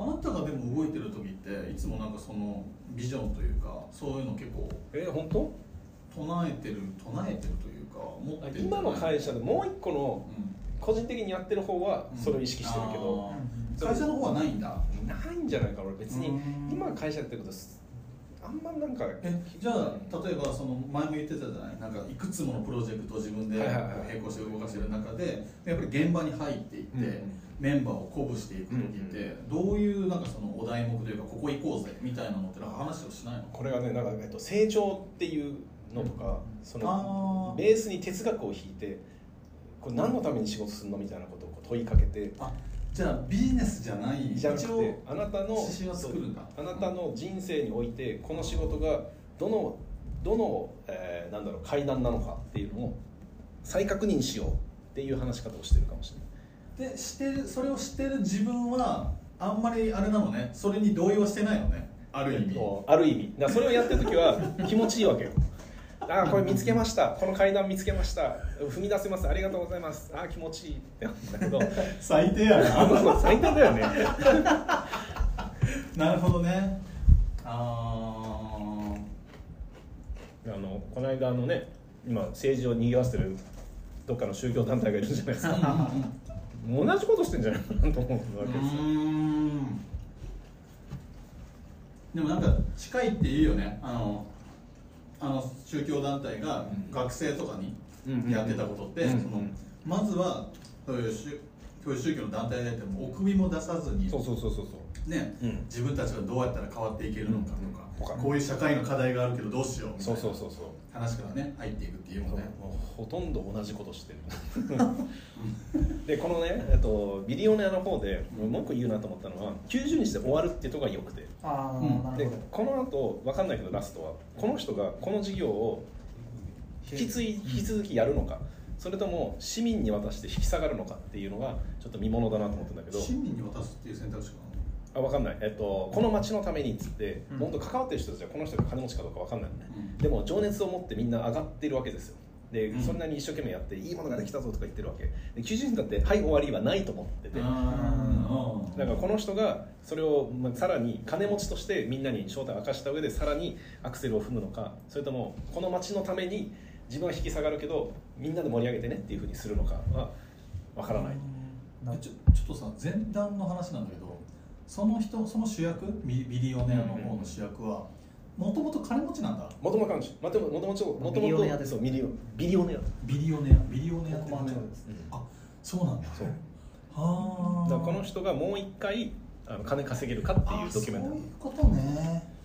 あなたがでも動いてる時っていつもなんかそのビジョンというかそういうの結構。えー、本当？唱えてる唱えてるというか持ってる今の会社でもう一個のうん。個人的にやってる方はそれを意識してるけど、あー。会社の方はないんだ。ないんじゃないかな俺別にうん。今会社やってることすあんまなんかえじゃあ例えばその前も言ってたじゃない？なんかいくつものプロジェクトを自分で並行して動かしてる中でやっぱり現場に入っていって、うん。メンバーを鼓舞していく時って、どういうなんかそのお題目というかここ行こうぜみたいなのって話をしないの？これがねなんか、えっと、成長っていうのとか、そのベースに哲学を引いてこれ何のために仕事するのみたいなことをこう問いかけてあじゃあビジネスじゃない。じゃなくてあなたの指針は作るんだ。あなたの人生においてこの仕事がどのどの、えーなんだろう階段なのかっていうのを再確認しようっていう話し方をしてるかもしれない。でしてるそれをしてる自分はあんまりあれなのね。それに同意はしてないのね。ある意味、ある意味。だそれをやってる時は気持ちいいわけよあーこれ見つけました。この階段見つけました。踏み出せます。ありがとうございます。あー気持ちいい。って思うんだけど。最低やな。あの最低だよね。なるほどね。ああのこの間あのね今政治を賑わせてるどっかの宗教団体がいるじゃないですか。同じことしてんじゃないかなと思うわうけですよ。ん。でもなんか近いって言うよね。あのあの宗教団体が学生とかにやってたことって、そのまずはそういう宗そういう宗教の団体であってもお首も出さずにそうそうそうそうそう。ね、うん。自分たちがどうやったら変わっていけるのかとか、こういう社会の課題があるけどどうしようみたいな。そうそうそうそう。話からね入っていくっていうもんね。もうほとんど同じことしてる。でこのね、えっと、ビリオネアの方で文句言うなと思ったのは90日で終わるっていうところがよくて。ああ、うん。でこの後わかんないけどラストはこの人がこの事業を引き継い引き続きやるのか。それとも市民に渡して引き下がるのかっていうのがちょっと見ものだなと思ったんだけど。市民に渡すっていう選択肢かあ分かんない、えっと、この町のためにっつって、うん。本当関わってる人たちはこの人が金持ちかどうか分かんない。うん。でも情熱を持ってみんな上がってるわけですよ。でそんなに一生懸命やっていいものができたぞとか言ってるわけ。で90人だって「はい終わり」はないと思ってて。だからこの人がそれをまあさらに金持ちとしてみんなに正体を明かした上でさらにアクセルを踏むのかそれともこの街のために自分は引き下がるけどみんなで盛り上げてねっていうふうにするのかは分からない。えちょちょっとさ前段の話なんだけどその人その主役ビビリオネアの方の主役はもともと金持ちなんだ。もともと彼女もともともともとビリオネアですそうミリオビリオネア。ビリオネアビリオネアですあそうなんだ。そう。はあ。だからこの人がもう一回あの金稼げるかっていうドキュメンタリー。あそういうことね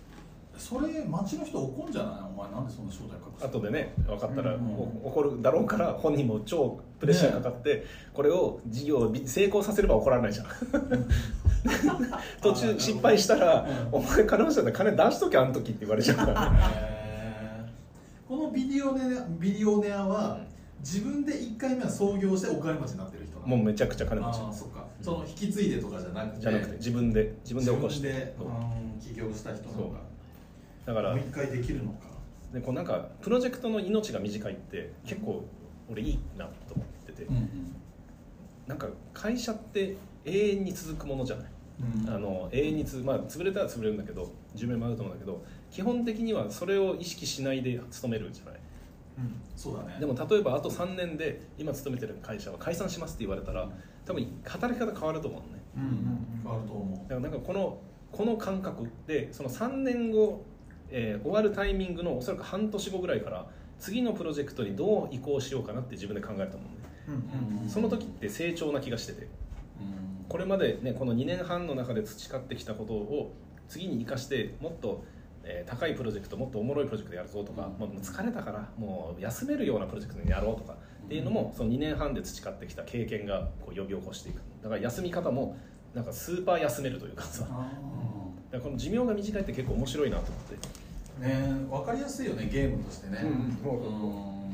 それ町の人怒んじゃない？お前なんでそんな正体隠した後でね分かったら、うん。お怒るだろうから本人も超プレッシャーかかって、これを事業をび成功させれば怒らないじゃん。途中失敗したら「お前金持ちだったら金出しとけあの時」って言われちゃうから。このビリオネアビリオネアは自分で1回目は創業してお金持ちになってる人もうめちゃくちゃ金持ち。そっか。その引き継いでとかじゃなくて？じゃなくて自分で自分で起こして。起業した人の方がだからもう一回できるのか。でこうなんかプロジェクトの命が短いって結構俺いいなと思ってて、なんか会社って永遠に続くものじゃない。うん。あの永遠につ、まあ、潰れたら潰れるんだけど寿命もあると思うんだけど基本的にはそれを意識しないで勤めるじゃない。うん。そうだね。でも例えばあと3年で今勤めてる会社は解散しますって言われたら多分働き方変わると思うのね。うんうん。変わると思だからなんかこのこの感覚でその3年後、えー終わるタイミングのおそらく半年後ぐらいから次のプロジェクトにどう移行しようかなって自分で考えたと思うんその時って成長な気がしててうん。これまでねこの2年半の中で培ってきたことを次に生かしてもっと、えー高いプロジェクトもっとおもろいプロジェクトやるぞとか、もう疲れたからもう休めるようなプロジェクトにやろうとかっていうのもその2年半で培ってきた経験がこう呼び起こしていく。だから休み方もなんかスーパー休めるというかさ。だかあらこの寿命が短いって結構面白いなと思って。ーね分かりやすいよねゲームとしてね。うんうんそうそうう。ん。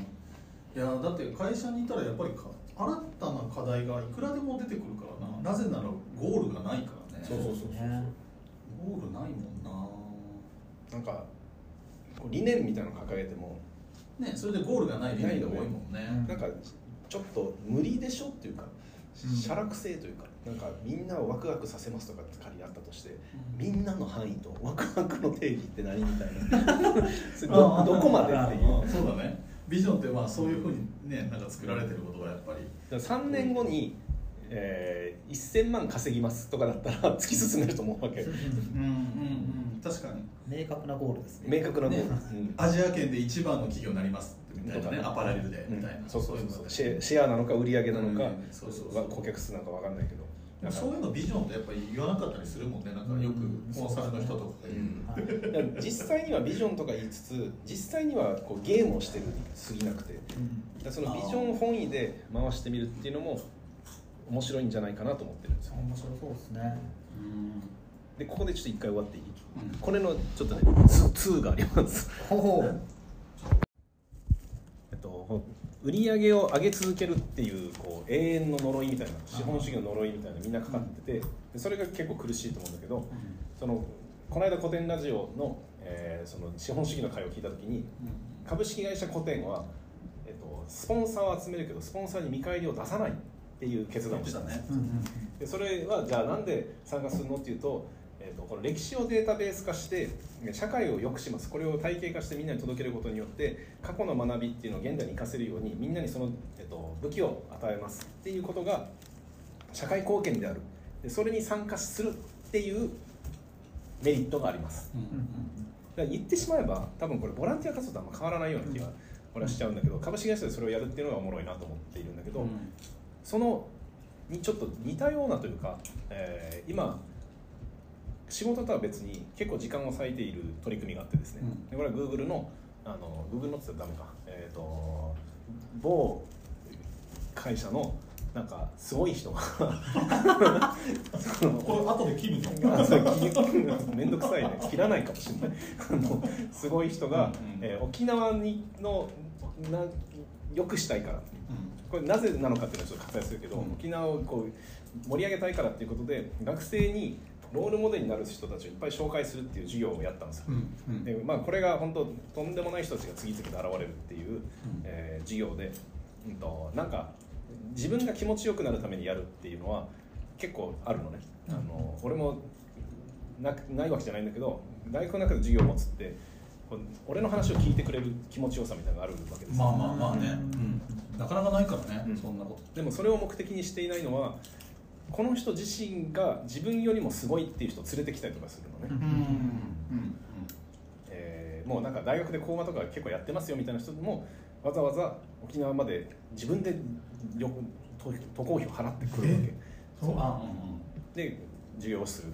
いやだって会社にいたらやっぱりか新たな課題がいくらでも出てくるからな。なぜならゴールがないからね。そうそうそうねゴールないもんな。なんかこう理念みたいなの掲げても。ねそれでゴールがない理由が多いもんね。なんかちょっと無理でしょっていうか写楽性というかなんかみんなをワクワクさせますとかって仮にあったとして、みんなの範囲とワクワクの定義って何みたいな。どどこまでっていう。あそうだね。ビジョンってまあそういうふうにねなんか作られてることがやっぱり。だから3年後に、えー、1000万稼ぎますとかだったら 突き進めると思うわけ。うんうんうん確かに。明確なゴールですね。明確なゴール、ね。うん。アジア圏で一番の企業になりますみたいなね。アパレルでみたいな、うんそうそう。そうシェアなのか売り上げなのか、うんそうそうそう。わ顧客数なのか分かんないけどそういうのビジョンってやっぱり言わなかったりするもんね。なんかよくコンサルの人とかが言う、うん。だから実際にはビジョンとか言いつつ実際にはこうゲームをしてるに過ぎなくて。だからそのビジョン本位で回してみるっていうのも面白いんじゃないかなと思ってるんですよ。面白そうですね。でここでちょっと一回終わっていい、うん。これのちょっとね 2, があります。えっと売り上げを上げ続けるっていうこう永遠の呪いみたいな資本主義の呪いみたいなみんなかかっててでそれが結構苦しいと思うんだけどそのこの間古典ラジオの,、えーその資本主義の会を聞いた時に株式会社古典は、えっと、スポンサーを集めるけどスポンサーに見返りを出さないっていう決断をしたんですね。でそれはじゃあなんで参加するのっていうと,、えー、とこの歴史をデータベース化して社会を良くします。これを体系化してみんなに届けることによって過去の学びっていうのを現代に生かせるようにみんなにその、えー、と武器を与えます。っていうことが社会貢献である。でそれに参加するっていうメリットがあります。だから言ってしまえば多分これボランティア活動とあんま変わらないような気が俺はしちゃうんだけど株式会社でそれをやるっていうのがおもろいなと思っているんだけど、そのにちょっと似たようなというか、えー今仕事とは別に結構時間を割いている取り組みがあってですね、うん。でこれは Google のあの Google のって言ったらダメか、えー、と某会社のなんかすごい人が これ後で切るの？あそう切りめんどくさいね。切らないかもしれない。すごい人が、うんえー沖縄にのなよくしたいから。これなぜなのかっていうのはちょっと割愛するけど、うん。沖縄をこう盛り上げたいからっていうことで学生にロールモデルになる人たちをいっぱい紹介するっていう授業をやったんですよ、うんうん。でまあ、これが本当とんでもない人たちが次々と現れるっていう、えー授業で、うん、となんか自分が気持ちよくなるためにやるっていうのは結構あるのね、あの俺もなないわけじゃないんだけど大学の中で授業を持つって俺の話を聞いてくれる気持ちよさみたいなのがあるわけですよ。まあまあまあね、うん、なかなかないからね、うん。そんなこと。でもそれを目的にしていないのはこの人自身が自分よりもすごいっていう人を連れてきたりとかするのね、うん。えーもうなんか大学で講話とか結構やってますよみたいな人もわざわざ沖縄まで自分でよ渡渡航費を払ってくるわけそうあで授業をする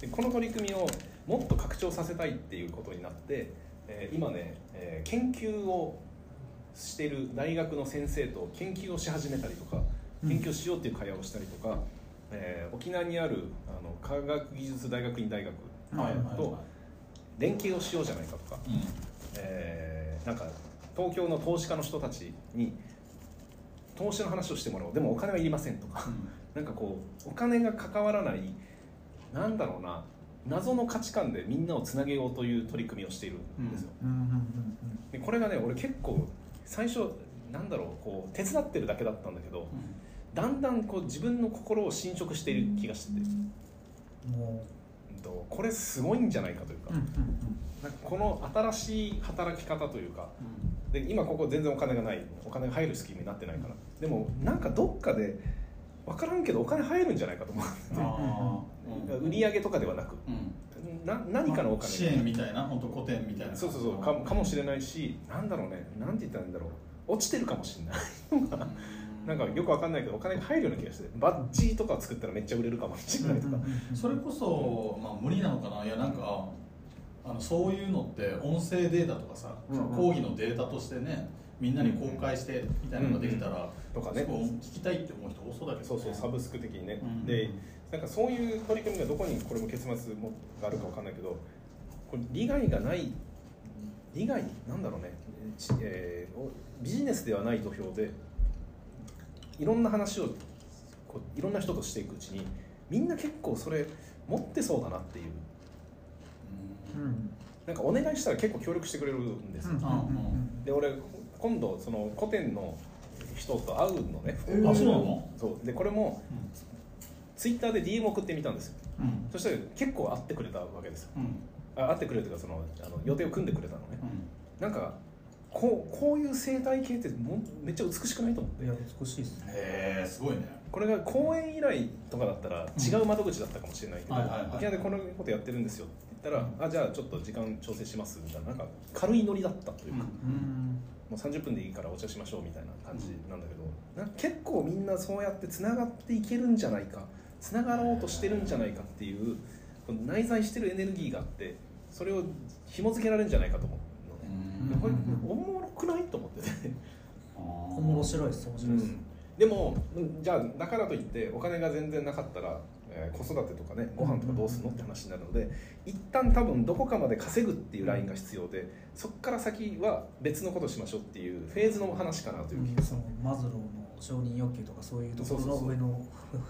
でこの取り組みをもっと拡張させたいっていうことになって、えー今ね、えー研究をしている大学の先生と研究をし始めたりとか研究しようっていう会話をしたりとか、えー沖縄にあるあの科学技術大学院大学と連携をしようじゃないかとか、えーなんか東京の投資家の人たちに投資の話をしてもらおう。でもお金はいりませんとか、なんかこうお金が関わらないなんだろうな謎の価値観でみんなをつなげようという取り組みをしているんですよ、うん。うんうんでこれがね俺結構最初なんだろうこう手伝ってるだけだったんだけどだんだんこう自分の心を侵食している気がしてこれすごいんじゃないかというか,、んかこの新しい働き方というか。で今ここ全然お金がない。お金が入るスキームになってないから。でもなんかどっかで分からんけどお金入るんじゃないかと思って売り上げとかではなく。うん。な何かのお金支援みたいな？本当古典みたいなそうそうそう。かかもしれないしなんだろうね。なんて言ったらいいんだろう。落ちてるかもしれないなんかよくわかんないけどお金が入るような気がしてバッジとか作ったらめっちゃ売れるかもしれないとか、それこそ、まあ、無理なのかないやなんかあのそういうのって音声データとかさ、うんうん。講義のデータとしてねみんなに公開してみたいなのができたら、とかね。聞きたいって思う人多そうだけど、ね、そうそうサブスク的にね、うんでなんかそういう取り組みがどこにこれも結末もがあるかわかんないけどこれ利害がない利害なんだろうね、ちえーおビジネスではない土俵でいろんな話をこういろんな人としていくうちにみんな結構それ持ってそうだなっていう。うん。なんかお願いしたら結構協力してくれるんですよ、うんうんで俺今度その古典の人と会うのね、うんあそうなの？そう。でこれもツイッターで DM 送ってみたんですよ。うん。そしたら結構会ってくれたわけですよ。うん。あ会ってくれるというかそのあの予定を組んでくれたのね。うん。なんかこうこういう生態系ってもめっちゃ美しくないと思っていや美しいですね。へえすごいね。これが公演依頼とかだったら違う窓口だったかもしれないけど、はいはいはい。沖縄でこのことやってるんですよって言ったら、あじゃあちょっと時間調整しますみたいななんか軽いノリだったというか、うん。もう30分でいいからお茶しましょうみたいな感じなんだけど、なんか結構みんなそうやってつながっていけるんじゃないかつながろうとしてるんじゃないかっていうこの内在してるエネルギーがあってそれを紐付けられるんじゃないかと思う。のね、でこれおもろくないと思って。て、面白いです面白いです、でもうんじゃあだからといってお金が全然なかったら、えー子育てとかねご飯とかどうするのって話になるので一旦多分どこかまで稼ぐっていうラインが必要でそこから先は別のことをしましょうっていうフェーズの話かなという気がすそのマズローの承認欲求とかそういうところの上の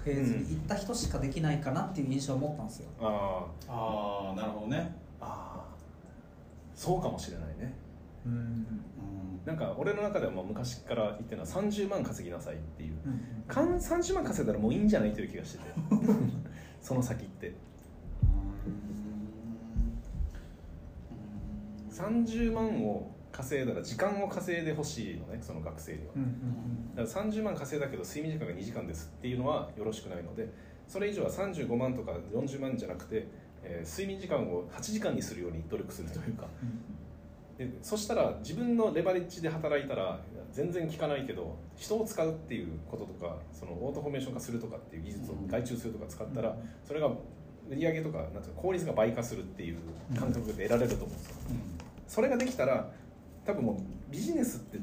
フェーズに行った人しかできないかなっていう印象を持ったんですよ、るあああなるほどね。ーあーそうかもしれないね。うん。なんか俺の中ではもう昔から言ってるのは30万稼ぎなさいっていう。うんかん30万稼いだらもういいんじゃないという気がしてて。その先って。30万を稼いだら時間を稼いでほしいのねその学生には。だから30万稼いだけど睡眠時間が2時間ですっていうのはよろしくないのでそれ以上は35万とか40万じゃなくて、えー睡眠時間を8時間にするように努力するというか。でそしたら自分のレバレッジで働いたら全然効かないけど人を使うっていうこととかそのオートフォーメーション化するとかっていう技術を外注するとか使ったらそれが売り上げとかなんていうの効率が倍化するっていう感覚で得られると思うんですよ。それができたら多分もうビジネスって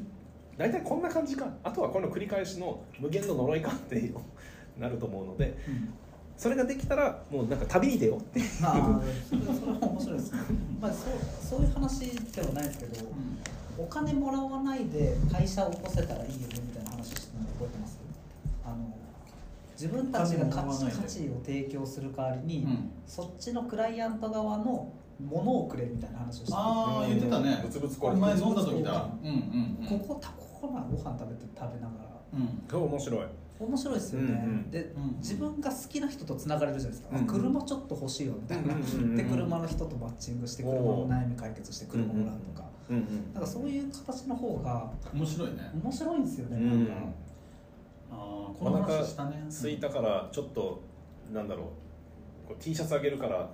大体こんな感じか。あとはこの繰り返しの無限の呪いかっていうなると思うのでそれができたらもうなんか旅に出ようっていう。ああそれはそれは面白いですね、まあ、そうそういう話ではないですけど、お金もらわないで会社を起こせたらいいよねみたいな話してたの覚えてます？あの自分たちが価値価値を提供する代わりに、うん。そっちのクライアント側のものをくれるみたいな話をしてああ言ってたね。物々交換これ前飲んだ時だ。交うんうんうん。ここたここなご飯食べて食べながら。うん。面白い面白いですよね、うんうん。で、うん自分が好きな人とつながれるじゃないですか、うんあ車ちょっと欲しいよみたいな、うんうんうんうん。で車の人とマッチングして車の悩み解決して車もらうとか、うんうん。なんかそういう形の方が面白いね。面白いんですよね、うんなんか。ああこの話したね。空いたからちょっとなんだろう。こう T シャツあげるから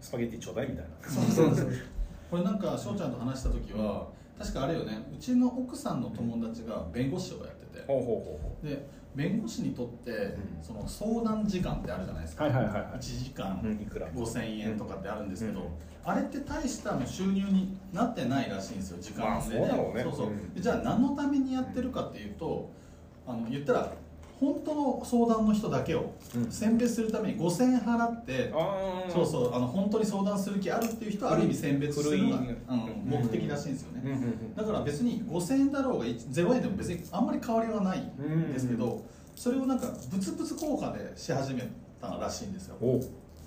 スパゲッティちょうだいみたいな。そうそうそう。これなんか翔ちゃんと話した時は確かあれよね。うちの奥さんの友達が弁護士をやってて。ほうほうほうほで弁護士にとってん。その相談時間ってあるじゃないですか、はいはいはいはい。1時間うんいくら。5000円とかってあるんですけど、うん。あれって大したの収入になってないらしいんですよ時間で、まあそうだろうね。そうそう。うんでじゃあ何のためにやってるかっていうとあの言ったら本当の相談の人だけをうん。選別するために5000円払って、ああそうそうあの本当に相談する気あるっていう人はある意味選別するのが、うん、目的らしいんですよね、うんうんうん。だから別に5000円だろうが0円でも別にあんまり変わりはないんですけど、それをなんか物々交換でし始めたらしいんですよ。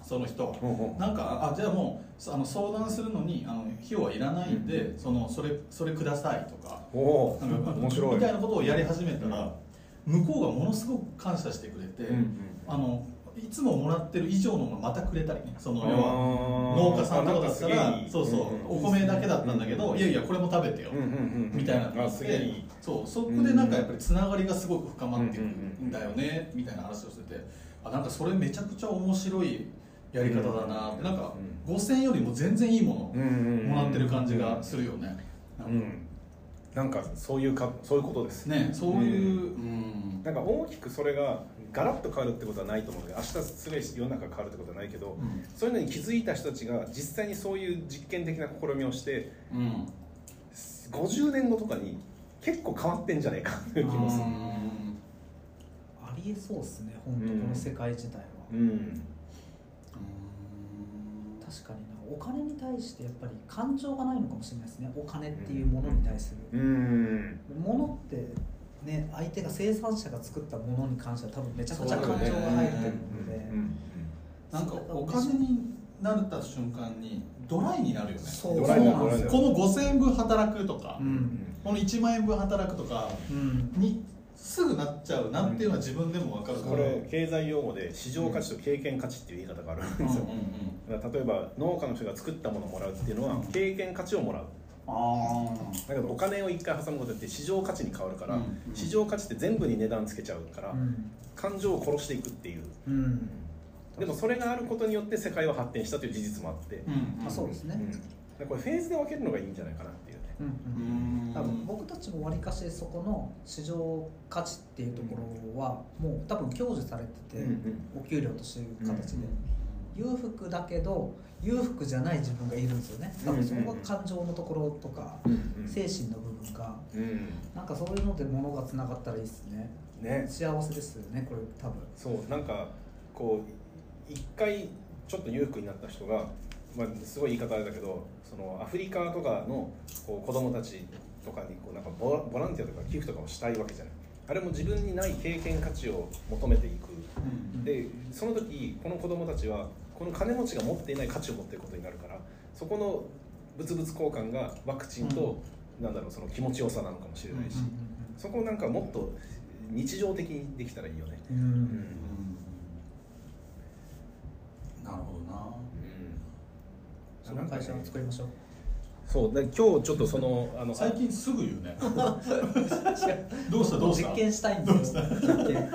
その人なんかあじゃあもうあの相談するのにあの費用はいらないんで、そのそれそれくださいとかなんか面白い。みたいなことをやり始めたら、向こうがものすごく感謝してくれて、うんうんあのいつももらってる以上のものまたくれたりねその要は農家さんとかだったあらそうそう、うんお米だけだったんだけど、いやいやこれも食べてよ、うんうんうんみたいな。のすげえ。そうそこでなんかやっぱりつながりがすごく深まっていく。んだよねみたいな話をしててあなんかそれめちゃくちゃ面白いやり方だなってなんか5000円よりも全然いいものもらってる感じがするよね。うん。なんかそういうかそういうことです。ねそういううんなんか大きくそれがガラッと変わるってことはないと思うので明日すごい世の中変わるってことはないけど、うん。そういうのに気づいた人たちが実際にそういう実験的な試みをしてうん。50年後とかに結構変わってんじゃないかっていう気もする。ありえそうですね本当この世界自体は、うん。確かになお金に対してやっぱり感情がないのかもしれないですねお金っていうものに対する、うん。ものってね相手が生産者が作ったものに関しては多分めちゃくちゃ感情が入ると思うので、なんかお金になった瞬間にドライになるよね。この5000円分働くとか、うんこの1万円分働くとかうん。にすぐなっちゃうなっていうのは自分でも分かるから、これ経済用語で市場価値と経験価値っていう言い方があるんですよ、例えば農家の人が作ったものをもらうっていうのは経験価値をもらう。あだけどお金を一回挟むことによって市場価値に変わるから、うん。市場価値って全部に値段つけちゃうから、うん。感情を殺していくっていう。うん。でもそれがあることによって世界は発展したという事実もあって、あ、うん。あそうですね、うん。だからこれフェーズで分けるのがいいんじゃないかなっていう。ねうん。うん。多分僕たちもわりかしそこの市場価値っていうところはもう多分享受されてて、お給料としていう形で、裕福だけど裕福じゃない自分がいるんですよね。多分そこが感情のところとか、うん精神の部分が。うん。なんかそういうので物がつながったらいいですね。ね。幸せですよねこれ多分。そうなんかこう一回ちょっと裕福になった人が、まあ、すごい言い方あれだけどそのアフリカとかのこう子供たちとかにこうなんかボラボランティアとか寄付とかをしたいわけじゃない。あれも自分にない経験価値を求めていく。でその時この子供たちはこの金持ちが持っていない価値を持っていることになるからそこの物々交換がワクチンと、なんだろうその気持ちよさなのかもしれないし、そこをなんかもっと日常的にできたらいいよね、うん。うんなるほどな。その会社を作りましょう。そうで今日ちょっとそのあの最近すぐ言うね。どうしたどうした？実験したいんですよ。実験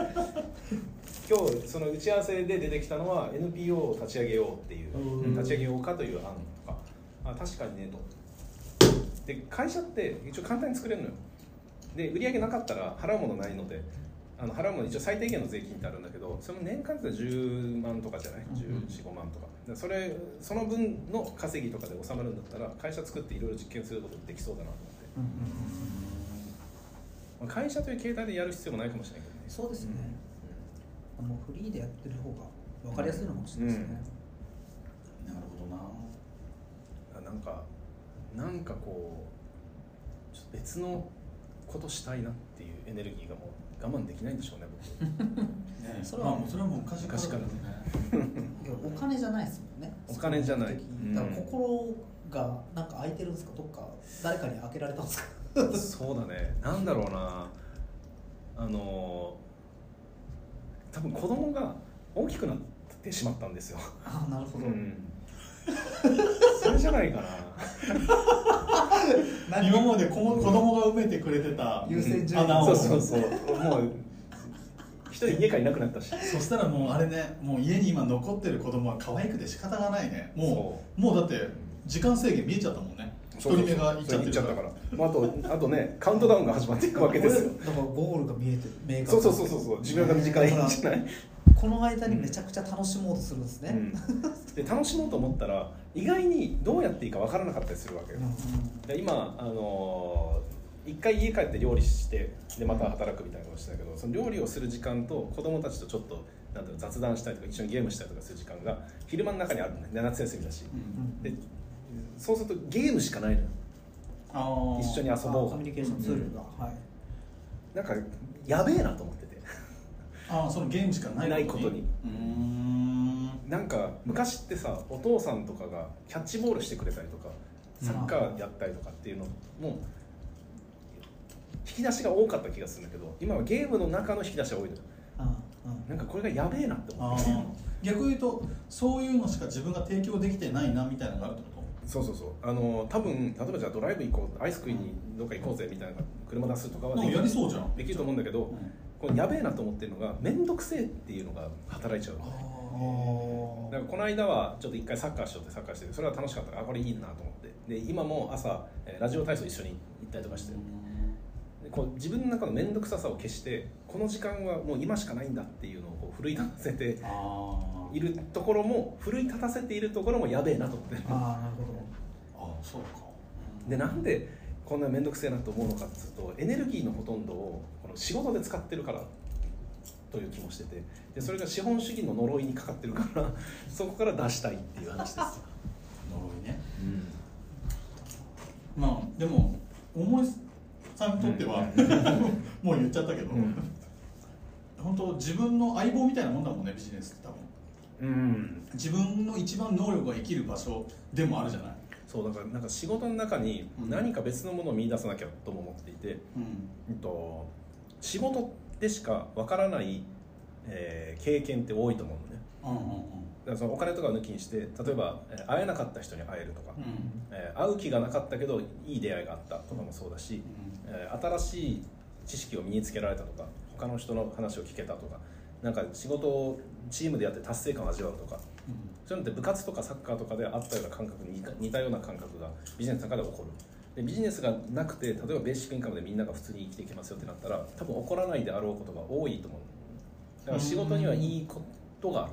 今日その打ち合わせで出てきたのは NPO を立ち上げようっていううん。立ち上げようかという案とかあ確かにねと。で会社って一応簡単に作れるのよ。で売り上げなかったら払うものないのであの払うもの一応最低限の税金ってあるんだけどその年間って10万とかじゃない？1415万とか。でそれその分の稼ぎとかで収まるんだったら会社作っていろいろ実験することできそうだなと思って、まあ会社という形態でやる必要もないかもしれないけどね。そうですね、もうフリーでやってる方が分かりやすいのかもしれないですね、なるほどな。あなんかなんかこうちょっと別のことしたいなっていうエネルギーがもう我慢できないんでしょうね僕。ね。ねそれはまあもうそれはもう昔から昔からね。いやお金じゃないですもんね。お金じゃない。だから心がなんか空いてるんですか？どっか誰かに開けられたんですか？そうだね。なんだろうな。あの多分子供が大きくなってしまったんですよ、あなるほど、うん、それじゃないかな。何 今まで子子供が埋めてくれてた優先順位穴を。そうそうそう。もう一人家からいなくなったし。そしたらもうあれねもう家に今残ってる子供は可愛くて仕方がないね。もう。もうだって時間制限見えちゃったもんね一人目が行っちゃってるそう。そうそう行っちゃったから、まあ、あとあとねカウントダウンが始まっていくわけですよ。だからゴールが見えてる。明確そうそうそうそう。そう寿命が短いんじゃない、この間にめちゃくちゃ楽しもうとするん。ですね、うん、で楽しもうと思ったら意外にどうやっていいかわからなかったりするわけよ、で今あのー一回家帰って料理してでまた働くみたいなことしてたけどその料理をする時間と子供たちとちょっとなんだろう雑談したりとか一緒にゲームしたりとかする時間が昼間の中にあるのね。夏休みだし、でそうするとゲームしかないのよ。一緒に遊ぼうコミュニケーションツールが、はい。なんかやべえなと思ってて。あーそのゲームしかないないことに。うーん。なんか昔ってさお父さんとかがキャッチボールしてくれたりとかサッカーやったりとかっていうのも引き出しが多かった気がするんだけど今はゲームの中の引き出しが多いのよ。なんかこれがやべえなって思あって。ー。逆に言うとそういうのしか自分が提供できてないなみたいなのがあるってこそうそうそう。あの多分例えばじゃあドライブ行こうアイス食いにどっか行こうぜみたいな車出すとかはとなんかやりそうじゃん。できると思うんだけど、ん。このやべえなと思ってるのが面倒くせえっていうのが働いちゃうの。ねあだからこの間はちょっと一回サッカーしようってサッカーしててそれは楽しかった。からあこれいいなと思って。で今も朝えーラジオ体操一緒に行ったりとかして。でこう自分の中の面倒くささを消してこの時間はもう今しかないんだっていうのをこう奮い立たせてあいるところも奮い立たせているところもやべえなと思ってああなるほど。あそうか。でなんでこんな面倒くせえなと思うのかっつうとエネルギーのほとんどをこの仕事で使ってるからという気もしててでそれが資本主義の呪いにかかってるから そこから出したいっていう話です、呪いね。まあでも思いさんにとっては、もう言っちゃったけど、うん。本当自分の相棒みたいなもんだもんねビジネスって多分うん、自分の一番能力が生きる場所でもあるじゃない、そうだからなんか仕事の中に何か別のものを見出さなきゃとも思っていて、うん。うんと仕事でしかわからない、えー経験って多いと思うのね。うんうんだからそのお金とかを抜きにして例えば、えー会えなかった人に会えるとか、うん。えー会う気がなかったけどいい出会いがあったとかもそうだし、えー新しい知識を身につけられたとか他の人の話を聞けたとかなんか仕事をチームでやって達成感を味わうとかそういうのって部活とかサッカーとかであったような感覚に似たような感覚がビジネスの中で起こる。でビジネスがなくて例えばベーシックインカムでみんなが普通に生きていけますよってなったら多分起こらないであろうことが多いと思う。だから仕事にはいいことがある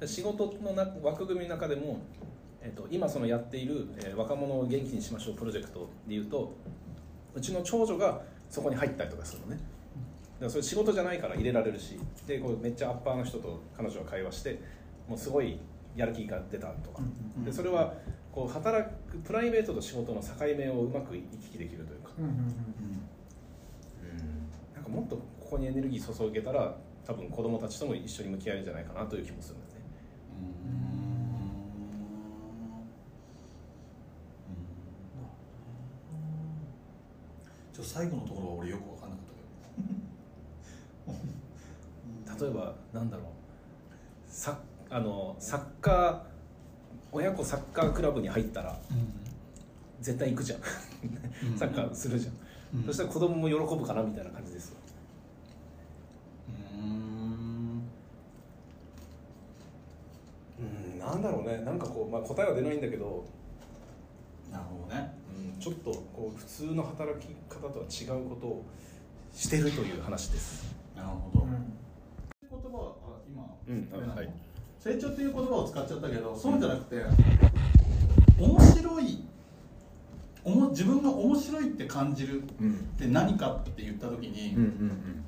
で仕事のな枠組みの中でも、えっと今そのやっている、えー若者を元気にしましょうプロジェクトでいうとうちの長女がそこに入ったりとかするのねらそれ仕事じゃないから入れられるしでこうめっちゃアッパーの人と彼女が会話してもうすごいやる気が出たとか、でそれはこう働くプライベートと仕事の境目をうまく行き来できるというか、なんかもっとここにエネルギー注げたら多分子供たちとも一緒に向き合えるんじゃないかなという気もするんですね。ちょっと最後のところは俺よく分かんなかったけど例えばなんだろう。サあのサッカー親子サッカークラブに入ったら絶対行くじゃん。うん。サッカーするじゃん、うん。そしたら子供も喜ぶかなみたいな感じですよ。うん。うんなんだろうね。なんかこう、まあ、答えは出ないんだけど、なるほどね。うん、ちょっとこう普通の働き方とは違うことをしてるという話ですなるほど、言葉はあ今、うんはい。成長っていう言葉を使っちゃったけどそうじゃなくて、面白いおも自分が面白いって感じるっうんて何かって言った時に、うん。うん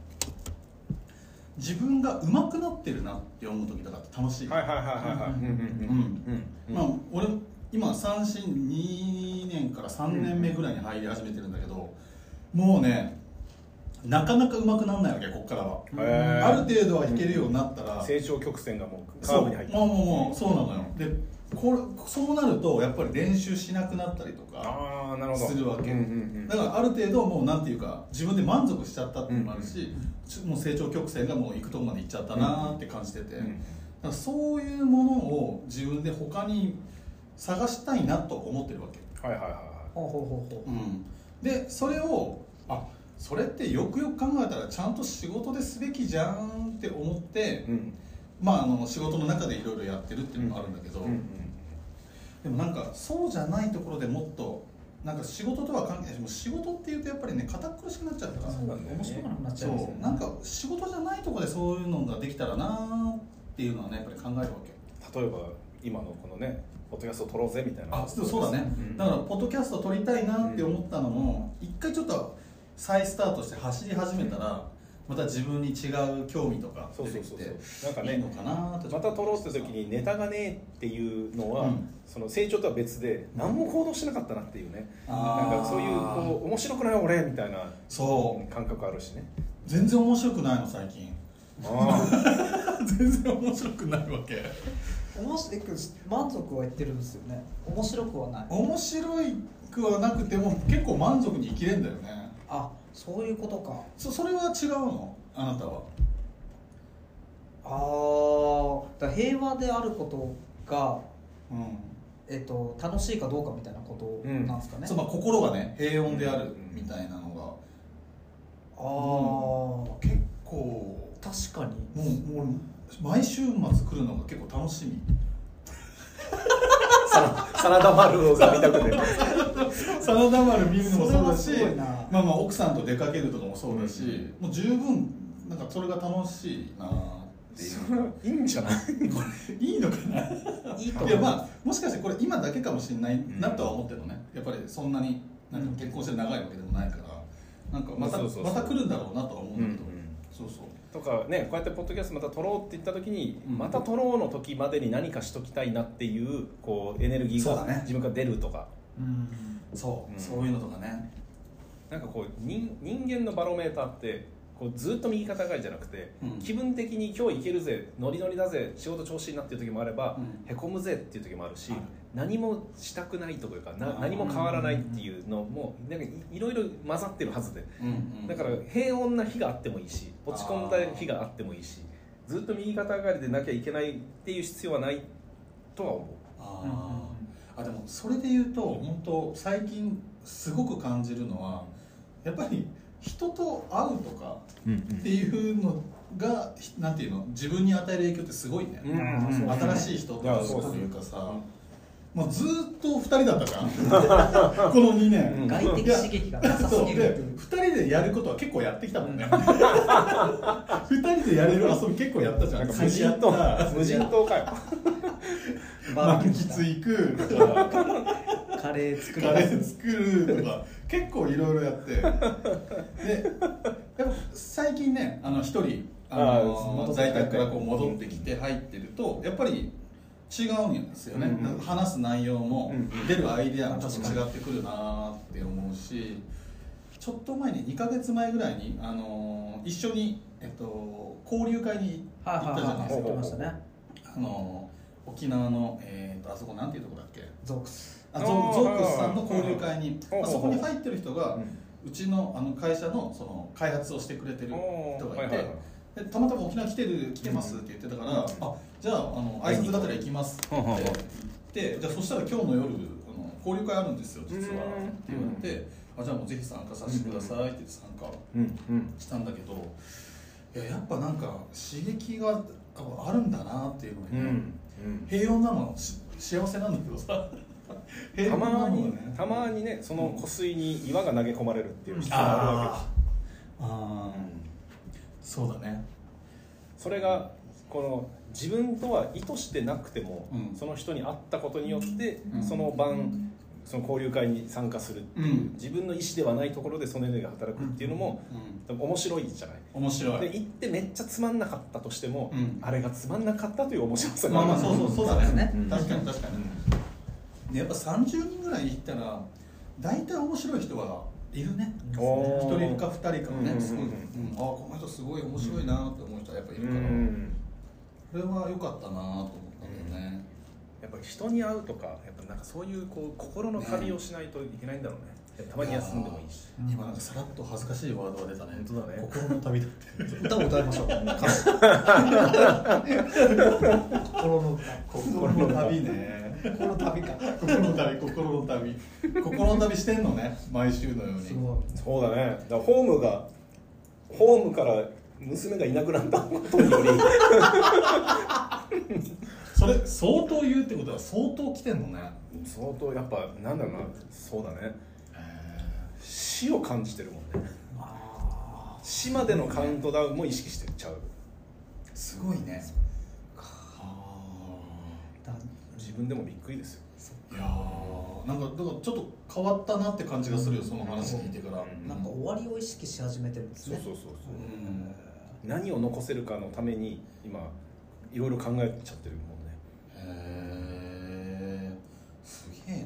自分が上手くなってるなって思う時とかって楽しい、うんはいはいはいはいはい。うんうんうんまあ、俺今三振2年から3年目ぐらいに入り始めてるんだけど、もうねなかなか上手くならないわけここからは、へー。ある程度は弾けるようになったら、成長曲線がもうカそう。ーブに入って。もうもうもうそうなのよ。でこれそうなるとやっぱり練習しなくなったりとかああなるほど。するわけ、うんうんうん。だからある程度もうなんていうか自分で満足しちゃったっていうのもあるし、ちもう成長曲線がもう行くとこまで行っちゃったなって感じてて、うんだからそういうものを自分で他に探したいなと思ってるわけ、はいはいはいはほうほうほうほう。うん、でそれをあそれってよくよく考えたらちゃんと仕事ですべきじゃんって思って、いうん。まああの仕事の中でいろいろやってるっていうのもあるんだけど、うんうんでもなんかそうじゃないところでもっとなんか仕事とは関係ないし仕事っていうとやっぱりね堅苦しくなっちゃうからそうだよね。面白くなっちそゃいますよね。う。なんか仕事じゃないところでそういうのができたらなっていうのはねやっぱり考えるわけ。例えば今のこのねポッドキャスト撮ろうぜみたいなあそうだね、んだからポッドキャスト撮りたいなって思ったのも一回ちょっと再スタートして走り始めたらまた自分に違う興味とかそうそう出てきそうそう。なんかねていいのかなとまた。撮ろうって時にネタがねえっていうのは、うん。その成長とは別で何も行動してなかったなっていうね、あー。なんかそういうこう面白くない俺みたいなそう。感覚あるしね。全然面白くないの最近。あ 全然面白くないわけ。面白い満足は言ってるんですよね。面白くはない。面白いくはなくても結構満足に生きれんだよねあそういうことか。そそれは違うの？あなたは。ああ平和であることが、うん。えっと楽しいかどうかみたいなことなんですかね、そうまあ心がね平穏であるみたいなのあが、あ、結構。確かに。もうもう毎週末来るのが結構楽しみ。ー サラダ丸が見たくて。サラダ丸見るのもそうだしまあまあ奥さんと出かけるとかもそうだし、もう十分なんかそれが楽しいなっていう。それはいいんじゃない？いいのかな？いいと思いやまあもしかしてこれ今だけかもしれないなとは思ってるのね。やっぱりそんなになんか結婚して長いわけでもないからなんかまたそうそうそうまた来るんだろうなとは思うんだけど、うんうん。そうそうとかねこうやってポッドキャストまた撮ろうって言った時に、うん。また撮ろうの時までに何かしときたいなっていうこうエネルギーが自分から出るとか。うん。そう、うん。そういうのとかね。なんかこう人人間のバロメーターってこうずっと右肩上がりじゃなくて、うん。気分的に今日いけるぜノリノリだぜ仕事調子いいなっていう時もあれば、うん。へこむぜっていう時もあるし、はい何もしたくないというかな何も変わらないっていうのもなんかいいろいろ混ざってるはずで。うんうん。だから平穏な日があってもいいし落ち込んだ日があってもいいしずっと右肩上がりでなきゃいけないっていう必要はないとは思う。あー。あでもそれで言うと本当最近すごく感じるのはやっぱり人と会うとかっていうのがなんていうの自分に与える影響ってすごいね、うん新しい人と会ういうそうというかさもうずーっと2人だったじゃん。この2年、うん。外的刺激がなさすそうでぎる。っていう2人でやることは結構やってきたもんね。2人でやれる遊び結構やったじゃん。なんか無人島無人島かよ。満喫行くとかカレー作りカレー作るとか結構いろいろやって。でやっぱ最近ねあの一人ああのー在宅からこう戻ってきて入ってるとやっぱり違うんですよね、うんうん。話す内容もうん出るアイデアもちょっと違ってくるなって思うしちょっと前に2か月前ぐらいに、あの一緒に、えっと、交流会に行はいったじゃないですか。あの沖縄の、えー、とあそこなんていうとこだっけ？ゾークス。あゾゾークスさんの交流会に、うんまあ、そこに入ってる人が、ううちのあの会社のその開発をしてくれてる人がいて、はいはいはい。でたまたま沖縄来てる来てますって言ってたから、うんあじゃああの挨拶だったら行きますって言うんうんう。んって、じゃあそしたら今日の夜あの交流会あるんですよ実は。って言われて、あじゃあもうぜひ参加させてくださいって参加うんうん。したんだけどいややっぱなんか刺激があるんだなっていうのに、うんうん。平穏なのし幸せなんだけどさ。平たまにねたまにねその湖水に岩が投げ込まれるっていう必要があるわけですあー。あーそうだね。それがこの自分とは意図してなくても、うん。その人に会ったことによって、うん。その晩その交流会に参加するっていう、うん。自分の意思ではないところでそのエネルギーが働くっていうのも、うん。面白いじゃない。面白い。で行ってめっちゃつまんなかったとしても、うん。あれがつまんなかったという面白さがまあまあそうそうそうだね。確かに確かに。でやっぱ30人ぐらいいったら大体面白い人はいいるね。一人か二人かね、うんあこの人すごい面白いなって思う人はやっぱいるから、これは良かったなと思ったんだよね、やっぱ人に会うとかやっぱなんかそういうこう心の旅をしないといけないんだろうねたまに休んでもいいし。今なんかさらっと恥ずかしいワードが出たね。本当だね。心の旅だって。歌を歌いましょう。心の歌心の旅ね。心の旅か。心の旅心の旅。心の旅してんのね。毎週のように。そうだね。だからホームがホームから娘がいなくなったことにより。それ相当言うってことは相当来てんのね。相当やっぱなんだろうな。そうだね死を感じてるもんね。死までのカウントダウンも意識してちゃう。すごいね。だ自分でもびっくりですよ。いやーなんかだからちょっと変わったなって感じがするよその話聞いてから、うん。なんか終わりを意識し始めてるんですね。そうそうそうそう。うん何を残せるかのために今いろいろ考えちゃってるもんね。へえすげえ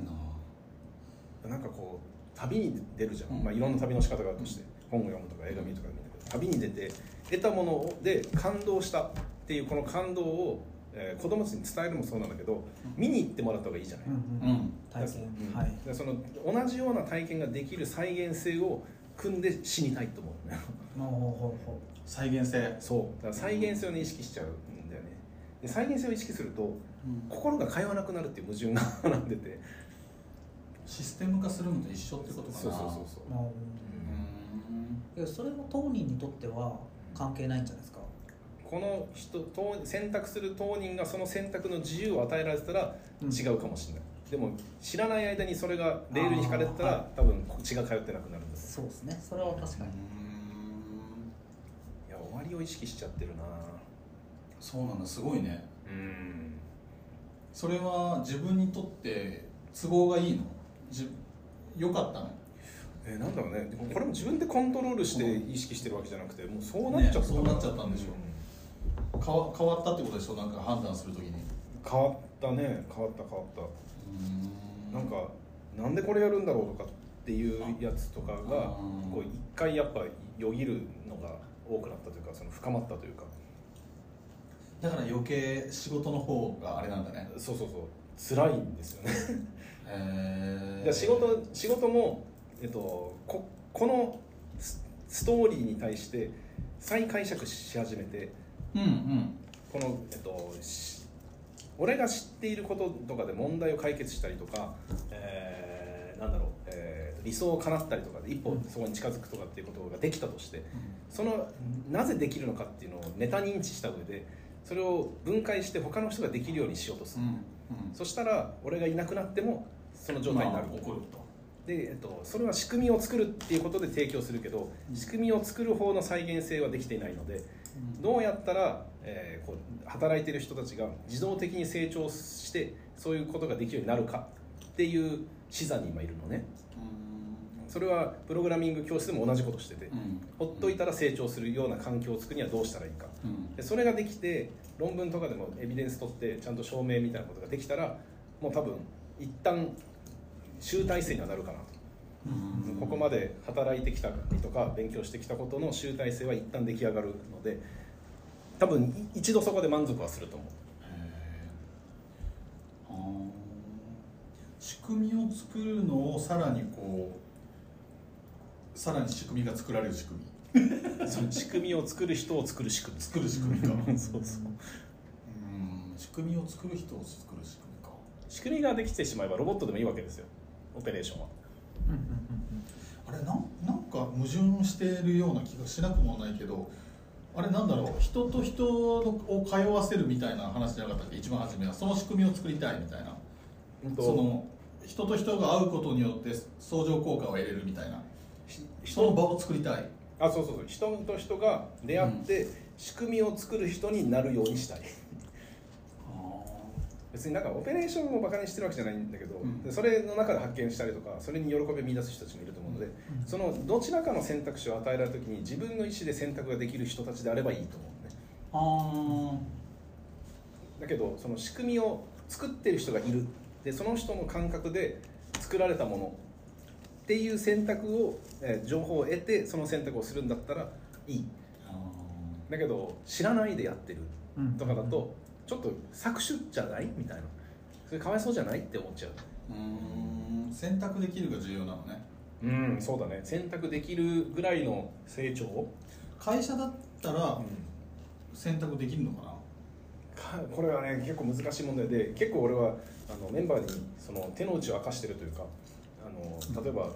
な。なんかこう旅に出るじゃん、うん。まあ、いろんな旅の仕方があるとして、本を読むとか映画見るとか見るんだけど旅に出て得たもので感動した。っていうこの感動を、えー子供たちに伝えるのもそうなんだけど見に行ってもらった方がいいじゃない、うんうんうん。体験、うん。はい。でその同じような体験ができる再現性を組んで死にたいと思うのねほうほうほうほ再現性。そう。だから再現性を、ね、意識しちゃうんだよね。で再現性を意識すると心が通わなくなるっていう矛盾が 並んでてシステム化するのと一緒ってことかな。そうそうそうそう。うまあうん。いやそれも当人にとっては関係ないんじゃないですか？この人当選択する当人がその選択の自由を与えられてたらうん。違うかもしれない、でも知らない間にそれがレールに引かれてたら、は多分血が通ってなくなるんです。そうですね。それは確かに。いや終わりを意識しちゃってるな。そうなんだ。すごいね。うん。それは自分にとって都合がいいの？じ良かったの？えーなんだろうね。これも自分でコントロールして意識してるわけじゃなくてもうそうなっちゃった、ねそうなっちゃったんでしょ変わ変わったってことでしょ？なんか判断するときに。変わったね。変わった変わった。なんかなんでこれやるんだろうとかっていうやつとかがうんこう一回やっぱよぎるのが多くなったというかその深まったというか。だから余計仕事の方があれなんだね。そうそうそう。辛いんですよね仕事仕事も、えっと、ここのスストーリーに対して再解釈し始めてうんうん。この、えっと、し俺が知っていることとかで問題を解決したりとか、えーなんだろう、えー理想を叶ったりとかで一歩そこに近づくとかっていうことができたとしてそのなぜできるのかっていうのをメタ認知した上でそれを分解して他の人ができるようにしようとする、うん。そしたら俺がいなくなってもその状態になる、まあ起こると。で、えっと、それは仕組みを作るっていうことで提供するけど仕組みを作る方の再現性はできていないのでどうやったら、えーこう働いてる人たちが自動的に成長してそういうことができるようになるかっていう視座に今いるのね。それはプログラミング教室でも同じことしてて、うん。ほっといたら成長するような環境を作るにはどうしたらいいか。うん。でそれができて論文とかでもエビデンス取ってちゃんと証明みたいなことができたらもう多分一旦集大成にはなるかなと、ここまで働いてきたりとか勉強してきたことの集大成は一旦出来上がるので多分い一度そこで満足はすると思う。仕組みを作るのをさらにこうさらに仕組みが作られる仕組み。そ の仕組みを作る人を作る仕組み。作る仕組みか。そうそう。うん。仕組みを作る人を作る仕組みか。仕組みができてしまえばロボットでもいいわけですよオペレーションは。あれなんなんか矛盾してるような気がしなくもないけどあれなんだろう人と人を通わせるみたいな話じゃなかったっけ？一番初めは。その仕組みを作りたいみたいな。うんと。その人と人が会うことによって相乗効果を得れるみたいな。ひその場を作りたい。あそうそうそう。人と人が出会って仕組みを作る人になるようにしたい別になんかオペレーションをバカにしてるわけじゃないんだけど、うん。でそれの中で発見したりとかそれに喜びを見出す人たちもいると思うので、そのどちらかの選択肢を与えられた時に自分の意思で選択ができる人たちであればいいと思うねあだけどその仕組みを作ってる人がいる。でその人の感覚で作られたものっっていう選択を、えー情報を得てその選択をするんだったらいい。だけど知らないでやってるうんとかだとちょっと搾取じゃない？みたいな。それかわいそうじゃない？って思っちゃう。うーん選択できるが重要なのね。うんそうだね。選択できるぐらいの成長を、会社だったら選択できるのかな？かこれはね結構難しい問題で結構俺はあのメンバーにその手の内を明かしてるというかあの例えば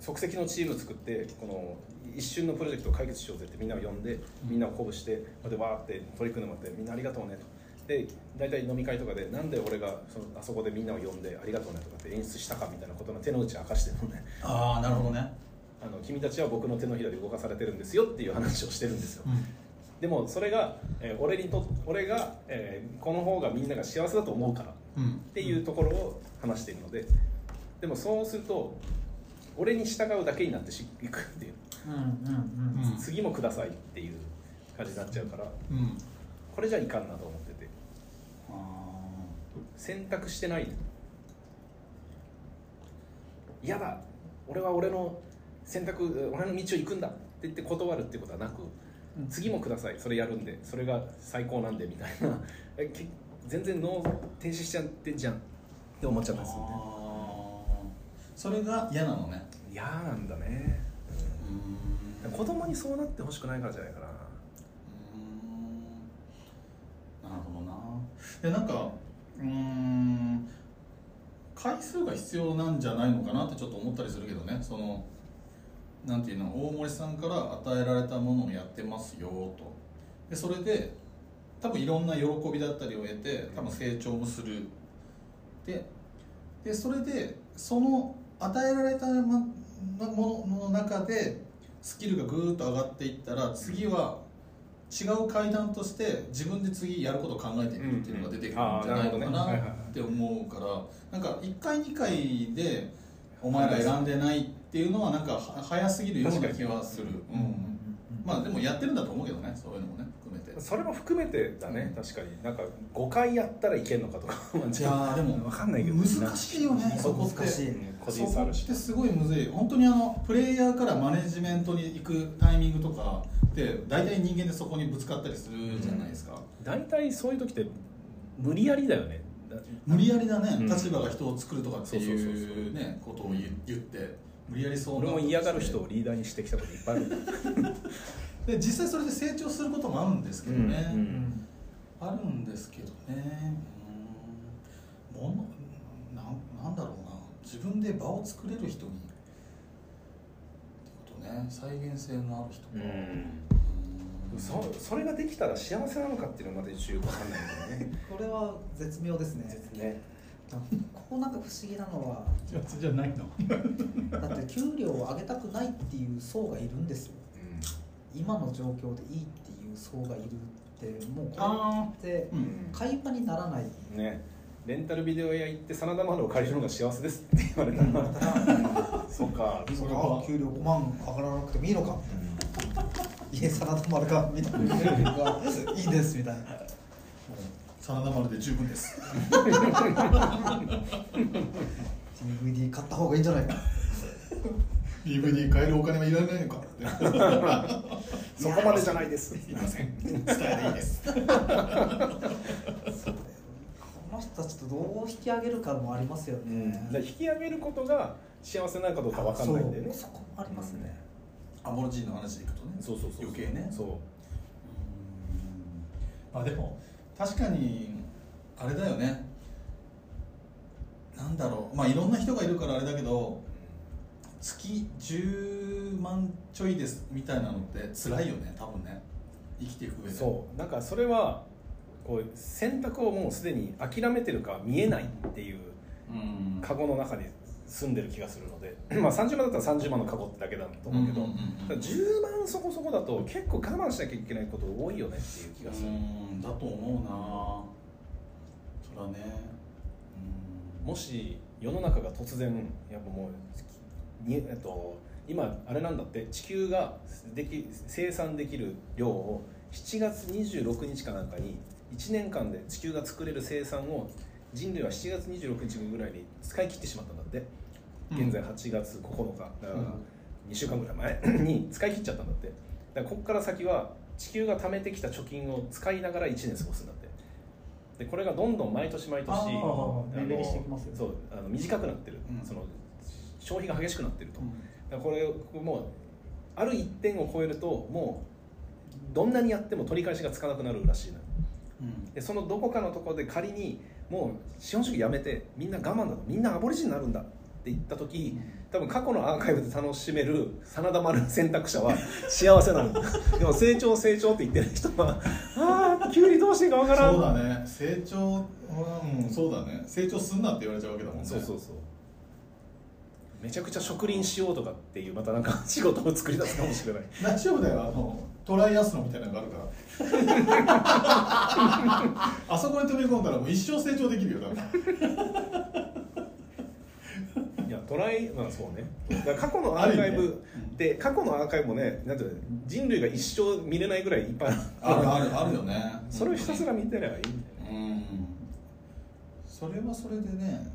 即席のチーム作ってこの一瞬のプロジェクトを解決しようぜってみんなを呼んでみんなを鼓舞してこうやってわーって取り組んでもらってみんなありがとうねと。で大体飲み会とかでなんで俺がそのあそこでみんなを呼んでありがとうねとかって演出したかみたいなことの手の内を明かしてるのね。ああなるほどね。あの君たちは僕の手のひらで動かされてるんですよっていう話をしてるんですよ、でもそれが、えー俺にと俺が、えーこの方がみんなが幸せだと思うからっうん。ていうところを話しているのででもそうすると俺に従うだけになってしいくっていう、うんうんうん。うん次もくださいっていう感じになっちゃうからうん。これじゃいかんなと思ってて。あ選択してない嫌だ。俺は俺の選択俺の道を行くんだって言って断るってことはなく次もください。それやるんで。それが最高なんでみたいな。全然脳停止しちゃってんじゃん。って思っちゃったんですよね。あそれが嫌なのね。嫌なんだね。うん子供にそうなってほしくないからじゃないかな。うん。なるほどな。でなんかうん回数が必要なんじゃないのかなってちょっと思ったりするけどね。そのなんていうの大森さんから与えられたものをやってますよと。でそれで多分いろんな喜びだったりを得て多分成長もする。ででそれでその与えられたものの中でスキルがぐーっと上がっていったら次は違う階段として自分で次やることを考えていくっていうのが出てくるんじゃないのかなって思うからなんか1回2回でお前が選んでないっていうのはなんかは早すぎるような気はする、うん。まあでもやってるんだと思うけどねそういうのもねそれも含めてだね確かに。なんか5回やったらいけんのかとか。いやーでも分かんないけど。難しいよね。そこって。難しいうん個人差あるしてすごいむずい。本当にあのプレイヤーからマネジメントに行くタイミングとかって大体人間でそこにぶつかったりするじゃないですか、大体そういう時って無理やりだよね。だ無理やりだね、うん。立場が人を作るとかってそうそうそういう。ねことを言言って無理やりそう俺も嫌がる人ををリーダーにしてきたこといっぱいある で実際それで成長することもあるんですけどね、うんうんあるんですけどね。うん。ものなんなんだろうな。自分で場を作れる人にってことね。再現性のある人か、うん。そそれができたら幸せなのかっていうのはまた一応よく分かんないんだよね。これは絶妙ですね。ねここなんか不思議なのは。じゃじゃないの？だって給料を上げたくないっていう層がいるんですよ今の状況でいいっていう層がいるってもうこれってうん。会話にならない。ね。レンタルビデオ屋行って真田丸を借りるのが幸せですって言われた。らそうか。それはあ給料5万上がらなくてもいいのか家真田丸かみたいないいですみたいな真田丸で十分です DVD 買った方がいいんじゃないか DVD 買えるお金はいらないのか。そこまでじゃないです。すいません。伝えでいいです。この人たちとどう引き上げるかもありますよね、だから引き上げることが幸せなのかどうか分かんないんだよね。そこもありますね、アモロジーの話でいくとね。そうそうそう余計ね。そう。まあでも確かにあれだよね。なんだろう。まあいろんな人がいるからあれだけど月10万ちょいですみたいなのって辛いよね多分ね。生きていく上で。そう。なんかそれはこう選択をもうすでに諦めてるか見えないっていううん。カゴの中に住んでる気がするので。まあ30万だったら30万のカゴってだけだと思うけど、うんうんうんうん。ただ10万そこそこだと結構我慢しなきゃいけないこと多いよねっていう気がする、うんだと思うな。そらね。もし世の中が突然やっぱもうに、えっと、今あれなんだって地球ができ生産できる量を7月26日かなんかに1年間で地球が作れる生産を人類は7月26日ぐらいに使い切ってしまったんだって。現在8月9日。だからうん。2週間ぐらい前 に使い切っちゃったんだって。だからここから先は地球が貯めてきた貯金を使いながら1年過ごすんだって。でこれがどんどん毎年毎年そうあの短くなってる、うん。その消費が激しくなってると、うん。だからこれもうある一点を超えるともうどんなにやっても取り返しがつかなくなるらしいのうん。でそのどこかのところで仮にもう資本主義やめてみんな我慢だとみんなアボリジンになるんだって言った時多分過去のアーカイブで楽しめる真田丸選択者は幸せなんだ でも成長成長って言ってる人はああ急にどうしていいかわからん。そうだね。成長うんそうだね。成長すんなって言われちゃうわけだもんね。そうそうそうめちゃくちゃ植林しようとかっていうまたなんか 仕事を作り出すかもしれない。大丈夫だよ。あのトライアスロンみたいなのがあるから。あそこに飛び込んだらもう一生成長できるよ多分。いやトライまあそうね。だから過去のアーカイブで過去のアーカイブもねなんていうの人類が一生見れないぐらいいっぱいある。あるあるあるよね。それをひたすら見てればいいんだよね。うん。それはそれでね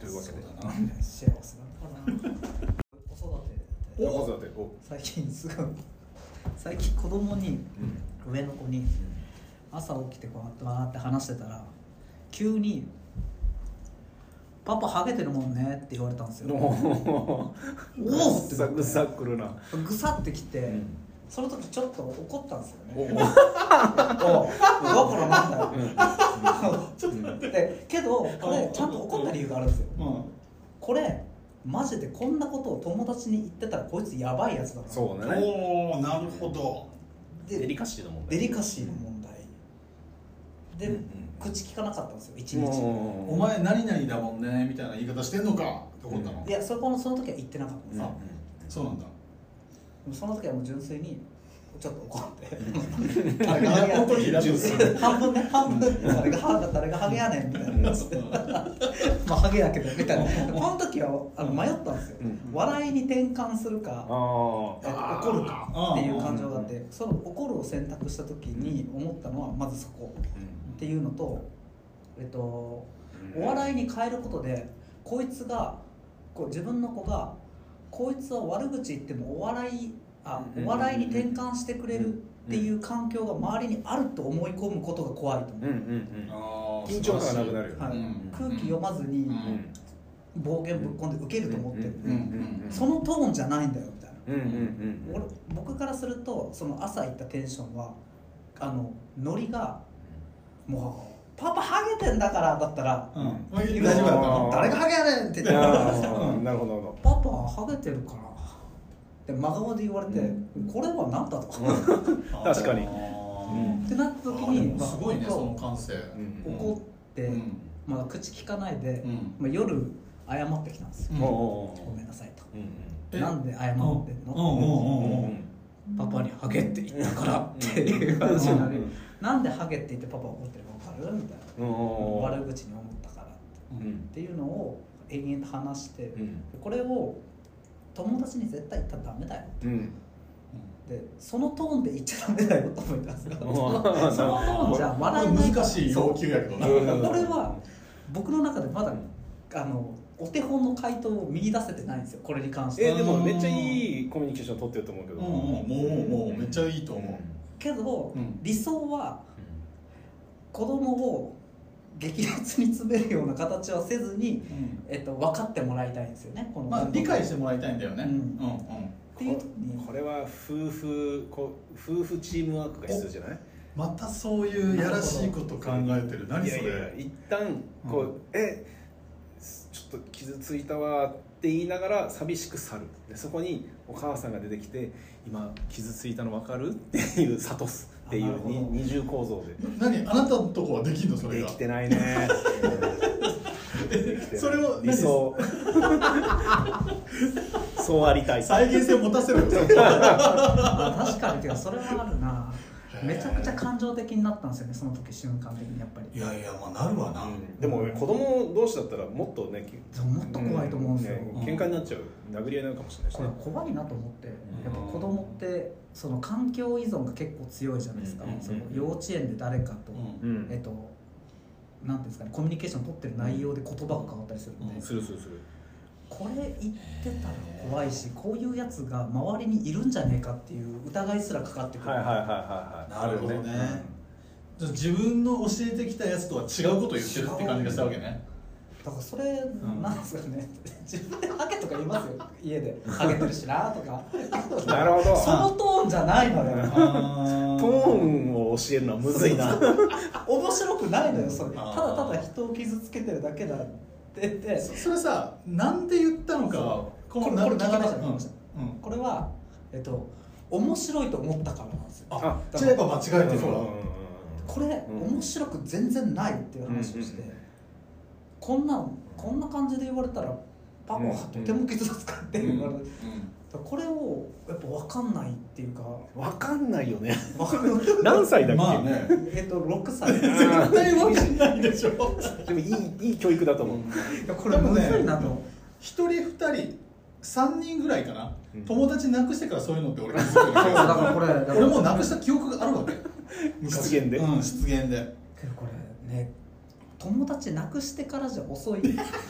というわけで幸せな。のかな子育て。子育てお最近すごい最近子供にうん上の子に朝起きてこうやってわーって話してたら急に「パパハゲてるもんね」って言われたんですよ。おおおってなって。ぐさぐさくるな。ぐさってきて、うんその時ちょっと怒ったんですよおねおだからなんだよ。うん。でけどこれちゃんと怒った理由があるんですよ。うん。これマジでこんなことを友達に言ってたらこいつやばいやつだからそうだね。おおなるほど。でデリカシーの問題。デリカシーの問題。で、うんうん。口聞かなかったんですよ一日。おお前何々だもんねみたいな言い方してんのかって思ったの、いやそこのその時は言ってなかったんですうんよ、そうなんだその時はもう純粋にちょっと怒って。誰がハゲや本当にラジオする半分ね。半分。誰がハゲ誰がハゲやねんみたいなまあハゲやけどみたいな。この時はあの迷ったんですよ、うん。笑いに転換するか怒るかっていう感情があってその怒るを選択した時に思ったのはまずそこあっていうのとえっとお笑いに変えることでこいつがこう自分の子がこいつは悪口言ってもお笑いあうん。お笑いに転換してくれるっていう環境が周りにあると思い込むことが怖いと思緊張感がなくなるよね。はい。うん。空気読まずにうん暴言ぶっ込んで受けると思ってる、そのトーンじゃないんだよみたいな、僕からするとその朝行ったテンションはあのノリがもう「パパハゲてんだから」だったらうん「大丈夫だ誰がハゲやねん!」って言ってなるほどなるほ「パパハゲてるから」って真顔で言われて「これは何だ?」と。ど 確かに。あってなった時に、もすごいねまあその感性。うん怒って、うん。まあ、口聞かないで、うん。まあ、夜謝ってきたんですよ、ごめんなさいと、うん。えなんで謝ってんの、パパにハゲって言ったからっていう話になり、うん。なん。でハゲって言ってパパ怒ってるるみたいな、うん悪口に思ったからって。うん。っていうのを延々と話して、うん。これを友達に絶対言ったらダメだようん。でそのトーンで言っちゃダメだよと思ったんですよそうんのそのトーンじゃ笑えない難しい要求やけどな。うん。これは僕の中でまだあのお手本の回答を見出せてないんですよ。これに関して。えーでもめっちゃいいコミュニケーション取ってると思うけど。うんうんもうもうめっちゃいいと思う。けど、うん。理想は子供を激烈に詰めるような形はせずに、えっと、分かってもらいたいんですよねこのまあ理解してもらいたいんだよね。うん。うんっていう時に。これは夫婦こ夫婦チームワークが必要じゃない？またそういうやらしいこと考えてる。何そいやいやれ一旦こう、うん。えちょっと傷ついたわって言いながら寂しく去る。でそこにお母さんが出てきて今傷ついたの分かる？っていう諭すっていう二重構造で。何？あなたのとこはできんの？それが。できてないね。それを理想。そうありたい。再現性を持たせるよ。あ確かにてかそれはあるなめちゃくちゃ感情的になったんですよねその時瞬間的にやっぱり。いやいやまあなるわな、うん。でも子供同士だったらもっとねもっと怖いと思うんですよ。ね喧嘩になっちゃう殴り合いになるかもしれないし。これね怖いなと思ってやっぱ子供ってその環境依存が結構強いじゃないですか、うん。その幼稚園で誰かと、うん。うん。えっと、なんていうんですかねコミュニケーション取ってる内容で言葉が変わったりするので、するするするこれ言ってたら怖いしこういうやつが周りにいるんじゃねえかっていう疑いすらかかってくる、はいはいはいはいはい。なるほどね。じゃあ自分の教えてきたやつとは違うことを言ってるって感じがしたわけね。だからそれ、なんですかね。自分でハゲとか言いますよ。家で。ハゲてるしなとか。なるほど。そのトーンじゃないのよ。トーンを教えるのはむずいな。面白くないのよそれ。ただただ人を傷つけてるだけだって言ってそそれさなんで言ったのかはこれこれ聞きましたう。ん聞きましたう。ん。これはえっと面白いと思ったからなんですよ。あじゃあやっぱ間違えてるわ。これ、うん。面白く全然ないっていう話をして、こんなんこんな感じで言われたらパパはとても傷つかって言われる、これをやっぱ分かんないっていうか。わかんないよね。わかんない。何歳だっけ、まあね。えっと6歳。い絶対わかんないでしょ。でもいいいい教育だと思う、やこれむずいなと、一人二人三人ぐらいかな、うん。友達なくしてからそういうのって俺気づくよだからこれ俺もうなくした記憶があるわけ。昔。失言で。うん失言で。けどこれね友達なくしてからじゃ遅い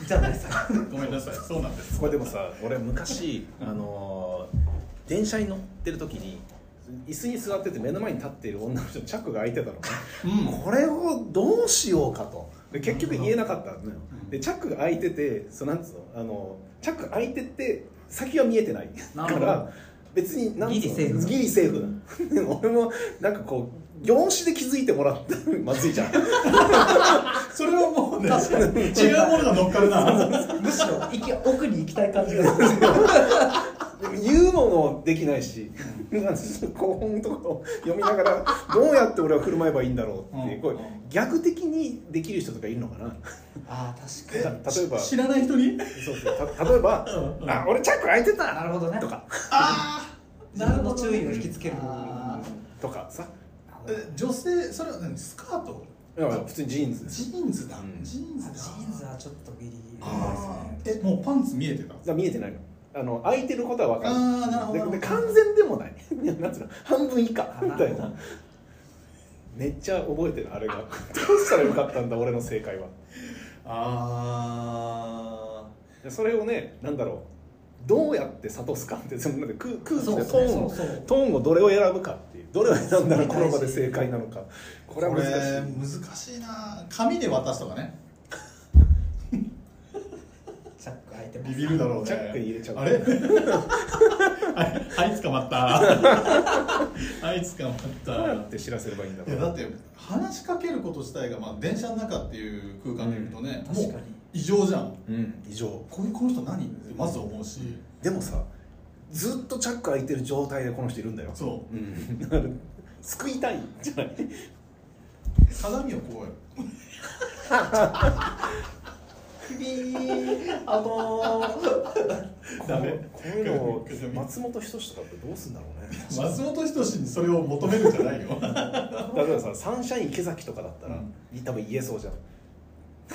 じゃないですか。ごめんなさい。そうなんです。これでもさ俺昔あのー電車に乗ってる時に椅子に座ってて目の前に立っている女の人にチャックが開いてたのね、うん。これをどうしようかと。で結局言えなかったのよでチャックが開いててそうなんつうのあのチャックが開いてて先は見えてない。から別になんつうのギリセーフ。ギリセーフ俺もなんかこう業種で気づいてもらったらまずいじゃん。それはもうね違うものが乗っかるな。むしろ。行き奥に行きたい感じがする。でも言うのもできないし、なんつうの古本とかを読みながらどうやって俺は振る舞えばいいんだろうっていう、逆的にできる人とかいるのかな。ああ確かに。た例えば。知らない人に？そうそう。た例えば「あ俺チャック開いてた!」なるほどね。とか自分の注意を引きつける。あとかさえ女性それは何？スカート？いや普通にジーンズです。ジーンズだ、うん。ジーンズだ。ジーンズはちょっとギリギリあー。えもうパンツ見えてた？だから見えてないの。あの開いてることは分かる。あーなるほどでで完全でもない。い やなんつうの？半分以下。みたいな。めっちゃ覚えてるあれが。どうしたらよかったんだ俺の正解は。あでそれをねなんだろう。どうやって諭すかってそのなんか空空気でトーンをそうそう。トーンをどれを選ぶかどれを選んだらこの場で正解なのか。ここれは難しい難しいな。紙で渡すとかね。チャック開いてます。ビビるだろうね。チャックに入れちゃう。あれ？はいはい捕まった。はい捕まった。って知らせればいいんだいやだって話しかけること自体が、まあ、電車の中っていう空間で見るとね、うん確かに。もう異常じゃん。うん異常。こういうこの人何？ってまず思うし。でもさずっとチャック開いてる状態でこの人いるんだよ。そう。ん。だから救いたい。んじゃない。う鏡をこうよあのダメ。こういうのを松本人志とかってどうすんだろうね。松本人志にそれを求めるんじゃないよ。例えばさサンシャイン池崎とかだったら、多分言えそうじゃん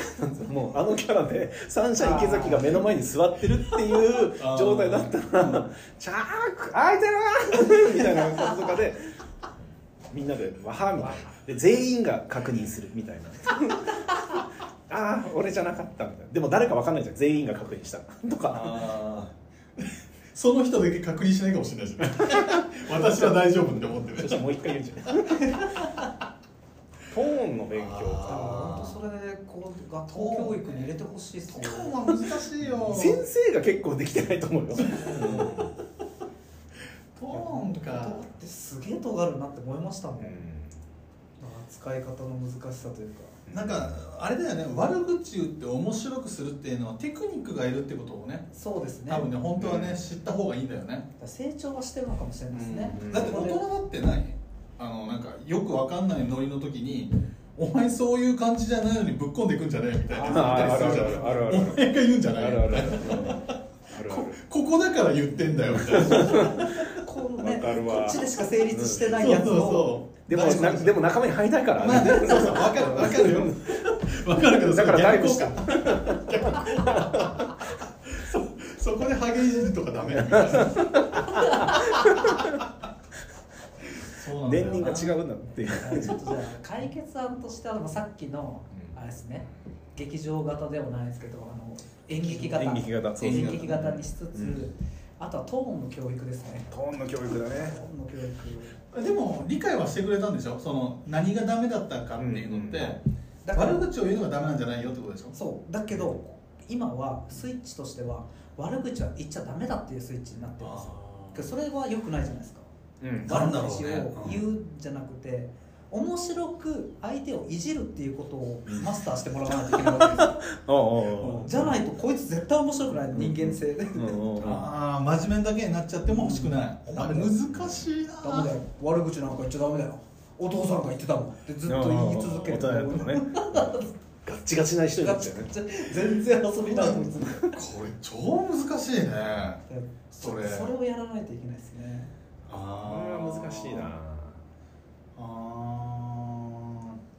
もうあのキャラでサンシャイン池崎が目の前に座ってるっていう状態だったら「チャーク開いてるな!」みたいな感じとかでみんなで「わは」みたいな。で全員が確認するみたいな。ああ俺じゃなかったみたいな。でも誰かわかんないじゃん。全員が確認した。とか。その人だけ確認しないかもしれないしね 私は大丈夫って思ってる。そしたらもう一回言うんじゃないトーンの勉強本か当それでこう学校教育に入れてほしいっすよ今日は難しいよ。先生が結構できてないと思うよ。トーンかだってすげえ尖るなって思いましたもん、使い方の難しさというか。なんかあれだよね。悪口言って面白くするっていうのはテクニックがいるってことをねそうですね。多分ね本当はね、うん。知った方がいいんだよね。成長はしてるのかもしれないですね、うん。だって大人だってない？あのなんかよくわかんないノリの時にお前そういう感じじゃないのにぶっこんでいくんじゃねえみたいなやつ言ったりするじゃんあるあるあるある。お前が言うんじゃないここだから言ってんだよみたいな。こうねこっちでしか成立してないそうやつをそうそうでもなでも仲間に入りたいから、まあねそうそうわかるわかるよ。わかるけどだからそそこでハゲいじるとかダメみたいな年輪が違うんだっていう。ちょっとじゃあ解決案としてはまあさっきのあれですね。劇場型ではないですけどあの演劇型。演劇型そう演劇型にしつつ、うん。あとはトーンの教育ですね。トーンの教育だね。トーンの教育。でも理解はしてくれたんでしょ？その何がダメだったかっていうのって、だから悪口を言うのがダメなんじゃないよってことでしょ？そう。だけど今はスイッチとしては悪口は言っちゃダメだっていうスイッチになってるんですよ。それは良くないじゃないですか。うんなん。だろう言うんじゃなくて、面白く相手をいじるっていうことをマスターしてもらわないといけないわけ じゃないとこいつ絶対面白くない。人間性。でうんうん。うん。ああ真面目だけになっちゃっても欲しくない、あれ難しいな。ダメだよ。悪口なんか言っちゃダメだよ。お父さんが言ってたもん。ってずっと言い続ける。大人ね。ガッチガチな人になっちゃうね。全然遊びないこれ超難しいね。それ。それをやらないといけないですねこれは難しいなあ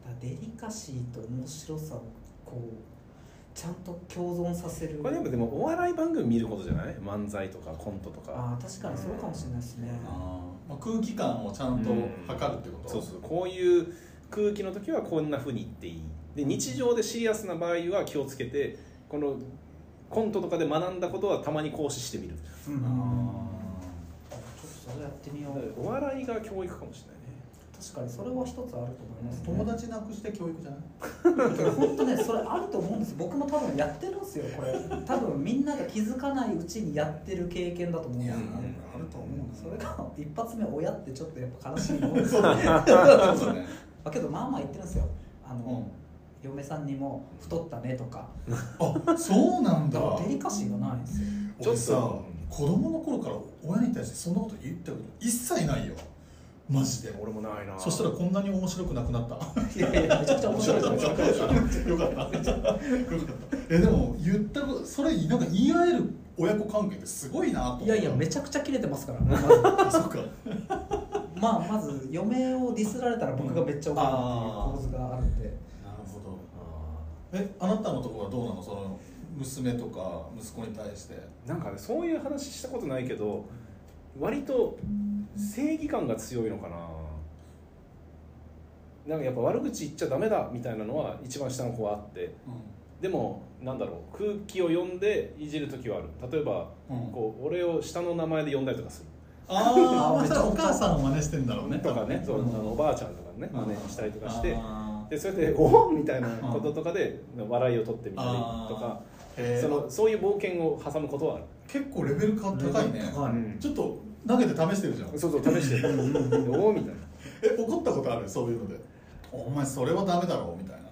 だからデリカシーと面白さをこうちゃんと共存させる。これでもでもお笑い番組見ることじゃない？漫才とかコントとか。ああ確かにそうかもしれないですね。まあ、空気感をちゃんと測るってこと、そうそう。こういう空気の時はこんなふうに言っていい。で日常でシリアスな場合は気をつけてこのコントとかで学んだことはたまに行使してみる。うん。あってみよう。お笑いが教育かもしれないね。確かにそれは一つあると思います、ー友達なくして教育じゃない？本当ねそれあると思うんです僕も多分やってるんですよこれ。多分みんなが気づかないうちにやってる経験だと思うんですよ。いやあると思うそれが一発目親ってちょっとやっぱ悲しいもんですそうだね。そうだね。だけどまあまあ言ってるんですよ。あの、うん。嫁さんにも「太ったね」とか。あそうなんだ。デリカシーがないんですよ。ちょっと子供の頃から親に対してそんなこと言ったこと一切ないよ。マジで？俺もないな。そしたらこんなに面白くなくなった？いやいやめちゃくちゃ面白いじゃないですかよかった。よかった。えでも言ったことそれなんか言い合える親子関係ってすごいなと思ったいやいやめちゃくちゃキレてますから。まずあそっか。まあまず嫁をディスられたら僕がめっちゃ怒るっていう構図があるんで。なるほど。えあなたのところはどうなの？その娘とか息子に対して。なんかねそういう話したことないけど割と正義感が強いのかな。なんかやっぱ悪口言っちゃダメだみたいなのは一番下の子はあって。でもなんだろう空気を読んでいじる時はある。例えば、うん。こう俺を下の名前で呼んだりとかする。ああまあお母さんを真似してんだろうね。とかね、そうあのおばあちゃんとかねうん。真似したりとかして。でそれで「おお!」みたいなこととかで笑いを取ってみたりとかそのそういう冒険を挟むことはある、結構レベル高いね。うん。ちょっと投げて試してるじゃん。そうそう試してる。でおおみたいな。え怒ったことある？そういうので。お前それはダメだろうみたいな。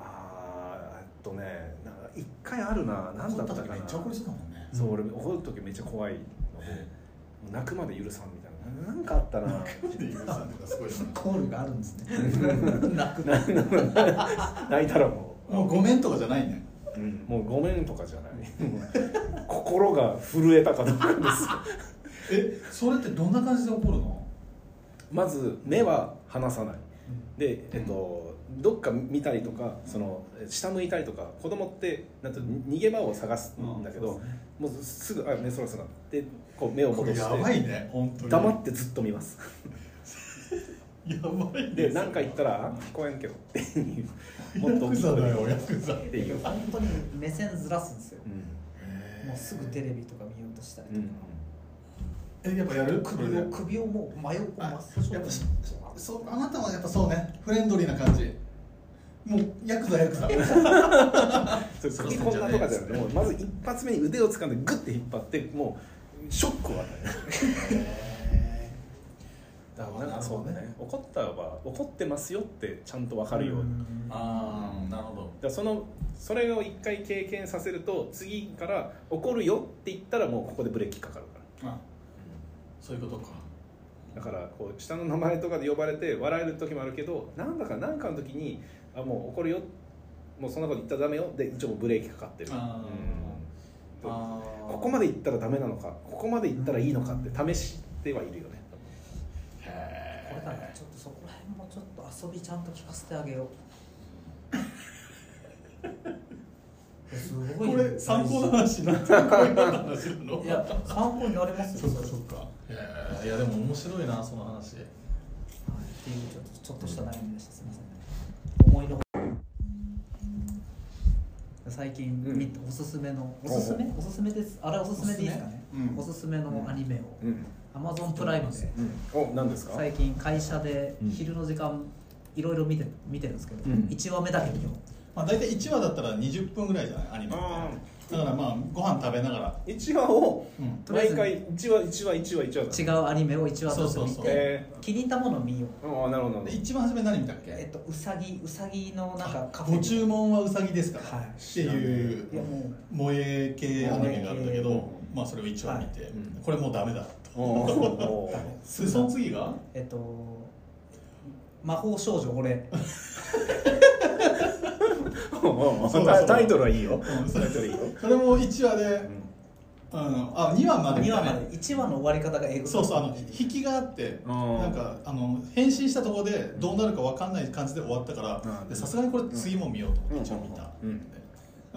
あーえっとねなんか一回あるな。何だったかな。めっちゃ怒りそうだもんね。そう俺怒る時めっちゃ怖いのでもう泣くまで許さんみたいな。なんかあったな。っていうさんとかすごいよねコールがあるんですね。泣く泣いたらもう。もうごめんとかじゃないねうん。もうごめんとかじゃない。心が震えたかどうかですよ。えそれってどんな感じで怒るの？まず目は離さない。で、えっと、どっか見たりとかその下向いたりとか子供ってなんていうの逃げ場を探すんだけど、もうすぐ「あ目そらすな」でこう目をこ戻してれやばいね本当に。黙ってずっと見ます。やばいねで何か言ったら「あ聞こえんけど」っていうもっとヤクザだよヤクザ。っていう、本当に目線ずらすんですよ。うん。もうすぐテレビとか見ようとしたりとうんか、えやっぱやる？首を首をもう真横あ真っ正やっぱそあなたはやっぱそうね。フレンドリーな感じ。もうヤクザヤクザ。それ首こんなとかじゃなくてもうまず一発目に腕を掴んでグッて引っ張ってもうショックを与える だからなんかそうね。怒ったは怒ってますよってちゃんと分かるように、ああなるほど。だそのそれを一回経験させると次から怒るよって言ったらもうここでブレーキかかるから。あそういうことか。だからこう下の名前とかで呼ばれて笑える時もあるけどなんだか何かの時にあもう怒るよ。もうそんなこと言ったらダメよ。で一応ブレーキかかってる、あうん。あここまで言ったらダメなのかここまで言ったらいいのかって試してはいるよねへこれだねちょっとそこら辺もちょっと遊びちゃんと聞かせてあげよう。すごいこれ参考の話になってるこういう話なの？いや参考になりますよそっかそっか。いやでも面白いなその話。はい。っていうちょっとちょっとした悩みでした。すみません思いの最近うん。おすすめのおすすめ？おすすめです。あれおすすめでいいですかね？うん。おすすめのアニメを。うん、Amazon プライムで。うん、お何ですか？最近会社でうん。昼の時間いろいろ見て見てるんですけどうん。1話目だけ見よまあ大体1話だったら20分ぐらいじゃない？アニメだからまあご飯食べながら。1話をうん。毎回1話1話1話1話う違うアニメを1話ずつ見てえ気に入ったものを見よう。ー、ああなるほど。一番初め何見たっけ？えっとうさぎうさぎのなんかカフェご注文はうさぎですから、はい。っていう萌え系アニメがあるんだけどまあそれを1話見て、これもうダメだと。その次が？えっと魔法少女俺。タイトルはいいよ。うんタイトルいいよ、それも1話で、うん。うん、あ2話まで。見2たね話まで。1話の終わり方が英語そうそうあの引きがあってうん。なんかあの変身したところでどうなるか分かんない感じで終わったからさすがにこれ次も見ようと思って一応見た、うん。で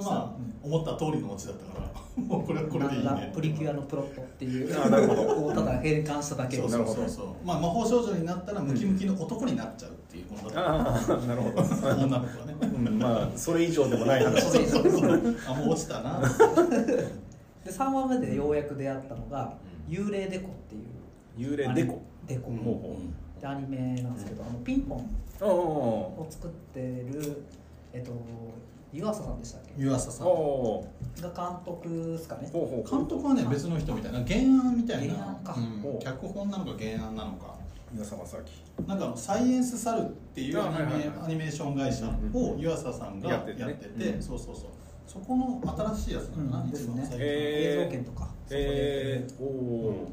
まあ、思った通りのオチだったから もうこれはこれでいいなねプリキュアのプロットっていうあなるほど。をただ変換しただけそうそうそうそう。まあ魔法少女になったらムキムキの男になっちゃうっていうものだった。ああなるほど、女の子はね。うん、まあそれ以上でもない話。それ以上あもう落ちたな。で3話目でようやく出会ったのが「幽霊デコ」っていう。幽霊デコ？デコ。うんほう。ほでアニメなんですけど、あのピンポンを作ってるえっと湯浅さんでしたっけ？湯浅さん。おが監督ですかね。ほうほう監督はね別の人みたいな原案みたいな。原案か。うん。脚本なのか原案なのか。皆様さきなんかあのサイエンスサルっていうアニメ,、あはいはいはい。アニメーション会社を湯浅さんがやってて,、やっててねうん。そうそうそう。そこの新しいやつなんだな、うん。ですね。一番最近、へー。映像権とか。えー、おお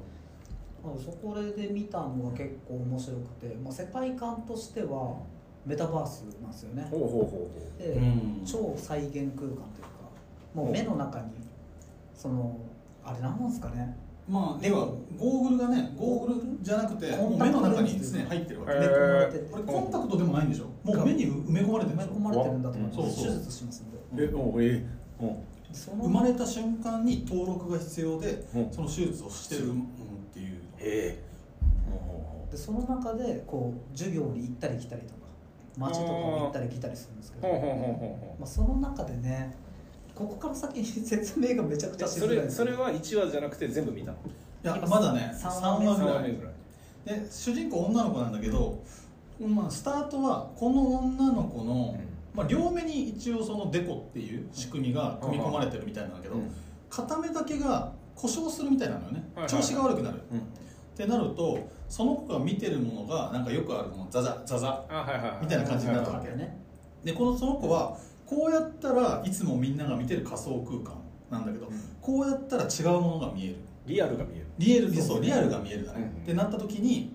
まあそこで見たのが結構面白くて、まあ、世界観としてはメタバースなんですよね。ほうほうほうほで、うん。超再現空間というかもう目の中にそのあれ何なんですかね。まあ要はゴーグルがねゴーグルじゃなくてもう目の中に常に入ってるわけ、へー埋め込まれてて。これコンタクトでもないんでしょ？もう目に埋め込まれてるんでしょ？埋め込まれてるんだと思います、手術しますんで。うえおえうん。その生まれた瞬間に登録が必要で、うん。その手術をしてる、うん、っていうええでその中でこう授業に行ったり来たりとか街とかも行ったり来たりするんですけどまあ、その中でねここから先に説明がめちゃくちゃしづらいんそれそれは1話じゃなくて全部見たの？いや今まだね三3話ぐらい。ぐらい。で主人公女の子なんだけど、まあ、スタートはこの女の子の、まあ、両目に一応そのデコっていう仕組みが組み込まれてるみたいなんだけど、うん。片目だけが故障するみたいなのよね、調子が悪くなる、うんってなるとその子が見てるものがなんかよくあるこのザザザザみたいな感じになったわけね。でこのその子はこうやったらいつもみんなが見てる仮想空間なんだけど、うん。こうやったら違うものが見える。リアルが見える。リアルそうリアルが見えるだね、うん。ってなった時に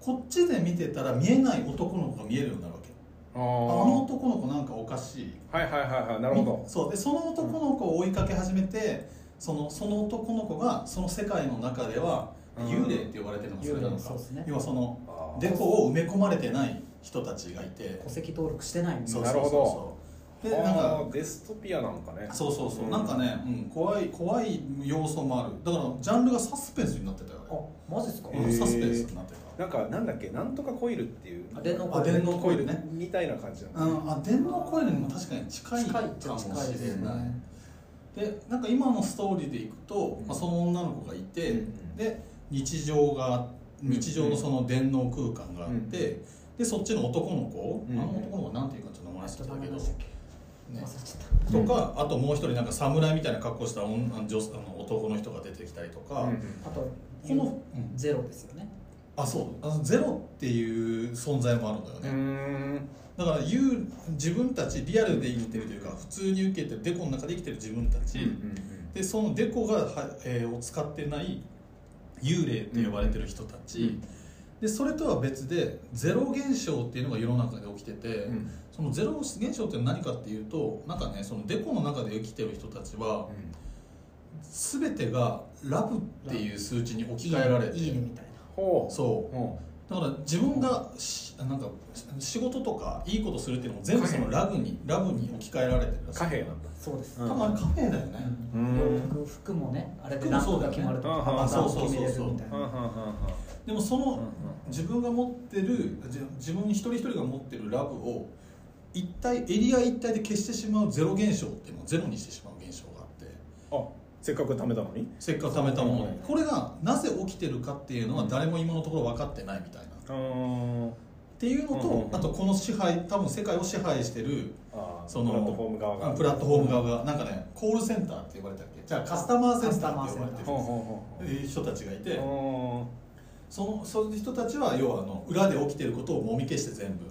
こっちで見てたら見えない男の子が見えるようになるわけ。ああの男の子なんかおかしい。はいはいはいはいなるほど。そう。でその男の子を追いかけ始めてそのその男の子がその世界の中ではうん幽霊って呼ばれてるのがそれなのか。そうですね。要はそのデコを埋め込まれてない人たちがいて。戸籍登録してないんでそうなるほど。でなんかデストピアなのかね。そうそうそう、うん。なんかね、うん、怖い怖い要素もある。だからジャンルがサスペンスになってたよねあマジですか、へー。サスペンスになってなんかなんだっけ？なんとかコイルっていう。あ電脳あ電脳コイルね。みたいな感じなた、うん、あ電脳コイルにも確かに近いかもし近いですれない。ねでなんか今のストーリーでいくと、まあ、その女の子がいて、うん。で日常が日常のその電脳空間があって、うんでそっちの男の子、うん。あの男の子なんていうかちょっと名前忘れてたけど、ね。とかあともう一人なんか侍みたいな格好した女あの女あの男の人が出てきたりとか、うんたあとこの、うん。ゼロですよね。あそう。あのゼロっていう存在もあるんだよね、ん。だから言う自分たちリアルで生きてるというか普通に受けてるデコの中で生きてる自分たち、でそのデコがは、えーを使ってない幽霊って呼ばれてる人たち、でそれとは別でゼロ現象っていうのが世の中で起きてて、うん。そのゼロ現象って何かっていうとなんかねそのデコの中で生きてる人たちは全てがラブっていう数値に置き換えられていいねみたいな。ほう。そう。ほだから自分がしなんか仕事とかいいことするっていうのも全部そのラブにラブに置き換えられてるらしい。貨幣なんだ。そうです、うん。多分あれカフェだよね、うん。洋服服もねあれで服もランクそうだよね。が決まるとうんか幅そうそうそうそうが決めれるみたいなでもその、自分が持ってるじ自分一人一人が持ってるラブを一体エリア一体で消してしまうゼロ現象っていうのをゼロにしてしまう現象があって。あせっかく貯めたのに？せっかく貯めたものうん。にこれがなぜ起きてるかっていうのは誰も今のところ分かってないみたいな。っあていうのと、うんあとこの支配多分世界を支配してるあそのプラットフォーム側が。プラットフォーム側がなんかねコールセンターって呼ばれたっけ？じゃあカスタマーセンターって呼ばれてほう人たちがいてほそのそういう人たちは要はあの裏で起きてることをもみ消して全部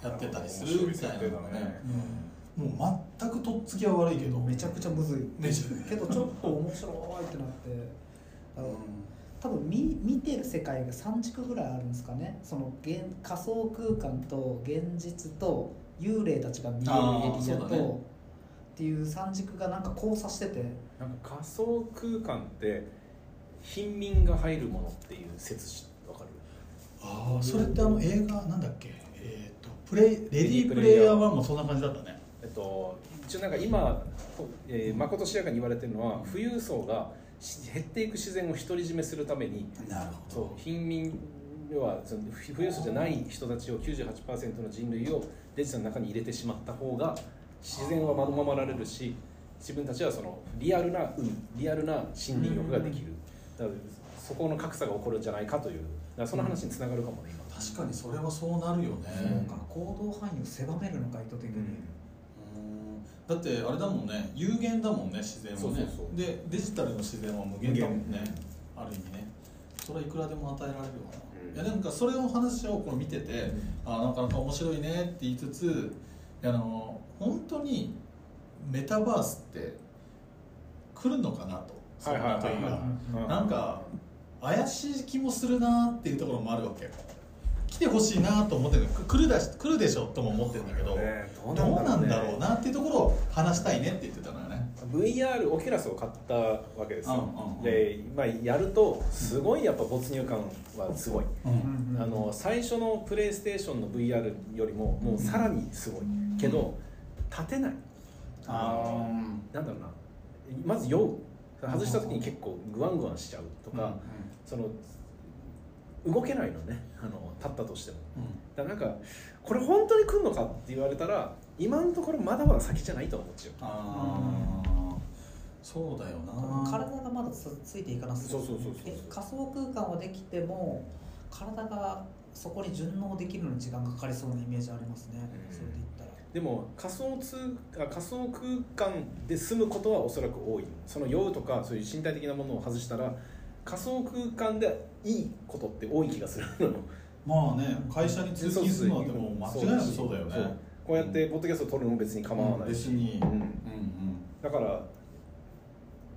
やってたりするみたいなのがねもう全くとっつきは悪いけど。めちゃくちゃむずい。めちゃけどちょっと面白いってなって。あの多分見見てる世界が3軸ぐらいあるんですかね。その現仮想空間と現実と幽霊たちが見えるエリアと、そうだね。っていう三軸がなんか交差してて。なんか仮想空間って貧民が入るものっていう説しわかる？ああそれってあの映画なんだっけ？えっ、とプレイレディープレイヤー1もそんな感じだったね。えっと一応なんか今、えー、まことしやかに言われてるのは富裕層がし減っていく自然を独り占めするためになるそう貧民要はその富裕層じゃない人たちを98%の人類をデジタルの中に入れてしまった方が自然は守られるし自分たちはそのリアルな海リアルな森林浴ができる。だからそこの格差が起こるんじゃないかという。だからその話につながるかもね今。確かにそれはそうなるよね、なんか行動範囲を狭めるのか意図的に、うんだってあれだもんね有限だもんね自然はね。でデジタルの自然は無限だもんねある意味ね。それはいくらでも与えられるよな、うん。いやなんかそれの話をこう見てて、あなかなか面白いねって言いつつあの本当にメタバースって来るのかなと。そん。ないなんか怪しい気もするなっていうところもあるわけ来てほしいなと思ってるく来るだし来るでしょとも思ってるんだけど、ねどうなんだろうなっていうところを話したいねって言ってたのよね。VR オキュラスを買ったわけですよ、うんうんうん。で、まあ、やるとすごいやっぱ没入感はすごい、うんあの最初のプレイステーションの VR よりももうさらにすごい。けど立てない。あなんだろうな。まず酔う。外した時に結構グワングワンしちゃうとーか、その動けないのね。あの立ったとしても。だからなんかこれ本当に来るのかって言われたら今のところまだまだ先じゃないと思っちゃう。ああそうだよな。体がまだつついていかなさそうそうそうそうえ仮想空間はできても体がそこに順応できるのに時間がかかりそうなイメージありますね、うん。それで言ったら。でも仮想通あ仮想空間で住むことはおそらく多い。その酔うとかそういう身体的なものを外したら仮想空間でいいことって多い気がするの。よまあね会社に通勤するのはでも間違いなくそうだよね。こうやってポッドキャストを撮るのも別に構わないし、別にうんうんうん。だから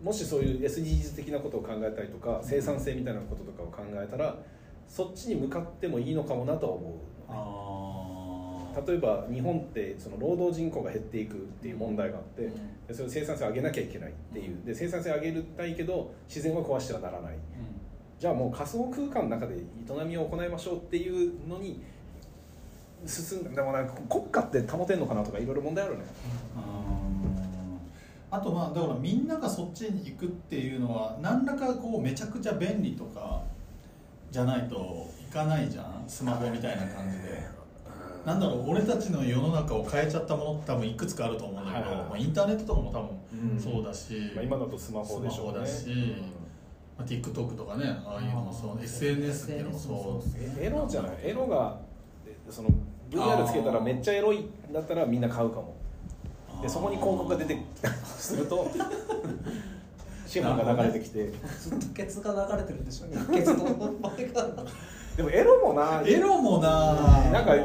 もしそういう SDGs 的なことを考えたりとか生産性みたいなこととかを考えたらそっちに向かってもいいのかもなとは思う。ああ例えば日本ってその労働人口が減っていくっていう問題があって、うん。でそれ生産性を上げなきゃいけないっていう。で生産性を上げたいけど自然は壊してはならない。じゃあもう仮想空間の中で営みを行いましょうっていうのに進んででもなんか国家って保てんのかなとかいろいろ問題あるね。あとまあだからみんながそっちに行くっていうのは何らかこうめちゃくちゃ便利とかじゃないといかないじゃん。スマホみたいな感じでなんだろう俺たちの世の中を変えちゃったものって多分いくつかあると思うんだけど、はいはいはい。まあ、インターネットとかも多うん。分そうだし、まあ、今だとスマホでしょうね。だしまあ、TikTok とかねああいうのもそう SNS っていうのもそう。えエロじゃない？エロがえその VR つけたらめっちゃエロいだったらみんな買うかも。でそこに広告が出てきたりすると 資本が流れてきて。ずっとケツが流れてるんでしょうね。ケツの前がでもエロもな。エロもな。なんか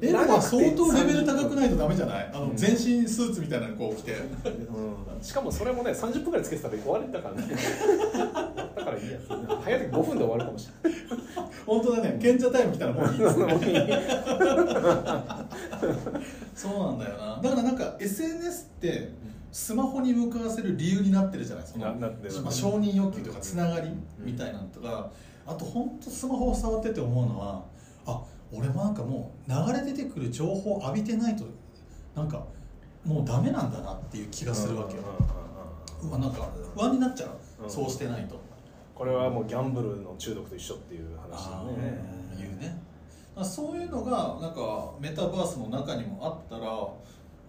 エロは相当レベル高くないとダメじゃない？あの全身スーツみたいなのこう着て。うん。しかもそれもね30分ぐらいつけてたら終わりだからね。だからいいや。早い時5分で終わるかもしれない。本当だね。賢者タイム来たらもういいですね。そうなんだよな。だからなんか SNS ってスマホに向かわせる理由になってるじゃない？そのななってる。まあ、承認欲求とかつながりみたいなのとかあと本当スマホを触ってて思うのはあ俺もなんかもう流れ出てくる情報を浴びてないとなんかもうダメなんだなっていう気がするわけよ。うわなんか不安になっちゃう、うん。そうしてないと。これはもうギャンブルの中毒と一緒っていう話だね。言うね。まあそういうのがなんかメタバースの中にもあったらも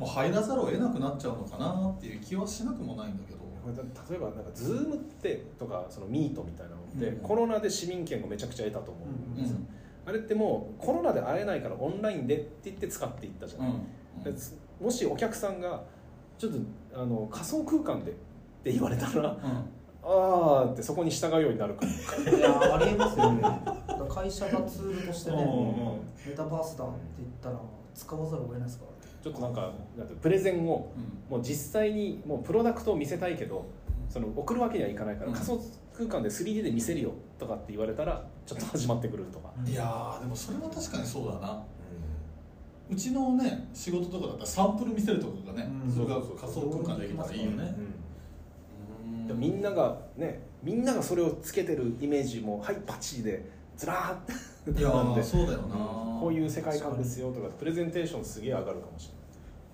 う入らざるを得なくなっちゃうのかなっていう気はしなくもないんだけど。例えばなんか Zoom ってとかそのミートみたいなのって、うん。コロナで市民権をめちゃくちゃ得たと思う。ん。ですよ、うん。あれってもうコロナで会えないからオンラインでって言って使っていったじゃない、もしお客さんがちょっとあの仮想空間でって言われたらああってそこに従うようになるから。いやありえますよね。会社がツールとしてねうんうんメタバースだって言ったら使わざるを得ないですから。ねちょっとなんかなんてプレゼンをうん。もう実際にもうプロダクトを見せたいけどその送るわけにはいかないから、うん。仮想空間で 3D で見せるよとかって言われたらちょっと始まってくるとか、いやーでもそれは確かにそうだな。うちのね仕事とかだったらサンプル見せるとかがね、うん。それが仮想空間できたらいいよね。みんながねみんながそれをつけてるイメージもはいバッチリでずらーっていやそうだよな、こういう世界観ですよとかプレゼンテーションすげえ上がるかもし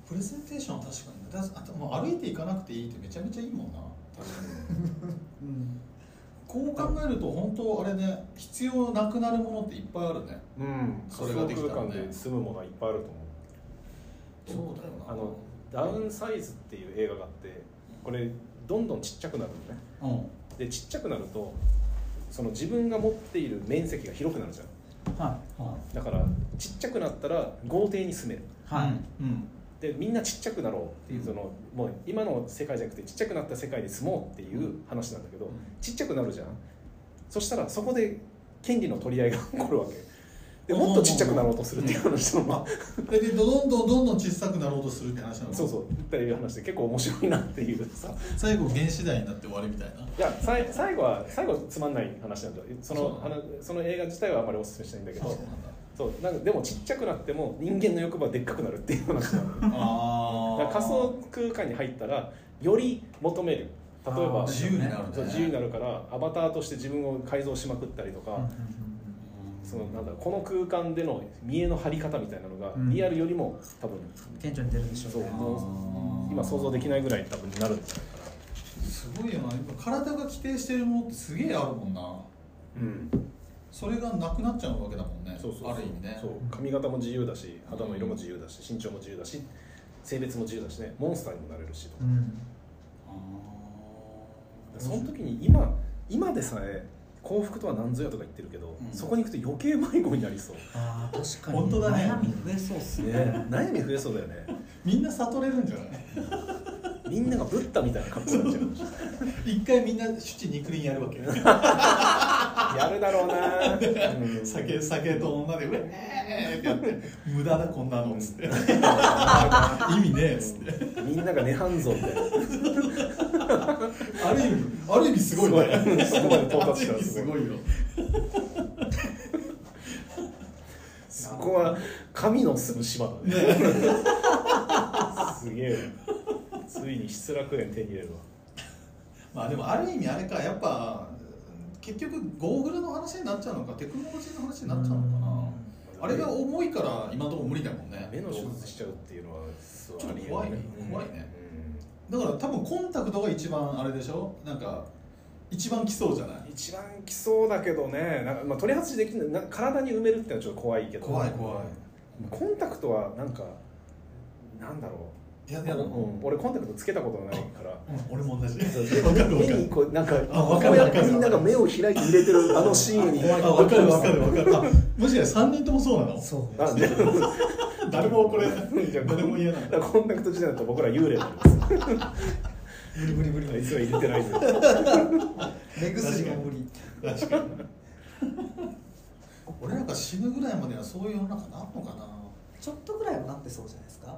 プレゼンテーションは確かにだあともう歩いていかなくていいってめちゃめちゃいいもんな。うんこう考えると本当あれね必要なくなるものっていっぱいあるね。うん、それができたらね。空間で住むものはいっぱいあると思う。そうだよな。あのダウンサイズっていう映画があってこれどんどんちっちゃくなるのね。うん。でちっちゃくなるとその自分が持っている面積が広くなるじゃん。はい。はだからちっちゃくなったら豪邸に住める。はい。うんでみんなちっちゃくなろうっていうそのもう今の世界じゃなくてちっちゃくなった世界に住もうっていう話なんだけど、ちっちゃくなるじゃん。そしたらそこで権利の取り合いが起こるわけ。でもっとちっちゃくなろうとするっていう話の。まあででどん。どん。どん。どん。小さくなろうとするって話なのそうそうっていう話で結構面白いなっていうさ最後原始代になって終わりみたいないやさい最後は最後つまん。ない話なん。だよそのその映画自体はあまりおすすめしないん。だけどそうなんかでもちっちゃくなっても人間の欲望はでっかくなるっていう話なの。だあから仮想空間に入ったらより求める。例えば自由になるね。そう自由になるからアバターとして自分を改造しまくったりとか、そのなんだこの空間での見栄の張り方みたいなのが、うん。リアルよりも多分顕著に出るでしょそううね。もう今想像できないぐらい多分になるんじゃないかすごいよな。今体が規定してるものってすげえあるもんなな。うんそれがなくなっちゃうわけだもんねそうそうそう。ある意味ね。そう。髪型も自由だし肌の色も自由だし身長も自由だし性別も自由だしね。モンスターにもなれるしとか。うん。その時に今今でさえ幸福とは何ぞやとか言ってるけど、うん。そこに行くと余計迷子になりそう。ああ確かに。本当だね。悩み増えそうっすね。ね悩み増えそうだよね。みんな悟れるんじゃない？みんながブッダみたいな格好になっちゃう一回みんな七肉林やるわけやるだろうな、うん。酒酒と女で「うえー!」ってやって「無駄だこんなの」っつって「意味ねえ」っつって。みんなが涅槃像みたいな。ある意味ある意味すごいね。すごい。そこまで到達したす。ごいすごいよ。そこは神の住む島だね。すげえ。わついに失楽園手に入れるわ。まあでもある意味あれかやっぱ結局ゴーグルの話になっちゃうのかテクノロジーの話になっちゃうのかな。あれが重いから今のところ無理だもんね。目の手術しちゃうっていうのはちょっと怖いね。うん怖いね。だから多分コンタクトが一番あれでしょ。なんか一番来そうじゃない？うん一番来そうだけどね。なんか、まあ、取り外しできない。体に埋めるってのはちょっと怖いけど。怖い怖い。コンタクトはなんかなんだろういやいや、うん、俺コンタクトつけたことがないから。俺も同じ。目にこうなんかあこうやってみんなが目を開いて入れてるあのシーンに。あ分かる分かる分かる。あもしかして3人ともそうなの？そうあ じゃ誰もこれじゃあ誰も嫌なだ。からコンタクト時代だと僕ら幽霊なんです。無理無理無理あいつは入れてないんだ 目薬が無理。確かに。俺らが死ぬぐらいまではそういう世の中なんのかな？ちょっとぐらいはなってそうじゃないですか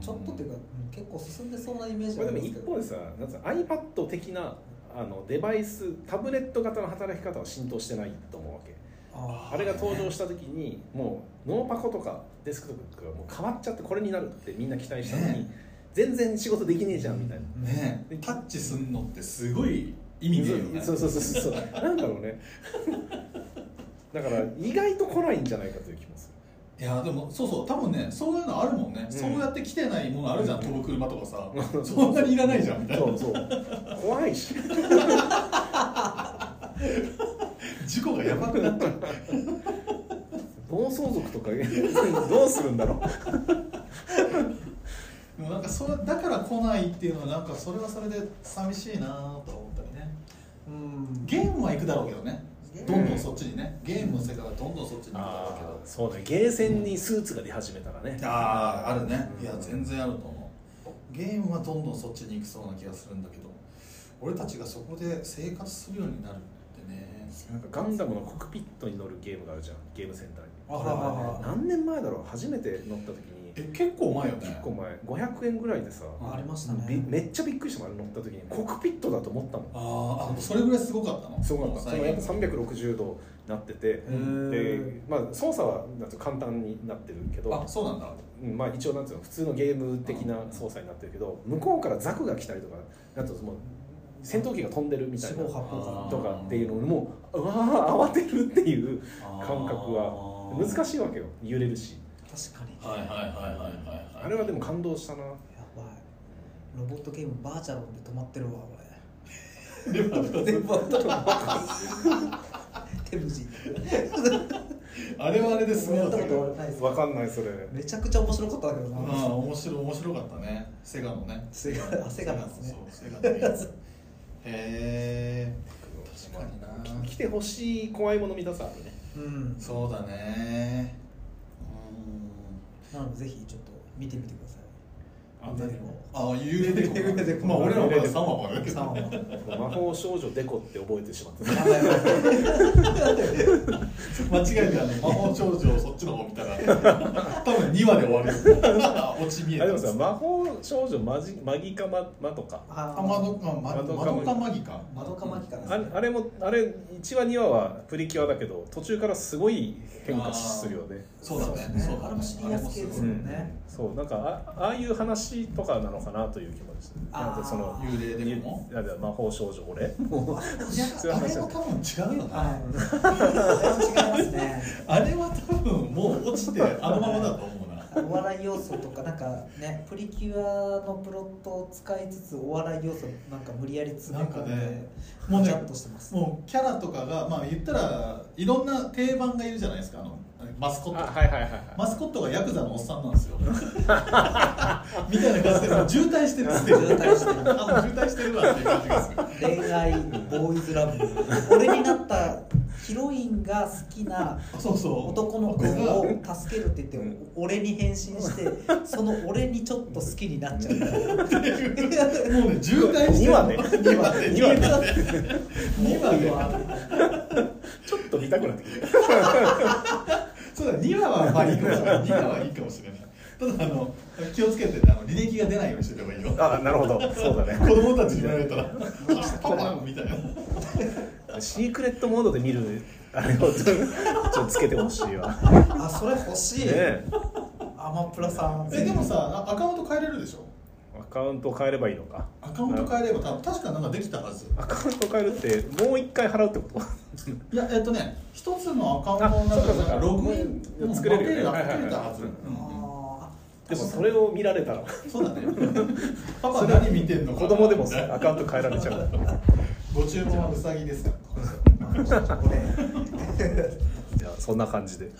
ちょっとっていうかうん結構進んでそうなイメージまあでもありますけど。一方でさなんつうの iPad 的なあのデバイスタブレット型の働き方は浸透してないと思うわけ。ああれが登場した時にもうノーパコとかデスクトップがもう変わっちゃってこれになるってみんな期待したのに、ね。全然仕事できねえじゃんみたいな、ね。えタッチすんのってすごい意味ねえよね。そうそうそうそうそう。なんだろうね。だから意外と来ないんじゃないかという気も。すいやでもそうそう多分ねそういうのあるもんね、うん。そうやって来てないものあるじゃん、飛ぶ車とかさ、るそんなにいらないじゃんみたいな。そうそう。怖いし。事故がやばくなっちゃう。暴走族とか どうするんだろう。でもなんかそれだから来ないっていうのはなんかそれはそれで寂しいなと思ったりね。うん。ゲームは行くだろうけどねどんどんそっちにねゲームの世界はどんどんそっちに行くだろうけどそうねゲーセンにスーツが出始めたらね。あああるね。いや全然あると思う。ゲームはどんどんそっちに行きそうな気がするんだけど俺たちがそこで生活するようになるってね。なんかガンダムのコックピットに乗るゲームがあるじゃん。ゲームセンターに。あらあら何年前だろう？初めて乗った時にえ結構前よね。結構前。500円ぐらいでさあありましたびねめっちゃびっくりしたもんあれ乗った時に。コックピットだと思ったもん。あーあそれぐらいすごかったの？すごかったそのやっぱ再現360度なってて。ー。で、まあ、操作は簡単になってるけど。あそうなんだ。うんまあ、一応なんていうの普通のゲーム的な操作になってるけど向こうからザクが来たりとかなんともう戦闘機が飛んでるみたいな。とかっていうのにもううわー慌てるっていう感覚は。難しいわけよ。揺れるし確かにはいはいはいはいはいあれはでも感動したな。やばい。ロボットゲームバーチャロンで止まってるわ俺でもでバーチャロン手無事あれはあれですごかやったたっけどことないですわかんないそれ。めちゃくちゃ面白かったんだけどな。ああ面白い面白かったね。セガのね。セガあセガなんですね。そうセガのやつ。へえ。確かにな。来てほしい怖いもの見たさあるね。うん。そうだねなのでぜひちょっと見てみてください。あ何も。ああ幽霊で幽霊でまあ俺らはまだ3話までだけど三話魔法少女デコって覚えてしまった 間違えてあの魔法少女をそっちの方見たら多分2話で終わるよ。落ち見えでもさ魔法少女マジマギカママとかああ窓かま窓か窓かマギか。窓かまきかあれあれもあれ1話2話はプリキュアだけど途中からすごい変化するよね。そうだね。ね。そうだね。あれもシリアス系ですうんもん。ねそうなんかあああいう話とかなのかなという気もですあーなんかその幽霊でも？いや魔法少女俺もういや あれも多分違うよな、はいあれも違いますね。あれは多分もう落ちてあのままだと思うな。お笑い要素とかなんかねプリキュアのプロットを使いつつお笑い要素なんか無理やり詰め込んでなんかねもうねちゃんとしてます。もうキャラとかがまあ言ったらいろんな定番がいるじゃないですかあのマスコット。あはいはいはいはい。マスコットがヤクザのおっさんなんですよ。みたいな感じで渋滞してるっつって渋滞してる。あもう渋滞してるわっていう感じがする。恋愛ボーイズラブ。俺になったヒロインが好きなそうそう。男の子を助けるって言って俺に変身してその俺にちょっと好きになっちゃう。もうね渋滞してる。2話ね。2話で2話ね。2話でちょっと見たくなってきてそうだ2話はまあいいかもしれない。2話はいいかもしれない。ただあの気をつけてねあの履歴が出ないようにしておいた方がいいよ。あなるほど。そうだね。子供たちに言われたら「あパパ」みたいなシークレットモードで見るあれをちょっとつけてほしいわ。ねあそれ欲しい、え。アマプラさん。えでもさあアカウント変えれるでしょ？アカウント変えればいいのか。アカウント変えれば確かなんかできたはず。アカウント変えるってもう一回払うってこと？いやえっとね一つのアカウントの中でなんかログインあ作れるよねうんはいはいはい作れたはず、でもそれを見られたらそうだねパパ何見てんの子供でもさアカウント変えられちゃうご注文はウサギですか？そんな感じで。はい